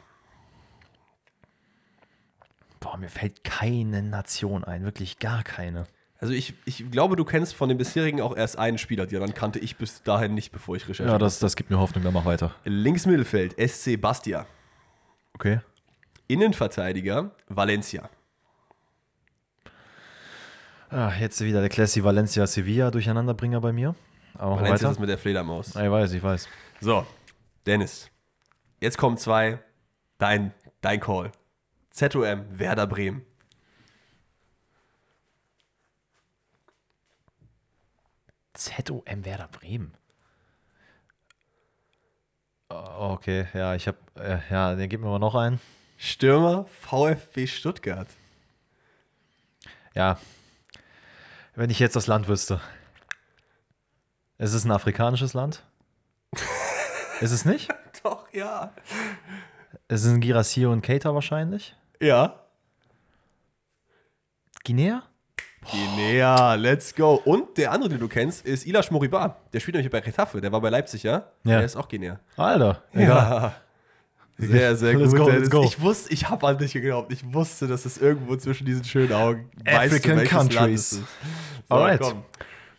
Boah, mir fällt keine Nation ein, wirklich gar keine. Also ich, ich glaube, du kennst von den bisherigen auch erst einen Spieler, die anderen kannte ich bis dahin nicht, bevor ich recherchiert Ja, das, das gibt mir Hoffnung, dann mach weiter. Linksmittelfeld, SC Bastia. Okay. Innenverteidiger, Valencia. Ah, jetzt wieder der Classy Valencia Sevilla Durcheinanderbringer bei mir. Aber Valencia ist weiter. das mit der Fledermaus. Ich weiß, ich weiß. So, Dennis. Jetzt kommen zwei. Dein, dein Call. ZOM, Werder Bremen. ZOM Werder Bremen. Oh, Okay, ja, ich habe, äh, ja, den gib mir mal noch einen. Stürmer, VfB Stuttgart. Ja, wenn ich jetzt das Land wüsste. Es ist ein afrikanisches Land. ist es nicht? Doch, ja. Es sind Girassi und Keita wahrscheinlich. Ja. Guinea? Guinea, let's go. Und der andere, den du kennst, ist Ilash Moriba. Der spielt nämlich bei Retafe. Der war bei Leipzig, ja? Ja. Der ist auch Guinea. Alter. Ja. Sehr, sehr Let's gut. go, let's go. Ich wusste, ich habe an dich geglaubt. Ich wusste, dass es irgendwo zwischen diesen schönen Augen African welches Land countries. es ist. So, Alright. komm.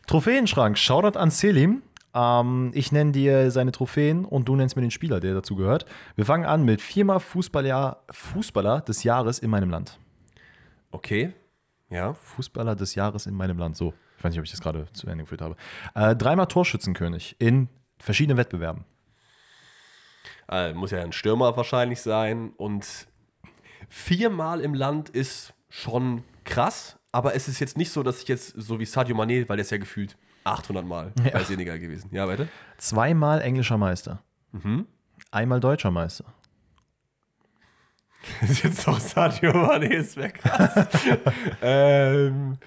Trophäenschrank. Shoutout an Selim. Ähm, ich nenne dir seine Trophäen und du nennst mir den Spieler, der dazu gehört. Wir fangen an mit viermal Fußballer, Fußballer des Jahres in meinem Land. Okay. Ja. Fußballer des Jahres in meinem Land. So. Ich weiß nicht, ob ich das gerade zu Ende geführt habe. Äh, dreimal Torschützenkönig in verschiedenen Wettbewerben. Äh, muss ja ein Stürmer wahrscheinlich sein. Und viermal im Land ist schon krass. Aber es ist jetzt nicht so, dass ich jetzt, so wie Sadio Mané, weil der ist ja gefühlt 800 Mal Ja. bei Senegal gewesen. Ja, weiter. Zweimal englischer Meister. Mhm. Einmal deutscher Meister. Das ist jetzt doch Sadio Mané, ist krass. ähm,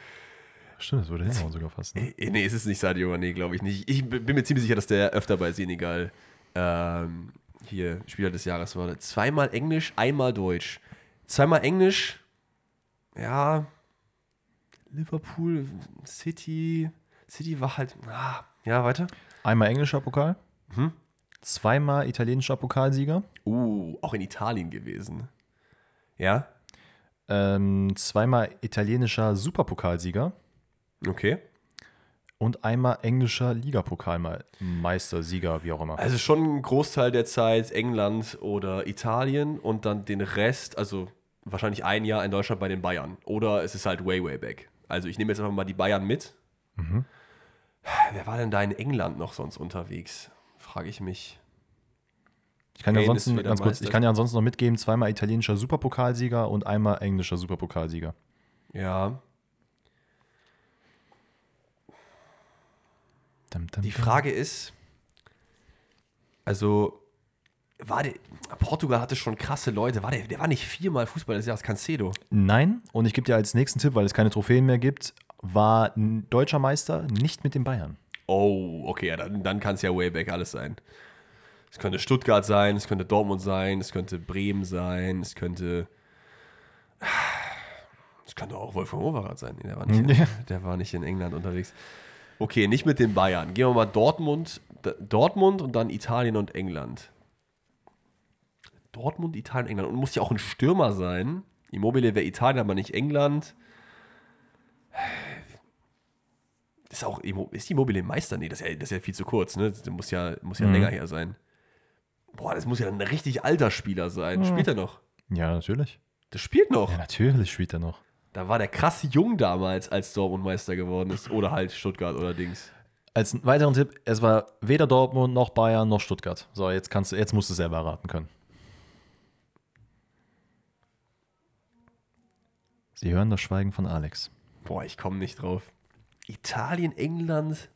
Stimmt, das würde hinhauen sogar fast. Ne? äh, nee, es ist nicht Sadio Mané, glaube ich nicht. Ich bin mir ziemlich sicher, dass der öfter bei Senegal ähm, hier Spieler des Jahres war. Zweimal Englisch, einmal Deutsch. Zweimal Englisch, ja, Liverpool, City, City war halt, ah, ja, weiter. Einmal englischer Pokal. Mhm. Zweimal italienischer Pokalsieger. Uh, auch in Italien gewesen. Ja, Ähm, zweimal italienischer Superpokalsieger. okay. Und einmal englischer Ligapokalmeister, Sieger, wie auch immer. Also schon ein Großteil der Zeit England oder Italien und dann den Rest, also wahrscheinlich ein Jahr in Deutschland bei den Bayern. Oder es ist halt way, way back. Also ich nehme jetzt einfach mal die Bayern mit. Wer war denn da in England noch sonst unterwegs? Frage ich mich. Ich kann, ja ansonsten, ganz kurz, Meister. ich kann ja ansonsten noch mitgeben, zweimal italienischer Superpokalsieger und einmal englischer Superpokalsieger. Ja. Dum, dum, Die. Frage ist, also war der, Portugal hatte schon krasse Leute. War der, der war nicht viermal Fußball des Jahres, Cancedo. Nein, und ich gebe dir als nächsten Tipp, weil es keine Trophäen mehr gibt, war deutscher Meister nicht mit den Bayern. Oh, okay, ja, dann, dann kann es ja way back alles sein. Es könnte Stuttgart sein, es könnte Dortmund sein, es könnte Bremen sein, es könnte. Es könnte auch Wolfgang Overath sein. Der, war nicht in, Ja. der war nicht in England unterwegs. Okay, nicht mit den Bayern. Gehen wir mal Dortmund, Dortmund und dann Italien und England. Dortmund, Italien, England. Und muss ja auch ein Stürmer sein. Immobile wäre Italien, aber nicht England. Ist auch ist Immobile Meister? Nee, das ist ja, das ist ja viel zu kurz, ne? Das muss ja, muss ja Mhm. länger her sein. Boah, das muss ja ein richtig alter Spieler sein. Spielt er noch? Ja, natürlich. Das spielt noch. Ja, natürlich spielt er noch. Da war der krass jung damals, als Dortmund Meister geworden ist. Oder halt Stuttgart oder Dings. Als weiteren Tipp, es war weder Dortmund noch Bayern noch Stuttgart. So, jetzt kannst du, jetzt musst du selber erraten können. Sie hören das Schweigen von Alex. Boah, ich komme nicht drauf. Italien, England.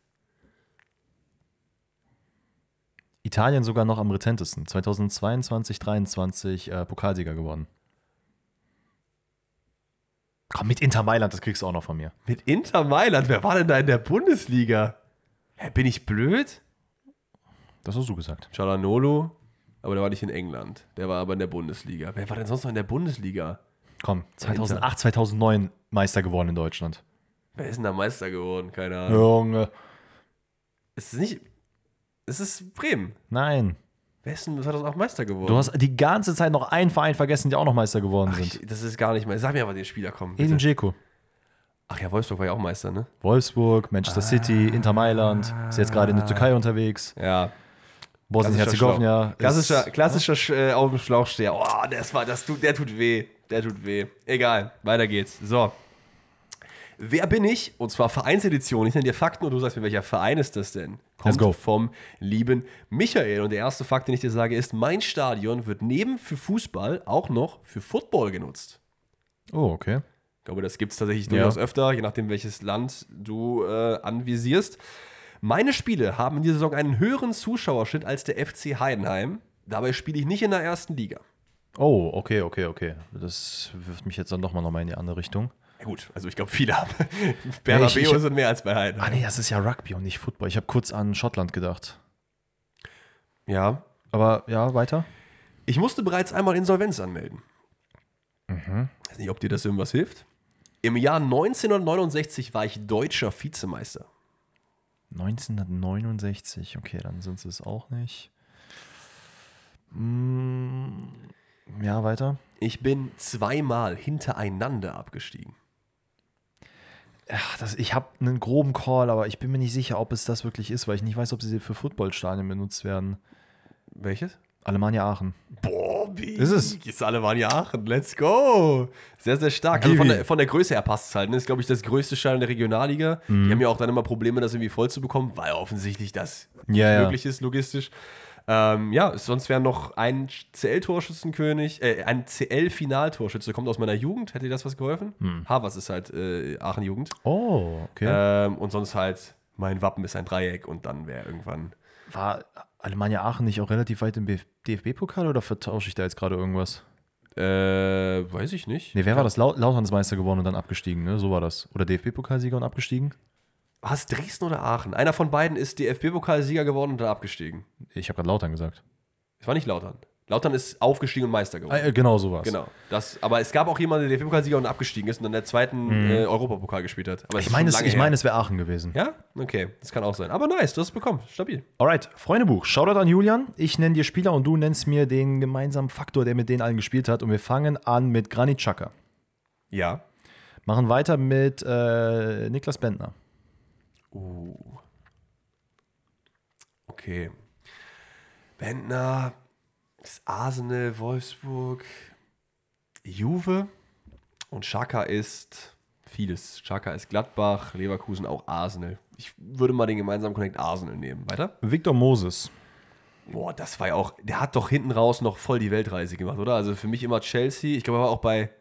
Italien sogar noch am rezentesten. 2022, 23 äh, Pokalsieger geworden. Komm, mit Inter Mailand, das kriegst du auch noch von mir. Mit Inter Mailand. Wer war denn da in der Bundesliga? Hä, bin ich blöd? Das hast du gesagt. Cialanolo. Aber der war nicht in England. Der war aber in der Bundesliga. Wer war denn sonst noch in der Bundesliga? Komm, 2008, 2009 Meister geworden in Deutschland. Wer ist denn da Meister geworden? Keine Ahnung. Junge. Es ist nicht. Es ist Bremen. Nein. Wer ist denn 2008 Meister geworden? Du hast die ganze Zeit noch einen Verein vergessen, die auch noch Meister geworden Ach, sind. ich, das ist gar nicht mehr. Sag mir aber den Spieler, komm. Edin Bitte. Dzeko. Ach ja, Wolfsburg war ja auch Meister, ne? Wolfsburg, Manchester City, Inter Mailand, ist jetzt gerade in der Türkei unterwegs. Ja. Bosnien-Herzegowina. Klassischer, klassischer Sch- äh, auf dem Schlauchsteher. Oh, das war, das tut, der tut weh. Der tut weh. Egal, weiter geht's. So. Wer bin ich? Und zwar Vereinsedition. Ich nenne dir Fakten und du sagst mir, welcher Verein ist das denn? Kommt Let's go. vom lieben Michael. Und der erste Fakt, den ich dir sage, ist, mein Stadion wird neben für Fußball auch noch für Football genutzt. Oh, okay. Ich glaube, das gibt es tatsächlich Ja. durchaus öfter, je nachdem, welches Land du äh, anvisierst. Meine Spiele haben in dieser Saison einen höheren Zuschauerschnitt als der FC Heidenheim. Dabei spiele ich nicht in der ersten Liga. Oh, okay, okay, okay. Das wirft mich jetzt dann doch mal nochmal in die andere Richtung. Ja, gut, also ich glaube, viele haben. Bernabeu sind mehr als bei Ah, Heidenheim. nee, das ist ja Rugby und nicht Football. Ich habe kurz an Schottland gedacht. Ja. Aber ja, weiter. Ich musste bereits einmal Insolvenz anmelden. Mhm. Ich weiß nicht, ob dir das irgendwas hilft. Im Jahr 1969 war ich deutscher Vizemeister. 1969, okay, dann sind sie es auch nicht. Mm, ja, weiter. Ich bin zweimal hintereinander abgestiegen. Ja, das, ich habe einen groben Call, aber ich bin mir nicht sicher, ob es das wirklich ist, weil ich nicht weiß, ob sie für Footballstadien benutzt werden. Welches? Alemannia Aachen. Boah, wie? Ist es? Ist Alemannia Aachen. Let's go. Sehr, sehr stark. Also von der, von der Größe her passt es halt. Ne? Ist, glaube ich, das größte Stadion der Regionalliga. Mhm. Die haben ja auch dann immer Probleme, das irgendwie voll zu bekommen, weil offensichtlich das Ja, nicht ja. möglich ist, logistisch. Ähm, ja, sonst wäre noch ein CL-Torschützenkönig, äh, ein CL-Finaltorschütze, kommt aus meiner Jugend. Hätte dir das was geholfen? Hm. Havers ist halt äh, Aachen-Jugend. Oh, okay. Ähm, und sonst halt, mein Wappen ist ein Dreieck und dann wäre irgendwann. War Alemannia Aachen nicht auch relativ weit im DFB-Pokal oder vertausche ich da jetzt gerade irgendwas? Äh, weiß ich nicht. Nee, wer war das? Lau Lautern ist Meister geworden und dann abgestiegen, ne? So war das. Oder DFB-Pokalsieger und abgestiegen? War es Dresden oder Aachen? Einer von beiden ist DFB-Pokalsieger geworden und dann abgestiegen. Ich habe gerade Lautern gesagt. Es war nicht Lautern. Lautern ist aufgestiegen und Meister geworden. Ah, äh, genau so war. Genau. Das, aber es gab auch jemanden, der DFB-Pokalsieger und abgestiegen ist und dann der zweiten äh, Europapokal gespielt hat. Aber Ich meine, es, ich her. meine, es wäre Aachen gewesen. Ja? Okay, das kann auch sein. Aber nice, du hast es bekommen. Stabil. Alright, Freundebuch. Shoutout an Julian. Ich nenne dir Spieler und du nennst mir den gemeinsamen Faktor, der mit denen allen gespielt hat. Und wir fangen an mit Granit Xhaka. Ja. Machen weiter mit äh, Niklas Bentner. Uh. Okay. Bentner, ist Arsenal, Wolfsburg, Juve und Schaka ist vieles. Schaka ist Gladbach, Leverkusen auch Arsenal. Ich würde mal den gemeinsamen Connect Arsenal nehmen. Weiter? Victor Moses. Boah, das war ja auch, der hat doch hinten raus noch voll die Weltreise gemacht, oder? Also für mich immer Chelsea. Ich glaube, er war auch bei,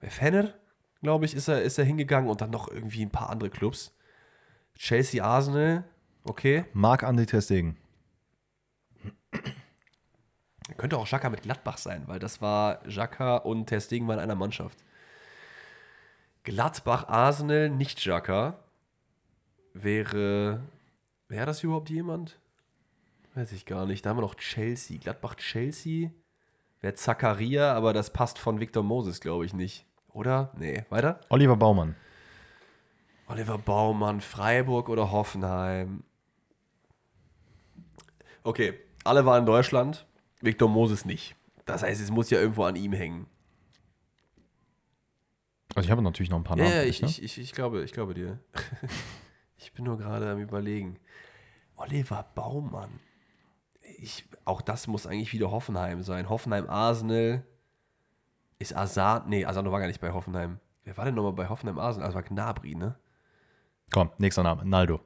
bei Fenner, glaube ich, ist er, ist er hingegangen und dann noch irgendwie ein paar andere Clubs. Chelsea, Arsenal, okay. Marc-André Ter Stegen. Könnte auch Xhaka mit Gladbach sein, weil das war Xhaka und Ter Stegen waren in einer Mannschaft. Gladbach, Arsenal, nicht Xhaka. Wäre, wäre das überhaupt jemand? Weiß ich gar nicht. Da haben wir noch Chelsea. Gladbach, Chelsea. Wäre Zakaria, aber das passt von Victor Moses, glaube ich, nicht. Oder? Nee. Weiter? Oliver Baumann. Oliver Baumann, Freiburg oder Hoffenheim? Okay, alle waren in Deutschland. Victor Moses nicht. Das heißt, es muss ja irgendwo an ihm hängen. Also ich habe natürlich noch ein paar Namen. ja für ich, ne? ich, ich, ich, glaube, ich glaube dir. ich bin nur gerade am überlegen. Oliver Baumann. Ich, auch das muss eigentlich wieder Hoffenheim sein. Hoffenheim Arsenal. Ist Asad. Nee, Asano war gar nicht bei Hoffenheim. Wer war denn nochmal bei Hoffenheim Arsenal? Also war Gnabry, ne? Komm, nächster Name. Naldo.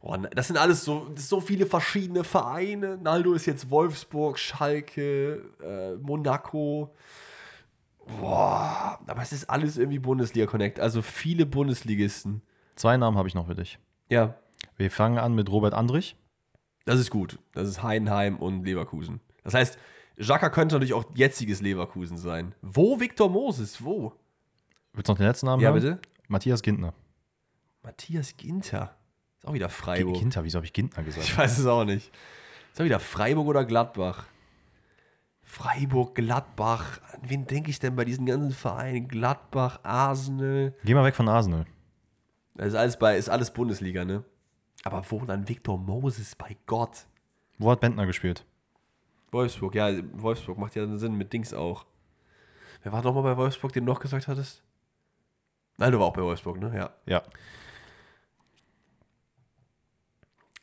Oh, das sind alles so, so viele verschiedene Vereine. Naldo ist jetzt Wolfsburg, Schalke, äh, Monaco. Boah, aber es ist alles irgendwie Bundesliga-Connect. Also viele Bundesligisten. Zwei Namen habe ich noch für dich. Ja, Wir fangen an mit Robert Andrich. das ist gut. Das ist Heidenheim und Leverkusen. Das heißt, Jaka könnte natürlich auch jetziges Leverkusen sein. Wo Viktor Moses? Wo? Willst du noch den letzten Namen Ja, hören? bitte? Matthias Gintner. Matthias Ginter. Ist auch wieder Freiburg. Ginter, wieso habe ich Gintner gesagt? Ich weiß es auch nicht. Ist auch wieder Freiburg oder Gladbach? Freiburg, Gladbach. An wen denke ich denn bei diesen ganzen Vereinen? Gladbach, Arsenal. Geh mal weg von Arsenal. Das ist alles, bei, ist alles Bundesliga, ne? Aber wo dann Viktor Moses? Bei Gott. Wo hat Bentner gespielt? Wolfsburg, ja, Wolfsburg macht ja Sinn mit Dings auch. Wer war nochmal bei Wolfsburg, den du noch gesagt hattest? Nein, du war auch bei Wolfsburg, ne? Ja. Ja.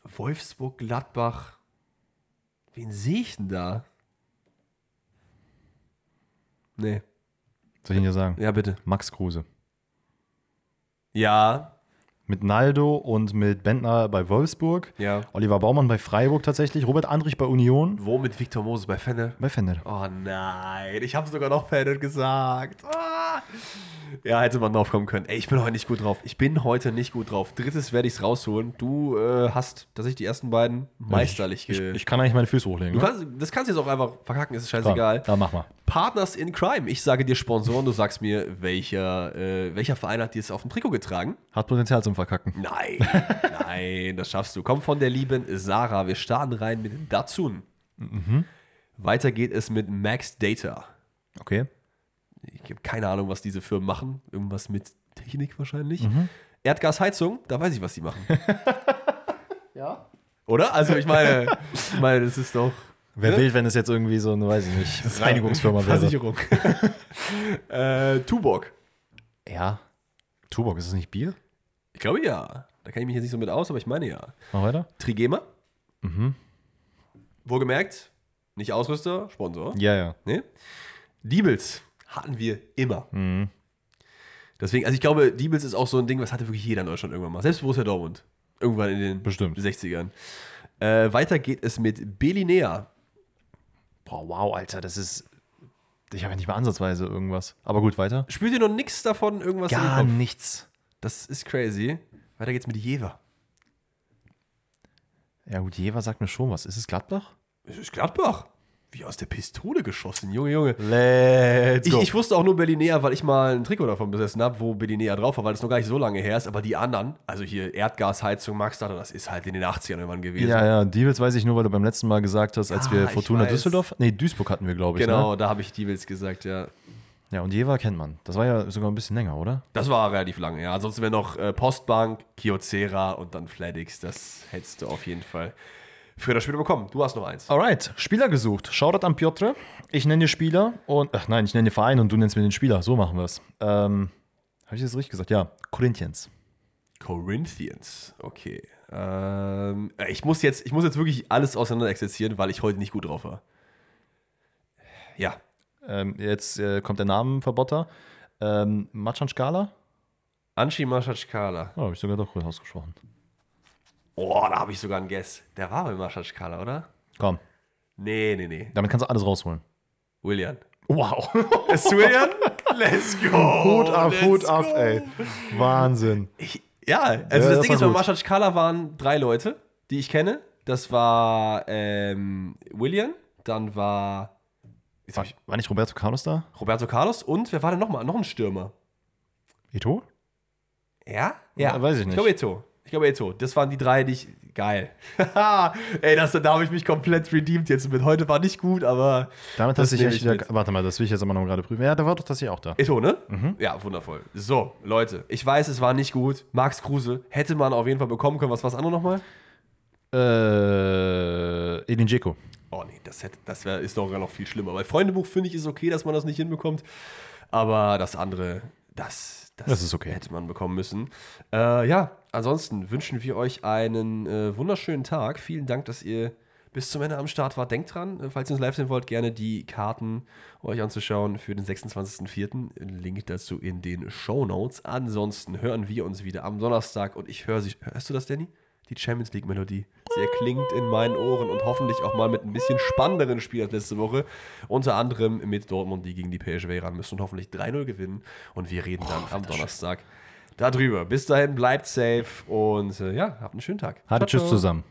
Wolfsburg, Gladbach. Wen sehe ich denn da? Nee. Soll ich Ihnen ja sagen? Ja, bitte. Max Kruse. Ja, Mit Naldo und mit Bentner bei Wolfsburg. ja. Oliver Baumann bei Freiburg tatsächlich. Robert Andrich bei Union. Wo mit Viktor Moses bei Fennel? Bei Fendel. Oh nein, ich habe sogar noch Fennel gesagt. Ah. Ja, hätte man drauf kommen können. Ey, ich bin heute nicht gut drauf. Ich bin heute nicht gut drauf. Drittes werde ich es rausholen. Du äh, hast tatsächlich die ersten beiden meisterlich Ich, ge- ich kann eigentlich meine Füße hochlegen. Ne? kannst, das kannst du jetzt auch einfach verkacken, ist Komm, scheißegal. Ja, mach mal. Partners in Crime. Ich sage dir Sponsoren, du sagst mir, welcher, äh, welcher Verein hat dir es auf dem Trikot getragen? Hat Potenzial zum Verkacken. Nein, nein, das schaffst du. Komm von der lieben Sarah. Wir starten rein mit Datsun. Weiter geht es mit Max Data. Okay. Ich habe keine Ahnung, was diese Firmen machen. Irgendwas mit Technik wahrscheinlich. Erdgasheizung, da weiß ich, was die machen. Ja. Oder? Also ich meine, ich meine, das ist doch Wer will, wenn es jetzt irgendwie so eine, weiß ich nicht, Reinigungsfirma wäre. Versicherung. äh, Tuborg. Ja. Tuborg, ist es nicht Bier? Ich glaube ja. Da kenne ich mich jetzt nicht so mit aus, aber ich meine ja. Mach weiter. Trigema. Wohlgemerkt, nicht Ausrüster, Sponsor. Ja, ja. Ne? Diebels hatten wir immer. Deswegen, also ich glaube, Diebels ist auch so ein Ding, was hatte wirklich jeder in Deutschland irgendwann mal. Selbst Borussia Dortmund. Irgendwann in den Bestimmt. 60ern. Äh, weiter geht es mit Belinea. Boah, wow, Alter, das ist. Ich habe ja nicht mal ansatzweise irgendwas. Aber gut, weiter. Spürt ihr noch nichts davon, irgendwas Gar nichts. Das ist crazy. Weiter geht's mit Jever. Ja, gut, Jever sagt mir schon was. Ist es Gladbach? Es ist Gladbach. Wie aus der Pistole geschossen, Junge, Junge. Let's Ich, ich wusste auch nur Berlinea, weil ich mal ein Trikot davon besessen habe, wo Berlinea drauf war, weil das noch gar nicht so lange her ist. Aber die anderen, also hier Erdgasheizung, Max Data, das ist halt in den 80ern irgendwann gewesen. ja, ja, Diebels weiß ich nur, weil du beim letzten Mal gesagt hast, als Ja, wir Fortuna. Düsseldorf, nee, Duisburg hatten wir, glaube ich. Genau, Ne? da habe ich die Wills gesagt, ja. Ja, und Jever kennt man. Das war ja sogar ein bisschen länger, oder? Das war relativ lange, ja. Ansonsten wäre noch äh, Postbank, Kyocera und dann Fladix. Das hättest du auf jeden Fall früher oder später bekommen. Du hast noch eins. Alright, Spieler gesucht. Shoutout an Piotr. Ich nenne dir Spieler und, ach nein, ich nenne dir Verein und du nennst mir den Spieler. So machen wir es. Ähm, habe ich das richtig gesagt? Ja, Corinthians. Corinthians, okay. Ähm, äh, ich, muss jetzt, ich muss jetzt wirklich alles auseinander exerzieren, weil ich heute nicht gut drauf war. Ja, Ähm, jetzt äh, kommt der Namenverbotter. Ähm, Machan Skala? Anshi Maschatschkala. Oh, habe ich sogar doch gut ausgesprochen. Oh, da habe ich sogar einen Guess. Der war bei Maschatschkala, oder? Komm, Nee, nee, nee. damit kannst du alles rausholen. William. Wow. Ist William? Let's go. Hut ab, let's Hut ab, go. ey. Wahnsinn. Ich, ja, also das das Ding ist, bei gut. Maschatschkala waren drei Leute, die ich kenne. Das war ähm, William, dann war War, ich war nicht Roberto Carlos da? Roberto Carlos und wer war denn nochmal? Noch ein Stürmer. Ito? Ja? Ja, weiß ich nicht. Ich glaube Eto. Ich glaube Eto. Das waren die drei, die ich. Geil. Ey, das, da habe ich mich komplett redeemed jetzt mit. Heute war nicht gut, aber. Damit hast du dich echt wieder. mit. Warte mal, das will ich jetzt aber noch gerade prüfen. Ja, da war doch das hier auch da. Eto, ne? Mhm. Ja, wundervoll. So, Leute, ich weiß, es war nicht gut. Max Kruse hätte man auf jeden Fall bekommen können. Was war das andere nochmal? Äh, Edin Dzeko. Oh nee, das, hätte, das wär, ist doch sogar noch viel schlimmer. Bei Freundebuch finde ich es okay, dass man das nicht hinbekommt. Aber das andere, das, das, Das ist okay. hätte man bekommen müssen. Äh, ja, ansonsten wünschen wir euch einen äh, wunderschönen Tag. Vielen Dank, dass ihr bis zum Ende am Start wart. Denkt dran, äh, falls ihr uns live sehen wollt, gerne die Karten euch anzuschauen für den 26.04. Link dazu in den Show Notes. Ansonsten hören wir uns wieder am Donnerstag und ich höre sie. Hörst du das, Danny? Die Champions League Melodie. Sie erklingt in meinen Ohren und hoffentlich auch mal mit ein bisschen spannenderen Spiel als letzte Woche. Unter anderem mit Dortmund, die gegen die PSV ran müssen und hoffentlich 3-0 gewinnen. Und wir reden dann am Donnerstag darüber. Bis dahin, bleibt safe und äh, ja, habt einen schönen Tag. Hatte Tschüss zusammen.